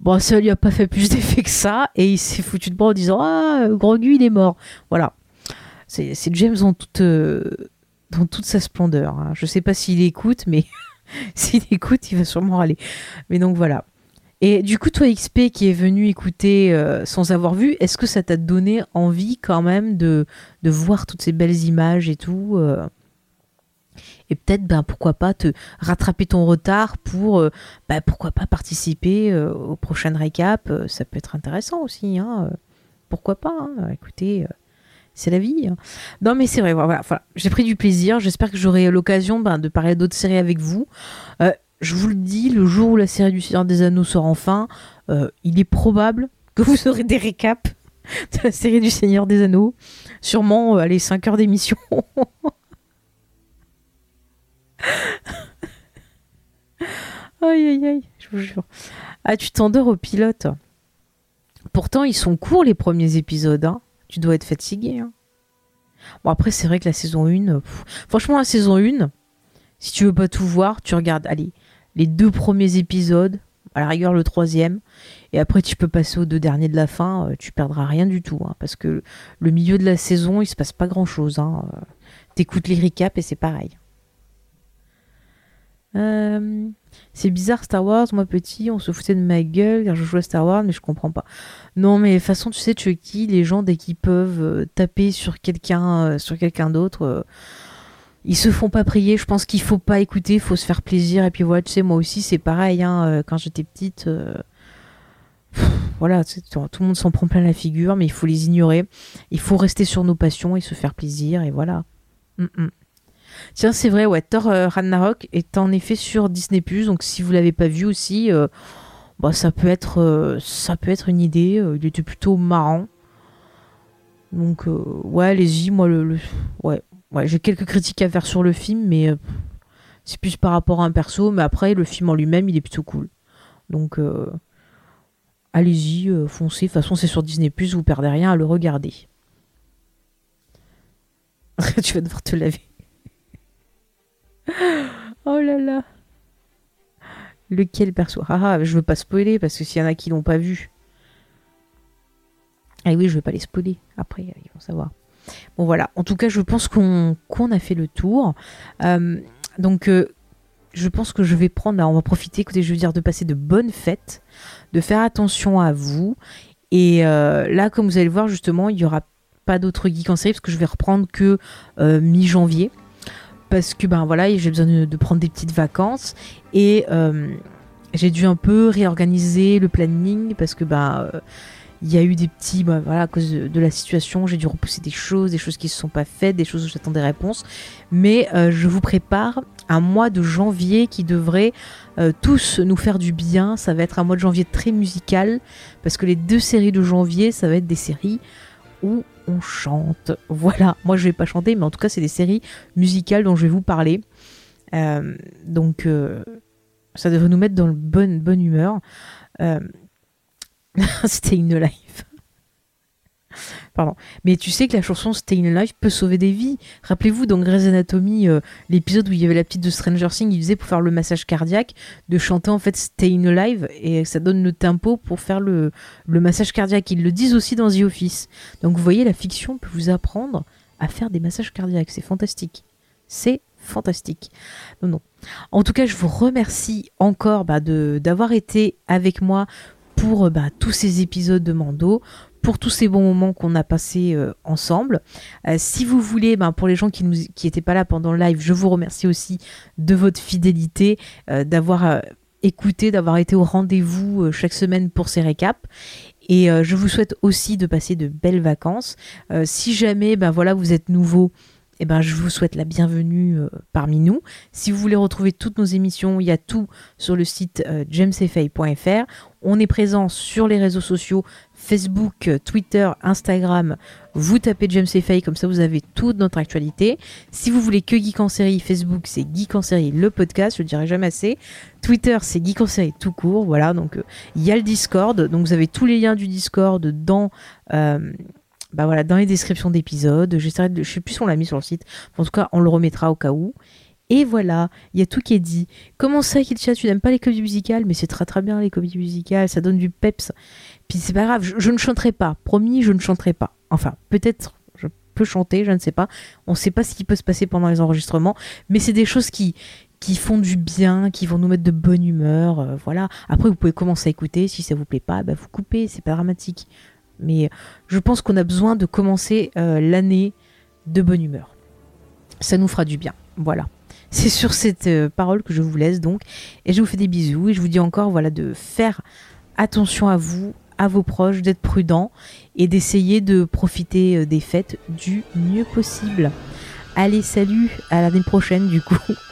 bon, ça lui a pas fait plus (laughs) d'effet que ça. Et il s'est foutu de moi en disant Ah, Grogu, il est mort. Voilà. C'est James en toute, euh, dans toute sa splendeur. Hein. Je sais pas s'il écoute, mais (laughs) s'il écoute, il va sûrement râler. Mais donc voilà. Et du coup, toi, XP, qui est venu écouter euh, sans avoir vu, est-ce que ça t'a donné envie quand même de, voir toutes ces belles images et tout euh? Et peut-être, ben, pourquoi pas te rattraper ton retard pour, euh, ben, pourquoi pas participer aux prochaines récaps Ça peut être intéressant aussi. Hein pourquoi pas hein Écoutez c'est la vie. Hein. Non, mais c'est vrai, voilà, voilà. j'ai pris du plaisir. J'espère que j'aurai l'occasion ben, de parler d'autres séries avec vous je vous le dis, le jour où la série du Seigneur des Anneaux sort enfin, euh, il est probable que vous aurez des récaps de la série du Seigneur des Anneaux. Sûrement, euh, allez, 5 heures d'émission. (laughs) aïe, aïe, aïe, je vous jure. Ah, tu t'endors au pilote. Pourtant, ils sont courts, les premiers épisodes. Hein. Tu dois être fatigué. Hein. Bon, après, c'est vrai que la saison 1... franchement, la saison 1, si tu veux pas tout voir, tu regardes, allez, les deux premiers épisodes, à la rigueur le troisième, et après tu peux passer aux deux derniers de la fin, euh, tu perdras rien du tout, hein, parce que le milieu de la saison, il se passe pas grand chose. Hein, euh, T'écoutes les recaps et c'est pareil. Euh, c'est bizarre Star Wars, moi petit, on se foutait de ma gueule car je jouais à Star Wars, mais je comprends pas. Non, mais de façon, tu sais, Chucky, les gens dès qu'ils peuvent taper sur quelqu'un, sur quelqu'un d'autre ils se font pas prier. Je pense qu'il faut pas écouter, il faut se faire plaisir. Et puis voilà, tu sais, moi aussi, c'est pareil. Hein, euh, quand j'étais petite, euh, voilà, tout le monde s'en prend plein la figure, mais il faut les ignorer. Il faut rester sur nos passions et se faire plaisir. Et voilà. Mm, mm. Tiens, c'est vrai, ouais, Thor euh, est en effet sur Disney+. Donc si vous l'avez pas vu aussi, bah, ça peut être, ça peut être une idée. il était plutôt marrant. Donc ouais, allez-y, moi le, ouais, ouais, j'ai quelques critiques à faire sur le film, mais euh, c'est plus par rapport à un perso. Mais après, le film en lui-même, il est plutôt cool. Donc, euh, allez-y, euh, foncez. De toute façon, c'est sur Disney, vous perdez rien à le regarder. (laughs) tu vas devoir te laver. (laughs) oh là là. Lequel perso? Ah, ah, je veux pas spoiler parce que s'il y en a qui l'ont pas vu. Ah oui, je veux pas les spoiler. Après, ils vont savoir. Bon voilà, en tout cas je pense qu'on a fait le tour. Euh, donc euh, je pense que je vais prendre, on va profiter, écoutez, je veux dire de passer de bonnes fêtes, de faire attention à vous. Et euh, là, comme vous allez le voir, justement, il n'y aura pas d'autres geeks en série parce que je vais reprendre que mi-janvier. Parce que ben voilà, j'ai besoin de, prendre des petites vacances. Et j'ai dû un peu réorganiser le planning parce que ben il y a eu des petits, bah, voilà, à cause de, la situation, j'ai dû repousser des choses, des choses qui ne se sont pas faites, des choses où j'attends des réponses. Mais euh, je vous prépare un mois de janvier qui devrait euh, tous nous faire du bien. Ça va être un mois de janvier très musical, parce que les deux séries de janvier, ça va être des séries où on chante. Voilà, moi je vais pas chanter, mais en tout cas c'est des séries musicales dont je vais vous parler. Euh, donc ça devrait nous mettre dans le bonne, bonne humeur. (laughs) Stay in Life. Pardon. Mais tu sais que la chanson Stay in Life peut sauver des vies. Rappelez-vous dans Grey's Anatomy, euh, l'épisode où il y avait la petite de Stranger Things, il faisait pour faire le massage cardiaque, de chanter en fait Stay in Life et ça donne le tempo pour faire le, le massage cardiaque. Ils le disent aussi dans The Office. Donc vous voyez, la fiction peut vous apprendre à faire des massages cardiaques. C'est fantastique. C'est fantastique. Non, non. En tout cas, je vous remercie encore bah, d'avoir été avec moi pour euh, bah, tous ces épisodes de Mando, pour tous ces bons moments qu'on a passés euh, ensemble. Euh, si vous voulez, bah, pour les gens qui n'étaient pas là pendant le live, je vous remercie aussi de votre fidélité, d'avoir écouté, d'avoir été au rendez-vous chaque semaine pour ces récaps. Et je vous souhaite aussi de passer de belles vacances. si jamais, ben voilà, vous êtes nouveau eh ben, je vous souhaite la bienvenue euh, parmi nous. Si vous voulez retrouver toutes nos émissions, il y a tout sur le site euh, jamesfay.fr. On est présent sur les réseaux sociaux Facebook, Twitter, Instagram. Vous tapez James comme ça vous avez toute notre actualité. Si vous voulez que Geek en série, Facebook c'est Geek en série, le podcast, je le dirai jamais assez. Twitter c'est Geek en série tout court, voilà. Donc euh, il y a le Discord, donc vous avez tous les liens du Discord dans bah voilà, dans les descriptions d'épisodes. J'essaierai de, je sais plus si on l'a mis sur le site. En tout cas, on le remettra au cas où. Et voilà, il y a tout qui est dit. Comment ça, Kilcha, tu n'aimes pas les comédies musicales? Mais c'est très très bien les comédies musicales, ça donne du peps. Puis c'est pas grave, je, ne chanterai pas. Promis, je ne chanterai pas. Enfin, peut-être je peux chanter, je ne sais pas. On ne sait pas ce qui peut se passer pendant les enregistrements, mais c'est des choses qui qui font du bien, qui vont nous mettre de bonne humeur, euh, voilà. Après, vous pouvez commencer à écouter. Si ça vous plaît pas, bah, vous coupez, c'est pas dramatique. Mais je pense qu'on a besoin de commencer euh, l'année de bonne humeur. Ça nous fera du bien. Voilà. (laughs) C'est sur cette euh, parole que je vous laisse donc. Et je vous fais des bisous. Et je vous dis encore voilà, de faire attention à vous, à vos proches, d'être prudent et d'essayer de profiter euh, des fêtes du mieux possible. Allez, salut, à l'année prochaine du coup. (laughs)